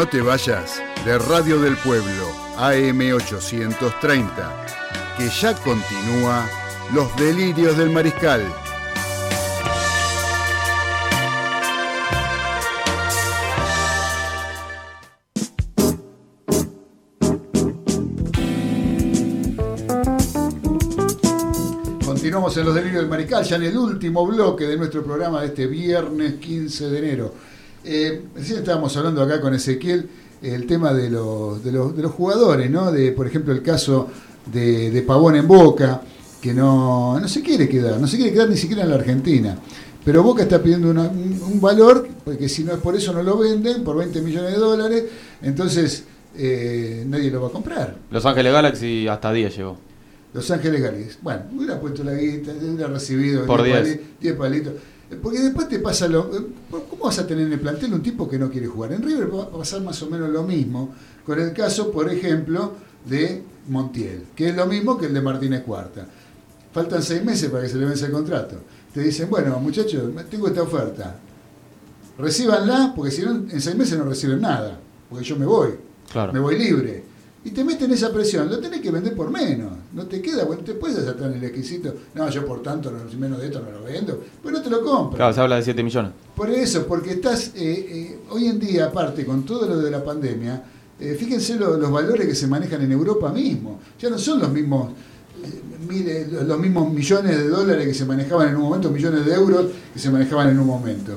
[SPEAKER 6] No
[SPEAKER 1] te vayas de Radio del Pueblo, AM830, que ya continúa Los Delirios del Mariscal. Continuamos en Los Delirios del Mariscal, ya en el último bloque de nuestro programa de este viernes 15 de enero. Eh, estábamos hablando acá con Ezequiel el tema de los, de los, de los jugadores, ¿no? De, por ejemplo, el caso de, de Pavón en Boca, que no, no se quiere quedar, no se quiere quedar ni siquiera en la Argentina. Pero Boca está pidiendo una- un, un valor, porque si no es por eso no lo venden, por 20 millones de dólares, entonces eh, nadie lo va a comprar.
[SPEAKER 5] Los Ángeles Galaxy hasta 10 llegó.
[SPEAKER 1] Los Ángeles Galaxy. Bueno, hubiera puesto la guita, hubiera recibido
[SPEAKER 5] Por
[SPEAKER 1] 10
[SPEAKER 5] 10.
[SPEAKER 1] pali- 10 palitos. Porque después te pasa lo. eh, ¿Cómo vas a tener en el plantel un tipo que no quiere jugar? En River va a pasar más o menos lo mismo, con el caso, por ejemplo, de Montiel, que es lo mismo que el de Martínez Cuarta. Faltan seis meses para que se le vence el contrato. Te dicen, bueno, muchachos, tengo esta oferta. Recíbanla, porque si no, en seis meses no reciben nada, porque yo me voy
[SPEAKER 5] Claro.
[SPEAKER 1] me voy libre. Y te meten esa presión, lo tenés que vender por menos. No te queda, bueno, te puedes saltar en el exquisito. No, yo por tanto, no, menos de esto no lo vendo. Pues no te lo compras.
[SPEAKER 5] Claro, se habla de 7 millones.
[SPEAKER 1] Por eso, porque estás, eh, eh, hoy en día, aparte, con todo lo de la pandemia, eh, fíjense lo- los valores que se manejan en Europa mismo. Ya no son los mismos, los mismos millones de dólares que se manejaban en un momento, millones de euros que se manejaban en un momento.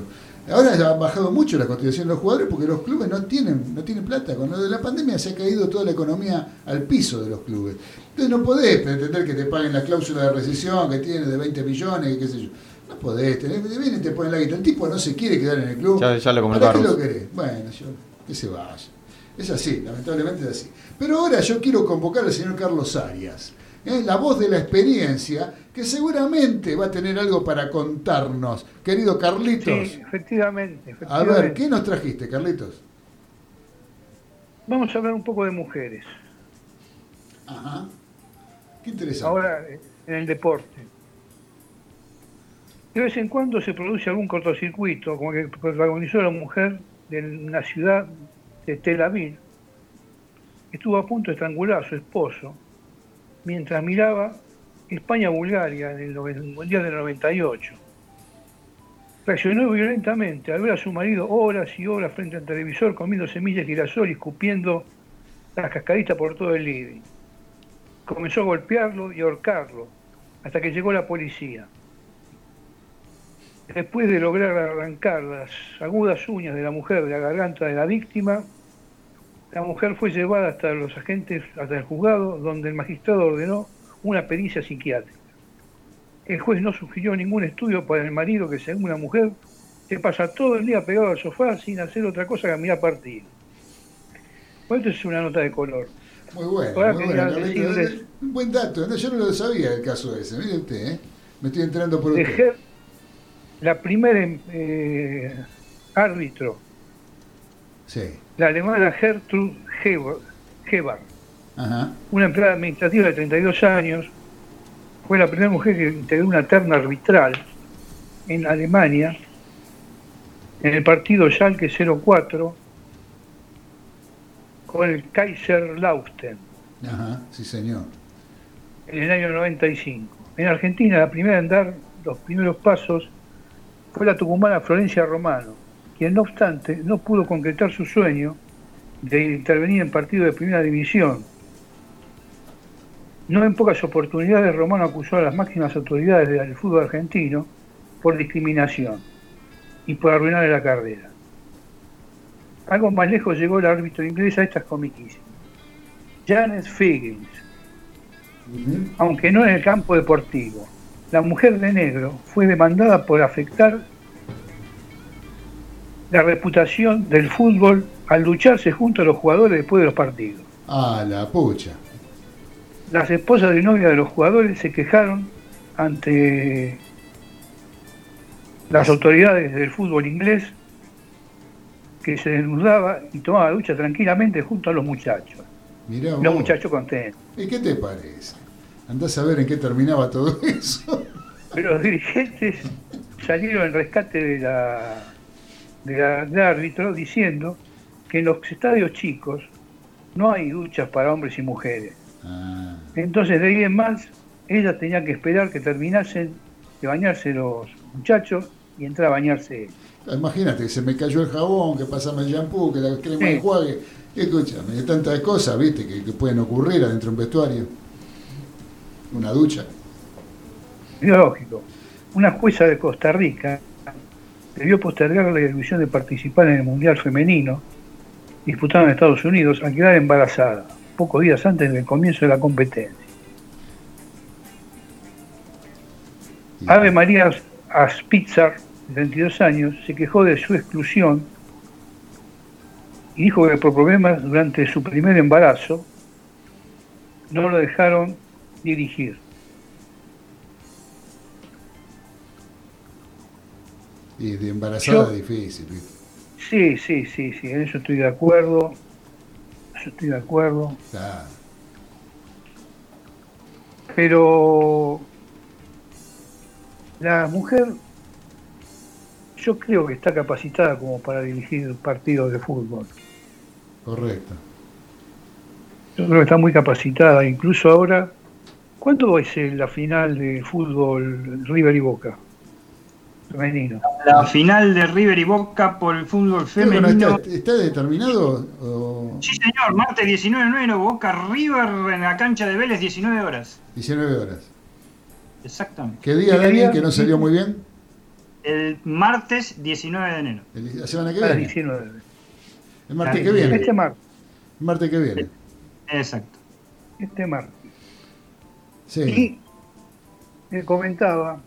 [SPEAKER 1] Ahora ha bajado mucho la cotización de los jugadores porque los clubes no tienen, no tienen plata. Con lo de la pandemia se ha caído toda la economía al piso de los clubes. Entonces no podés pretender que te paguen la cláusula de rescisión que tiene de 20 millones, qué sé yo. No podés, te vienen y te ponen la guita. El tipo no se quiere quedar en el club.
[SPEAKER 5] Ya- ya lo comentó
[SPEAKER 1] ¿Para qué
[SPEAKER 5] Arruz.
[SPEAKER 1] lo querés? Bueno, yo, que se vaya. Es así, lamentablemente es así. Pero ahora yo quiero convocar al señor Carlos Arias, ¿eh? la voz de la experiencia, que seguramente va a tener algo para contarnos. Querido Carlitos,
[SPEAKER 2] Sí, efectivamente,
[SPEAKER 1] a
[SPEAKER 2] efectivamente.
[SPEAKER 1] ver, ¿qué nos trajiste, Carlitos?
[SPEAKER 2] Vamos a hablar un poco de mujeres.
[SPEAKER 1] Ajá. Qué interesante.
[SPEAKER 2] Ahora eh, en el deporte. De vez en cuando se produce algún cortocircuito, como que protagonizó la mujer de una ciudad de Tel Aviv. Estuvo a punto de estrangular a su esposo mientras miraba España-Bulgaria en el Mundial del 98. Reaccionó violentamente al ver a su marido horas y horas frente al televisor comiendo semillas de girasol y escupiendo las cascaditas por todo el living. Comenzó a golpearlo y ahorcarlo hasta que llegó la policía. Después de lograr arrancar las agudas uñas de la mujer de la garganta de la víctima, la mujer fue llevada hasta los agentes, hasta el juzgado, donde el magistrado ordenó una pericia psiquiátrica. El juez no sugirió ningún estudio para el marido que, según la mujer, se pasa todo el día pegado al sofá sin hacer otra cosa que mirar partido. Bueno, esto es una nota de color.
[SPEAKER 1] Muy bueno,
[SPEAKER 2] Ahora
[SPEAKER 1] muy Un buen dato, yo no lo sabía el caso ese, mire usted, ¿eh? me estoy enterando por usted.
[SPEAKER 2] La primera eh, árbitro,
[SPEAKER 1] Sí,
[SPEAKER 2] la alemana Gertrude Heber, Heber,
[SPEAKER 1] ajá.
[SPEAKER 2] una empleada administrativa de 32 años, fue la primera mujer que integró una terna arbitral en Alemania, en el partido Schalke 04, con el Kaiser Lausten.
[SPEAKER 1] Ajá, sí señor.
[SPEAKER 2] en el año 95. En Argentina, la primera en dar los primeros pasos fue la tucumana Florencia Romano, quien no obstante no pudo concretar su sueño de intervenir en partidos de primera división. No en pocas oportunidades Romano acusó a las máximas autoridades del fútbol argentino por discriminación y por arruinarle la carrera. Algo más lejos llegó el árbitro inglés a estas comiquísimas. Janet Figgins, aunque no en el campo deportivo. La mujer de negro fue demandada por afectar la reputación del fútbol al lucharse junto a los jugadores después de los partidos.
[SPEAKER 1] Ah, la pucha.
[SPEAKER 2] Las esposas de novia de los jugadores se quejaron ante las autoridades del fútbol inglés que se desnudaba y tomaba ducha tranquilamente junto a los muchachos.
[SPEAKER 1] Mirá
[SPEAKER 2] Los
[SPEAKER 1] vos.
[SPEAKER 2] muchachos contentos.
[SPEAKER 1] ¿Y qué te parece? Andás a ver en qué terminaba todo eso.
[SPEAKER 2] Pero los dirigentes salieron en rescate de la- del árbitro diciendo que en los estadios chicos no hay duchas para hombres y mujeres.
[SPEAKER 1] Ah,
[SPEAKER 2] Entonces de ahí en más, ella tenía que esperar que terminasen de bañarse los muchachos y entrar a bañarse él.
[SPEAKER 1] imagínate, se me cayó el jabón, que pasame el shampoo, que la crema
[SPEAKER 2] Sí.
[SPEAKER 1] de enjuague. Escúchame, tantas cosas, viste, que, que pueden ocurrir adentro de un vestuario. Una ducha.
[SPEAKER 2] Lógico. Una jueza de Costa Rica debió postergar la ilusión de participar en el Mundial Femenino disputado en Estados Unidos al quedar embarazada, pocos días antes del comienzo de la competencia. Ave María Aspitzar, de 32 años, se quejó de su exclusión y dijo que por problemas durante su primer embarazo no lo dejaron dirigir.
[SPEAKER 1] Y de embarazada
[SPEAKER 2] Yo-
[SPEAKER 1] difícil, viste.
[SPEAKER 2] Sí, sí, sí, sí, en eso estoy de acuerdo. Eso estoy de acuerdo.
[SPEAKER 1] Claro.
[SPEAKER 2] Pero la mujer, yo creo que está capacitada como para dirigir partidos de fútbol.
[SPEAKER 1] Correcto.
[SPEAKER 2] Yo creo que está muy capacitada. Incluso ahora, ¿cuándo es la final de fútbol River y Boca? Femenino.
[SPEAKER 3] La final de River y Boca por el fútbol
[SPEAKER 1] ¿Qué, bueno,
[SPEAKER 3] femenino.
[SPEAKER 1] ¿Está, está determinado? O
[SPEAKER 3] Sí, señor, martes 19 de enero, Boca River en la cancha de Vélez, 19 horas.
[SPEAKER 1] 19 horas.
[SPEAKER 3] Exactamente.
[SPEAKER 1] ¿Qué día,
[SPEAKER 2] ¿Qué
[SPEAKER 1] Dani,
[SPEAKER 2] día?
[SPEAKER 1] que no salió muy bien?
[SPEAKER 3] El martes 19 de enero.
[SPEAKER 1] El- La semana que viene.
[SPEAKER 2] 19.
[SPEAKER 1] El martes que viene.
[SPEAKER 2] Este martes.
[SPEAKER 1] El martes que viene.
[SPEAKER 3] Exacto.
[SPEAKER 2] Este martes.
[SPEAKER 1] Sí.
[SPEAKER 2] Y me comentaba,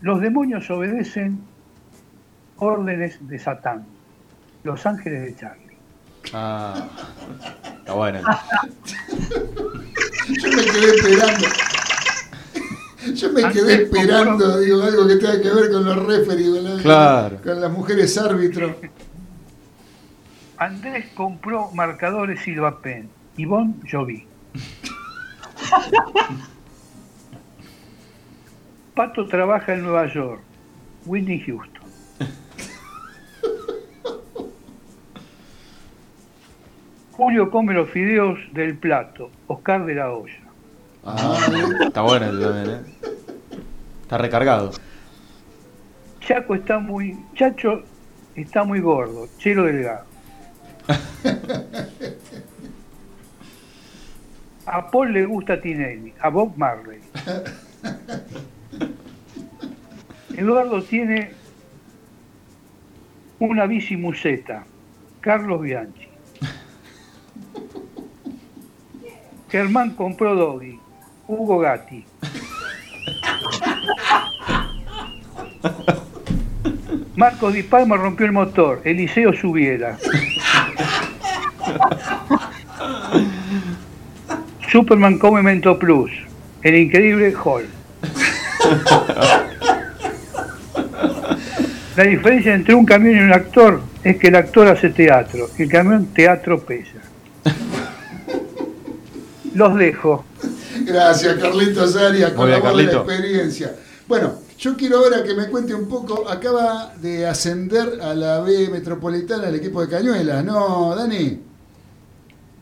[SPEAKER 2] los demonios obedecen órdenes de Satán, los ángeles de Charlie.
[SPEAKER 5] Ah, está bueno.
[SPEAKER 1] Yo me quedé esperando. Yo me quedé
[SPEAKER 2] Antes,
[SPEAKER 1] esperando, digo, algo que tenga que ver con los referees, con, la-
[SPEAKER 5] Claro.
[SPEAKER 1] con las mujeres árbitros.
[SPEAKER 2] Andrés compró marcadores Silva Pen, Ivonne Jovi. Pato trabaja en Nueva York, Whitney Houston. Julio come los fideos del plato, Oscar de la olla.
[SPEAKER 5] Ah, está bueno también, ¿eh? Está recargado.
[SPEAKER 2] Chaco está muy. Chacho está muy gordo, Chelo delgado. A Paul le gusta Tinelli, a Bob Marley. Eduardo tiene una bici museta, Carlos Bianchi. Germán compró Doggy, Hugo Gatti. Marcos Di Palma rompió el motor, Eliseo Subiera. Superman come Mento Plus, el increíble Hall. La diferencia entre un camión y un actor es que el actor hace teatro, y el camión teatro pesa. Los dejo.
[SPEAKER 1] Gracias, Carlitos Arias, con
[SPEAKER 5] Muy
[SPEAKER 1] la
[SPEAKER 5] bien,
[SPEAKER 1] voz de la
[SPEAKER 5] Carlito.
[SPEAKER 1] experiencia. Bueno, yo quiero ahora que me cuente un poco. Acaba de ascender a la B Metropolitana el equipo de Cañuelas, ¿no, Dani?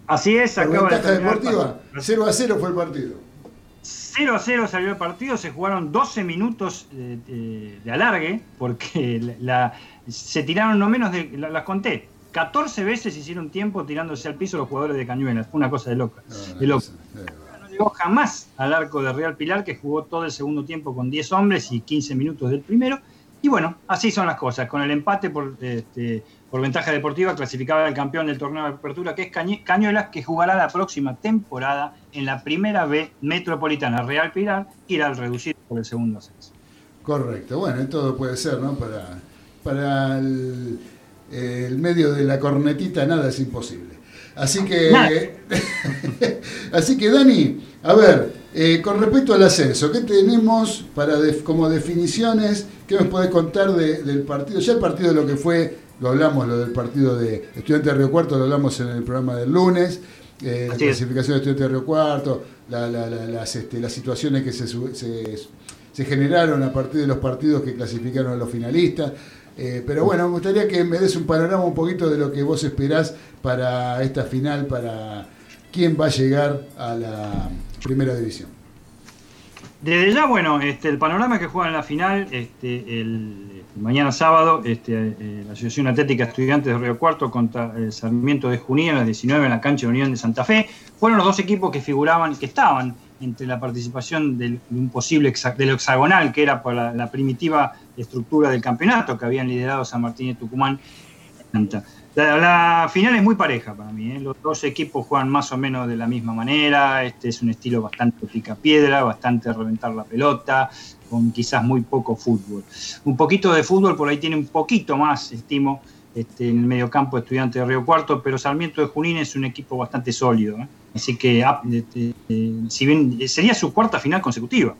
[SPEAKER 3] Así es,
[SPEAKER 1] Por
[SPEAKER 3] acaba de
[SPEAKER 1] deportiva.
[SPEAKER 3] partido.
[SPEAKER 1] 0 a 0 fue el partido.
[SPEAKER 3] 0 a 0 salió el partido, se jugaron 12 minutos eh, eh, de alargue, porque la, la- se tiraron no menos de, la- las conté, 14 veces hicieron tiempo tirándose al piso los jugadores de Cañuelas, fue una cosa de loca. de loco. No llegó jamás al arco de Real Pilar, que jugó todo el segundo tiempo con 10 hombres y 15 minutos del primero. Y bueno, así son las cosas. Con el empate por, este, por ventaja deportiva, clasificaba el campeón del torneo de apertura, que es Cañuelas, que jugará la próxima temporada en la primera B metropolitana. Real Pilar irá al reducido por el segundo ascenso.
[SPEAKER 1] Correcto, bueno, todo puede ser, ¿no? Para, para el, el medio de la cornetita nada es imposible. Así que, así que Dani, a ver, eh, con respecto al ascenso, ¿qué tenemos para como definiciones? ¿Qué nos puede contar de- del partido? Ya el partido de lo que fue, lo hablamos, lo del partido de Estudiantes de Río Cuarto, lo hablamos en el programa del lunes, eh, la clasificación de Estudiantes de Río Cuarto, la- la- la- las, este, las situaciones que se, se generaron a partir de los partidos que clasificaron a los finalistas. Eh, pero bueno, me gustaría que me des un panorama un poquito de lo que vos esperás para esta final, para quién va a llegar a la primera división.
[SPEAKER 3] Desde ya, bueno, este, el panorama que juega en la final, este, el, mañana sábado, este, eh, la Asociación Atlética Estudiantes de Río Cuarto contra el Sarmiento de Junín a las 19 en la cancha de Unión de Santa Fe, fueron los dos equipos que figuraban, que estaban entre la participación del, de un posible del hexagonal, que era por la, la primitiva estructura del campeonato que habían liderado San Martín y Tucumán. La, la final es muy pareja para mí. ¿eh? Los dos equipos juegan más o menos de la misma manera. Este es un estilo bastante pica-piedra, bastante reventar la pelota, con quizás muy poco fútbol. Un poquito de fútbol por ahí tiene un poquito más, estimo, este, en el mediocampo estudiante de Río Cuarto, pero Sarmiento de Junín es un equipo bastante sólido. ¿eh? Así que, ah, este, eh, si bien eh, sería su cuarta final consecutiva.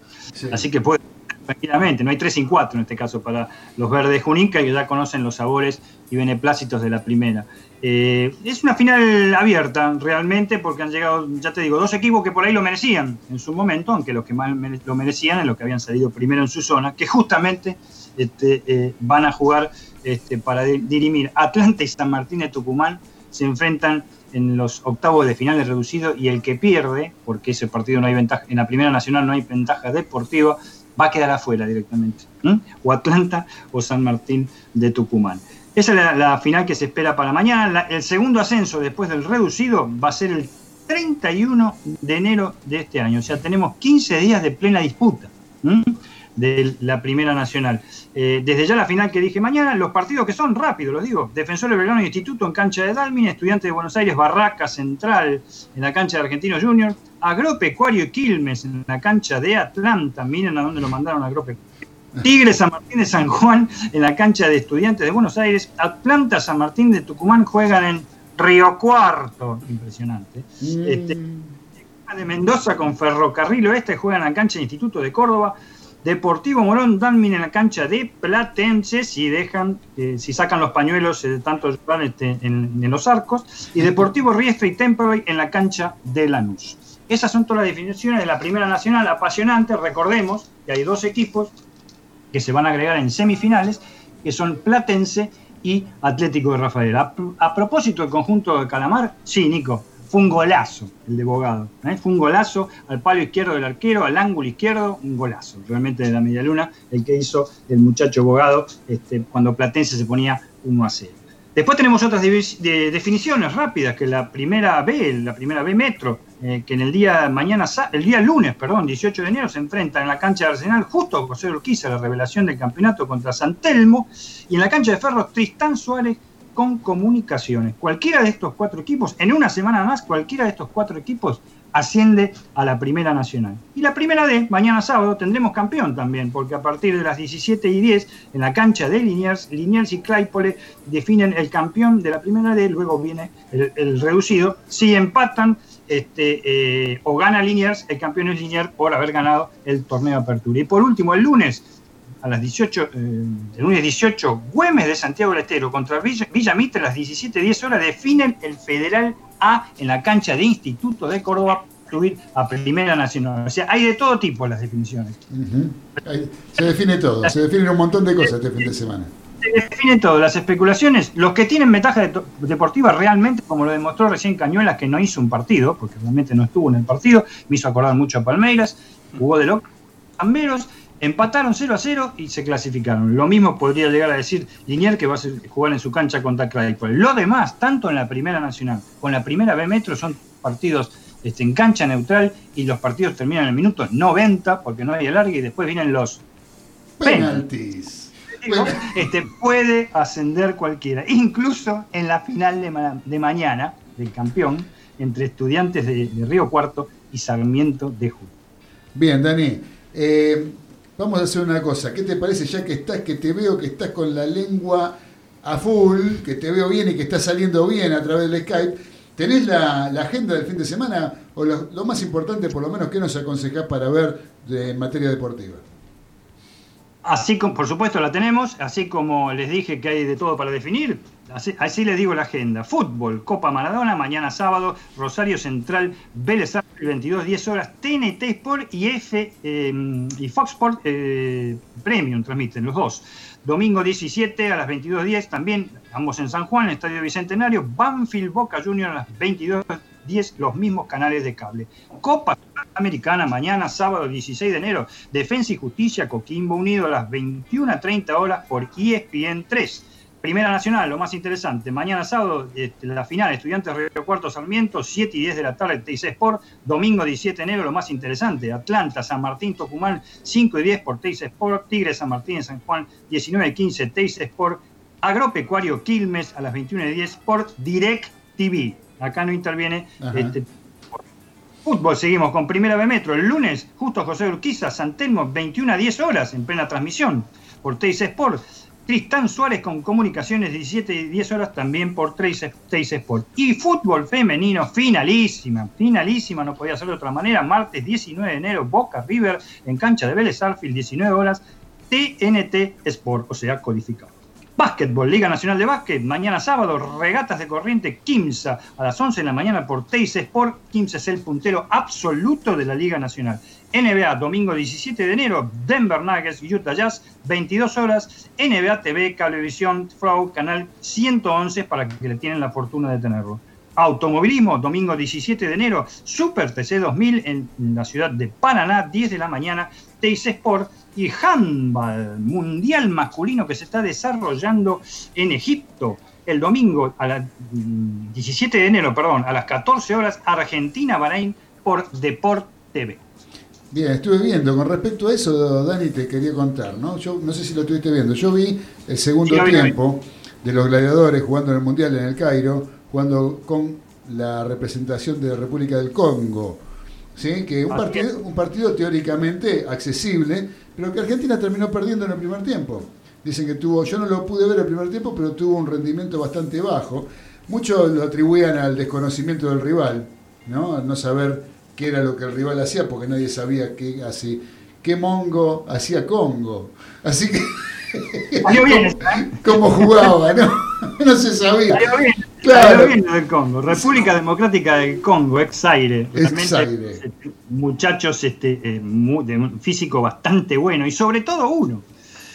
[SPEAKER 3] Así que puede tranquilamente, no hay 3 sin 4 en este caso para los verdes de Junín, que ya conocen los sabores y beneplácitos de la primera. Eh, es una final abierta realmente porque han llegado, ya te digo, dos equipos que por ahí lo merecían en su momento, aunque los que más lo merecían es los que habían salido primero en su zona, que justamente este, eh, van a jugar este, para di- dirimir Atlanta y San Martín de Tucumán, se enfrentan en los octavos de finales reducidos y el que pierde, porque ese partido no hay ventaja, en la primera nacional no hay ventaja deportiva, va a quedar afuera directamente. O Atlanta o San Martín de Tucumán. Esa es la, final que se espera para mañana. El segundo ascenso después del reducido va a ser el 31 de enero de este año. O sea, tenemos 15 días de plena disputa. De la Primera Nacional. Eh, desde ya la final que dije mañana, los partidos que son rápidos, los digo. Defensor de Belgrano y Instituto en cancha de Dalmin, Estudiante de Buenos Aires, Barraca Central en la cancha de Argentino Junior, Agropecuario y Quilmes en la cancha de Atlanta. Miren a dónde lo mandaron Agropecuario. Tigre San Martín de San Juan en la cancha de Estudiantes de Buenos Aires. Atlanta San Martín de Tucumán juegan en Río Cuarto. Impresionante. Este, de Mendoza con Ferrocarril Oeste juegan en la cancha de Instituto de Córdoba. Deportivo Morón Dalmin en la cancha de Platense si dejan, eh, si sacan los pañuelos eh, tanto este, en, en los arcos. Y Deportivo Riestra y Temperley en la cancha de Lanús. Esas son todas las definiciones de la Primera Nacional, apasionante. Recordemos que hay dos equipos que se van a agregar en semifinales, que son Platense y Atlético de Rafael. A, a propósito del conjunto de Calamar, sí, Nico, fue un golazo el de Bogado. ¿eh? Fue un golazo al palo izquierdo del arquero, al ángulo izquierdo, un golazo realmente de la media luna, el que hizo el muchacho Bogado este, cuando Platense se ponía 1 a 0. Después tenemos otras definiciones rápidas, que la primera B, la primera B Metro, eh, que en el día mañana, el día lunes, perdón, 18 de enero, se enfrenta en la cancha de Arsenal justo a José Urquiza, la revelación del campeonato contra San Telmo, y en la cancha de Ferro Tristán Suárez con Comunicaciones. Cualquiera de estos cuatro equipos, en una semana más, cualquiera de estos cuatro equipos asciende a la Primera Nacional. Y la Primera D, mañana sábado, tendremos campeón también, porque a partir de las 17 y 10, en la cancha de Liniers, Liniers y Claypole definen el campeón de la Primera D, luego viene el, reducido. Si empatan este, eh, o gana Liniers, el campeón es Liniers por haber ganado el torneo de apertura. Y por último, el lunes, a las 18, eh, el lunes 18, Güemes de Santiago del Estero contra Villa, Villa Mitre a las 17.10 horas definen el Federal A en la cancha de Instituto de Córdoba subir a Primera Nacional. O sea, hay de todo tipo las definiciones.
[SPEAKER 1] Se define todo, se definen un montón de cosas este fin de semana.
[SPEAKER 3] se define todo, las especulaciones, los que tienen ventaja de- deportiva realmente, como lo demostró recién Cañuelas, que no hizo un partido, porque realmente no estuvo en el partido, me hizo acordar mucho a Palmeiras, jugó de loco, Amberos, empataron 0 a 0 y se clasificaron. Lo mismo podría llegar a decir Linier, que va a jugar en su cancha contra Claypole. Lo demás, tanto en la Primera Nacional como en la Primera B Metro, son partidos este, en cancha neutral y los partidos terminan en el minuto 90 porque no hay alargue y después vienen los
[SPEAKER 1] Penaltis.
[SPEAKER 3] este, puede ascender cualquiera, incluso en la final de, ma- de mañana del campeón entre estudiantes de, de Río Cuarto y Sarmiento de Jujuy.
[SPEAKER 1] Bien, Dani. eh, vamos a hacer una cosa. ¿Qué te parece ya que estás, que te veo que estás con la lengua a full, que te veo bien y que está saliendo bien a través del Skype? ¿Tenés la, agenda del fin de semana o lo, lo más importante, por lo menos, qué nos aconsejás para ver de, en materia deportiva?
[SPEAKER 3] Así como, por supuesto, la tenemos, así como les dije que hay de todo para definir, así, les digo la agenda. Fútbol, Copa Maradona, mañana sábado, Rosario Central, Vélez Arfield, 22, 10 horas, TNT Sport y F eh, y Fox Sport eh, Premium transmiten los dos. Domingo 17 a las 22.10, también ambos en San Juan, Estadio Bicentenario, Banfield Boca Junior a las 22.10, los mismos canales de cable. Copa Americana mañana, sábado 16 de enero, Defensa y Justicia, Coquimbo Unido a las 21.30 horas por E ESPN 3. Primera Nacional, lo más interesante, mañana sábado este, la final, Estudiantes Río Cuarto Sarmiento, 7 y 10 de la tarde, TIC Sport, domingo 17 de enero, lo más interesante, Atlanta, San Martín, Tucumán, 5 y 10 por TIC Sport, Tigre, San Martín, San Juan, 19 y 15, TIC Sport, Agropecuario Quilmes a las 21 y 10 por Direct TV. Acá no interviene este, Fútbol, seguimos con Primera B Metro. El lunes, justo José Urquiza, San Telmo, 21 a 10 horas en plena transmisión por TIC Sport. Tristán Suárez con comunicaciones 17 y 10 horas también por TIC TIC Sport. Y fútbol femenino, finalísima, finalísima, no podía ser de otra manera. Martes 19 de enero, Boca River en cancha de Vélez Arfield, 19 horas. TNT Sport, o sea, codificado. Básquetbol, Liga Nacional de Básquet, mañana sábado, regatas de corriente, Kimsa, a las 11 de la mañana por Teis Sport. Kimsa es el puntero absoluto de la Liga Nacional. NBA, domingo 17 de enero, Denver Nuggets, Utah Jazz, 22 horas. NBA TV, Cablevisión, Flow, canal 111 para que le tienen la fortuna de tenerlo. Automovilismo, domingo 17 de enero, Super TC 2000 en la ciudad de Paraná, 10 de la mañana, TIC Sport y handball mundial masculino que se está desarrollando en Egipto. El domingo a las mm, 17 de enero, perdón, a las 14 horas, Argentina-Bahrein por Deport TV.
[SPEAKER 1] Bien, estuve viendo. Con respecto a eso, Dani, te quería contar, ¿no? Yo no sé si lo estuviste viendo. Yo vi el segundo
[SPEAKER 3] Sí,
[SPEAKER 1] tiempo de los gladiadores jugando en el Mundial en el Cairo, jugando con la representación de la República del Congo. ¿Sí? Que un partido, un partido teóricamente accesible, pero que Argentina terminó perdiendo en el primer tiempo. Dicen que tuvo, yo no lo pude ver el primer tiempo, pero tuvo un rendimiento bastante bajo. Muchos lo atribuían al desconocimiento del rival, ¿no? Al no saber qué era lo que el rival hacía, porque nadie sabía qué, así, qué mongo hacía Congo. Así que,
[SPEAKER 3] Salió bien, ¿eh?
[SPEAKER 1] cómo jugaba, ¿no? No se sabía.
[SPEAKER 3] Salió bien.
[SPEAKER 1] Claro.
[SPEAKER 3] Salió bien lo del Congo. República Democrática del Congo, ex-aire. Realmente,
[SPEAKER 1] Ex-aire.
[SPEAKER 3] este, muchachos este, eh, de un físico bastante bueno. Y sobre todo uno,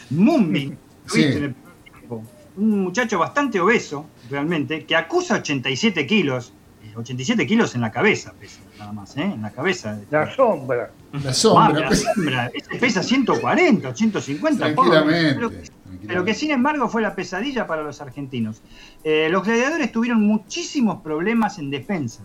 [SPEAKER 3] Mumbi. ¿lo
[SPEAKER 1] Sí.
[SPEAKER 3] viste en el primer tiempo? Un muchacho bastante obeso, realmente, que acusa 87 kilos. eh, 87 kilos en la cabeza, pesa, nada más, ¿eh? En la cabeza.
[SPEAKER 2] La sombra.
[SPEAKER 1] La sombra.
[SPEAKER 3] Ah,
[SPEAKER 1] pues,
[SPEAKER 3] la sombra. Ese pesa 140, 150. pobre.
[SPEAKER 1] tranquilamente.
[SPEAKER 3] Pero- que sin embargo fue la pesadilla para los argentinos. Eh, los gladiadores tuvieron muchísimos problemas en defensa,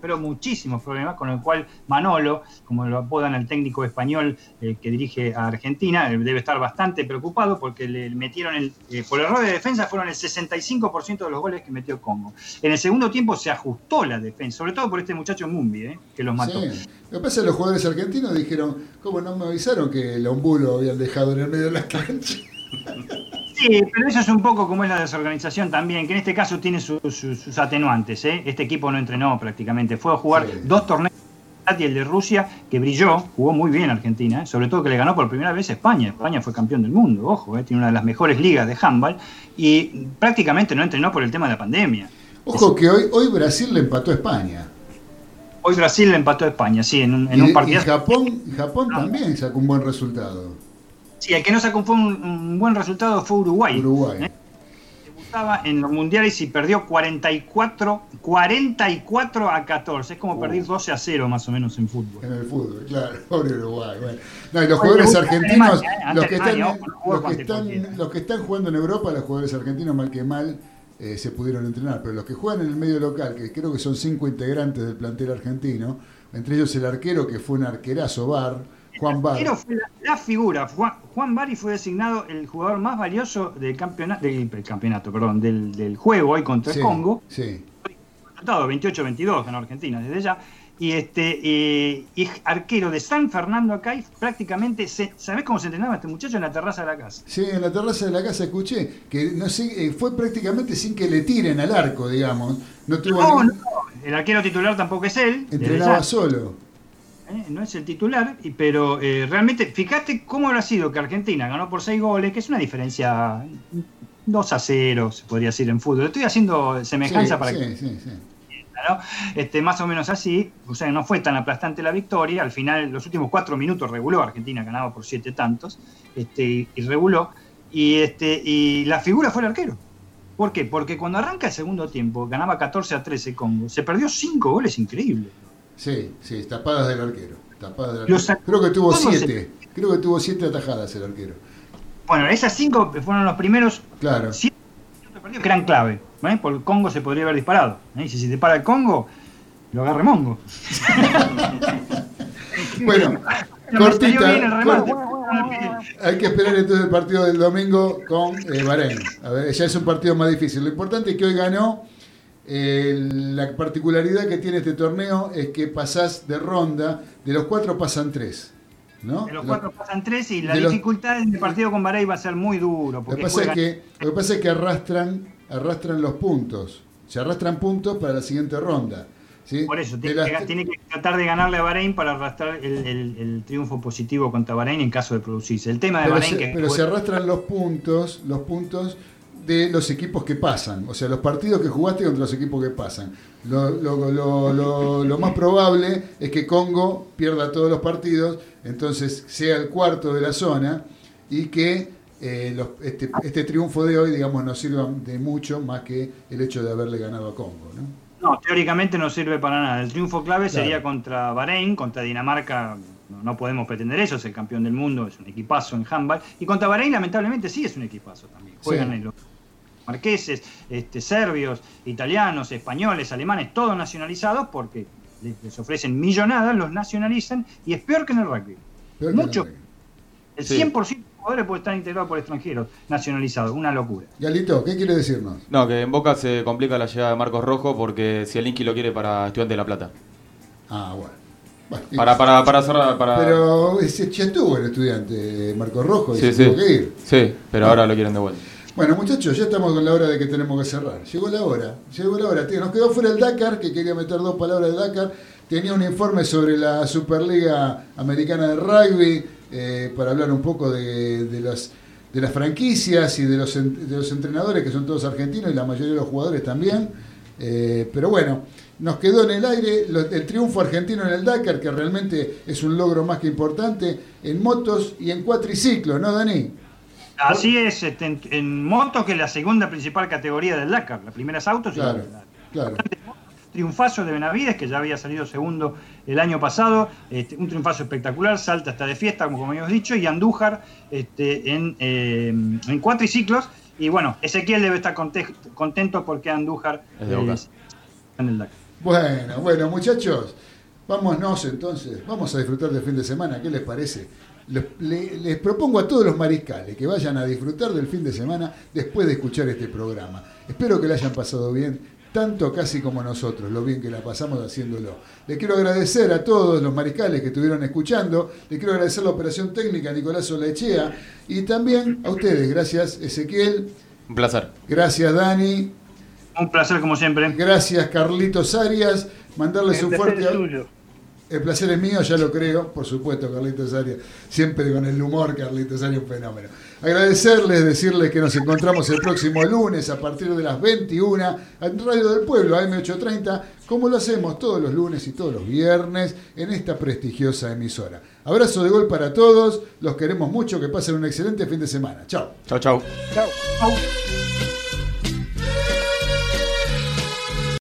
[SPEAKER 3] pero muchísimos problemas, con el cual Manolo, como lo apodan el técnico español eh, que dirige a Argentina, eh, debe estar bastante preocupado porque le metieron, el, eh, por error de defensa, fueron el 65% de los goles que metió Congo. En el segundo tiempo se ajustó la defensa, sobre todo por este muchacho Mumbi, eh, que los mató.
[SPEAKER 1] Sí. Lo que pasa es que los jugadores argentinos dijeron, ¿cómo no me avisaron que el ombulo habían dejado en el medio de la cancha?
[SPEAKER 3] Sí, pero eso es un poco como es la desorganización también, que en este caso tiene su- su- sus atenuantes. ¿eh? Este equipo no entrenó prácticamente, fue a jugar
[SPEAKER 1] Sí.
[SPEAKER 3] dos torneos y el de Rusia, que brilló, jugó muy bien Argentina, ¿eh? sobre todo que le ganó por primera vez a España. España fue campeón del mundo, ojo, ¿eh? tiene una de las mejores ligas de handball y prácticamente no entrenó por el tema de la pandemia.
[SPEAKER 1] Ojo que hoy, hoy Brasil le empató a España.
[SPEAKER 3] Hoy Brasil le empató a España, sí, en un, en
[SPEAKER 1] y,
[SPEAKER 3] un
[SPEAKER 1] y
[SPEAKER 3] partido.
[SPEAKER 1] Japón, y Japón también sacó un buen resultado.
[SPEAKER 3] Sí, el que no sacó fue un, un buen resultado fue Uruguay.
[SPEAKER 1] Uruguay.
[SPEAKER 3] ¿eh? Debutaba en los mundiales y perdió 44, 44 a 14. Es como perder 12 a 0 más o menos en fútbol.
[SPEAKER 1] En el fútbol, claro, pobre Uruguay. Bueno. No, y los jugadores argentinos,
[SPEAKER 3] ¿eh?
[SPEAKER 1] los que, están, los que están jugando en Europa, los jugadores argentinos, mal que mal, eh, se pudieron entrenar. Pero los que juegan en el medio local, que creo que son cinco integrantes del plantel argentino, entre ellos el arquero, que fue un arquerazo Bar, Juan Bar.
[SPEAKER 3] Pero fue la, la figura. Juan, Juan Bari fue designado el jugador más valioso del campeonato, del, del campeonato, perdón, del, del juego hoy contra
[SPEAKER 1] Sí,
[SPEAKER 3] el Congo.
[SPEAKER 1] Sí.
[SPEAKER 3] Resultado 28-22 ganó Argentina desde ya. Y este y, y es arquero de San Fernando acá y prácticamente, se, ¿sabés cómo se entrenaba este muchacho en la terraza de la casa?
[SPEAKER 1] Sí, en la terraza de la casa escuché que no sé, eh, fue prácticamente sin que le tiren al arco, digamos. No tuvo
[SPEAKER 3] No,
[SPEAKER 1] ningún-
[SPEAKER 3] no, el arquero titular tampoco es él.
[SPEAKER 1] entrenaba solo.
[SPEAKER 3] ¿Eh? no es el titular, pero eh, realmente, fíjate cómo habrá sido que Argentina ganó por 6 goles, que es una diferencia 2 a 0, se podría decir en fútbol. Estoy haciendo semejanza
[SPEAKER 1] Sí,
[SPEAKER 3] para
[SPEAKER 1] sí,
[SPEAKER 3] que
[SPEAKER 1] sí, sí.
[SPEAKER 3] ¿no? este, más o menos así, o sea, no fue tan aplastante la victoria, al final los últimos cuatro minutos reguló, Argentina ganaba por siete tantos, este, y, y reguló, y, este, y la figura fue el arquero. ¿Por qué? Porque cuando arranca el segundo tiempo, ganaba 14 a 13 Congo, se perdió cinco goles increíbles.
[SPEAKER 1] Sí, sí, tapadas del arquero. Tapadas del arquero.
[SPEAKER 3] Los
[SPEAKER 1] Creo que tuvo siete. Creo que tuvo siete atajadas el arquero.
[SPEAKER 3] Bueno, esas cinco fueron los primeros
[SPEAKER 1] Claro.
[SPEAKER 3] siete perdidos que eran clave. ¿eh? Por el Congo se podría haber disparado. ¿eh? Y si se dispara el Congo, lo agarre Mongo.
[SPEAKER 1] Bueno,
[SPEAKER 3] salió
[SPEAKER 1] cortita.
[SPEAKER 3] bien.
[SPEAKER 1] Hay que esperar entonces el partido del domingo con eh, Bahrein. A ver, ya es un partido más difícil. Lo importante es que hoy ganó. Eh, la particularidad que tiene este torneo es que pasás de ronda, de los cuatro pasan tres. ¿no?
[SPEAKER 3] De los
[SPEAKER 1] Lo-
[SPEAKER 3] cuatro pasan tres y la
[SPEAKER 1] de los-
[SPEAKER 3] dificultad en el partido con Bahrein va a ser muy duro.
[SPEAKER 1] Lo que, pasa es que, lo que pasa es que arrastran, arrastran los puntos. Se arrastran puntos para la siguiente ronda. ¿sí?
[SPEAKER 3] Por eso, tiene,
[SPEAKER 1] las
[SPEAKER 3] que,
[SPEAKER 1] tre-
[SPEAKER 3] tiene que tratar de ganarle a Bahrein para arrastrar el, el- el triunfo positivo contra Bahrein en caso de producirse. El tema de
[SPEAKER 1] pero
[SPEAKER 3] Bahrein
[SPEAKER 1] se,
[SPEAKER 3] que
[SPEAKER 1] pero se arrastran los puntos, los puntos de los equipos que pasan, o sea, los partidos que jugaste contra los equipos que pasan. Lo, lo- lo- lo- más probable es que Congo pierda todos los partidos, entonces sea el cuarto de la zona y que eh, los- este, este triunfo de hoy, digamos, nos sirva de mucho más que el hecho de haberle ganado a Congo. ¿no?
[SPEAKER 3] No, teóricamente no sirve para nada. El triunfo clave
[SPEAKER 1] Claro.
[SPEAKER 3] sería contra Bahrein, contra Dinamarca. No, no podemos pretender eso, es el campeón del mundo, es un equipazo en handball. Y contra Bahrein, lamentablemente, sí es un equipazo también. Juegan
[SPEAKER 1] Sí.
[SPEAKER 3] en los marqueses, este, serbios, italianos, españoles, alemanes, todos nacionalizados porque les, les ofrecen millonadas, los nacionalizan y es peor que en el rugby.
[SPEAKER 1] Peor que
[SPEAKER 3] Mucho. El
[SPEAKER 5] Sí.
[SPEAKER 3] 100% de los jugadores puede estar integrado por extranjeros nacionalizados, una locura.
[SPEAKER 1] Galito, ¿qué quiere decirnos?
[SPEAKER 5] No, que en Boca se complica la llegada de Marcos Rojo porque Zielinski lo quiere para Estudiante de La Plata.
[SPEAKER 1] Ah, bueno.
[SPEAKER 5] Para, para, para cerrar, para...
[SPEAKER 1] Pero ese ya estuvo el estudiante Marco Rojo y
[SPEAKER 5] Sí,
[SPEAKER 1] se
[SPEAKER 5] sí.
[SPEAKER 1] tuvo que ir.
[SPEAKER 5] Sí, pero ahora lo quieren de vuelta.
[SPEAKER 1] Bueno, muchachos, ya estamos con la hora de que tenemos que cerrar. Llegó la hora, llegó la hora. Nos quedó fuera el Dakar, que quería meter dos palabras de Dakar. Tenía un informe sobre la Superliga Americana de Rugby eh, para hablar un poco de, las, de las franquicias y de los, de los entrenadores, que son todos argentinos y la mayoría de los jugadores también. Eh, pero bueno, nos quedó en el aire el triunfo argentino en el Dakar, que realmente es un logro más que importante, en motos y en cuatriciclos, ¿no, Dani?
[SPEAKER 3] Así es, este, en, en motos, que es la segunda principal categoría del Dakar. La primera es autos y
[SPEAKER 1] Claro,
[SPEAKER 3] la-
[SPEAKER 1] claro.
[SPEAKER 3] triunfazo de Benavides, que ya había salido segundo el año pasado, este, un triunfazo espectacular, Salta está de fiesta, como, como habíamos dicho, y Andújar este, en, eh, en cuatriciclos. Y bueno, Ezequiel debe estar conte- contento porque Andújar
[SPEAKER 5] Es de Boca.
[SPEAKER 3] está en el Dakar.
[SPEAKER 1] Bueno, bueno, muchachos, vámonos entonces, vamos a disfrutar del fin de semana, ¿qué les parece? Les, le- les propongo a todos los mariscales que vayan a disfrutar del fin de semana después de escuchar este programa. Espero que la hayan pasado bien, tanto casi como nosotros, lo bien que la pasamos haciéndolo. Les quiero agradecer a todos los mariscales que estuvieron escuchando, les quiero agradecer la operación técnica a Nicolás Olechea y también a ustedes, gracias Ezequiel,
[SPEAKER 5] Un placer.
[SPEAKER 1] gracias Dani,
[SPEAKER 3] Un placer como siempre.
[SPEAKER 1] Gracias, Carlitos Arias. Mandarles un
[SPEAKER 2] placer
[SPEAKER 1] fuerte. El placer es mío, ya lo creo, por supuesto, Carlitos Arias. Siempre con el humor, Carlitos Arias, un fenómeno. Agradecerles, decirles que nos encontramos el próximo lunes a partir de las 21 en Radio del Pueblo, AM830, como lo hacemos todos los lunes y todos los viernes en esta prestigiosa emisora. Abrazo de gol para todos, los queremos mucho, que pasen un excelente fin de semana. Chao.
[SPEAKER 5] Chau, chau.
[SPEAKER 2] Chao. Chao.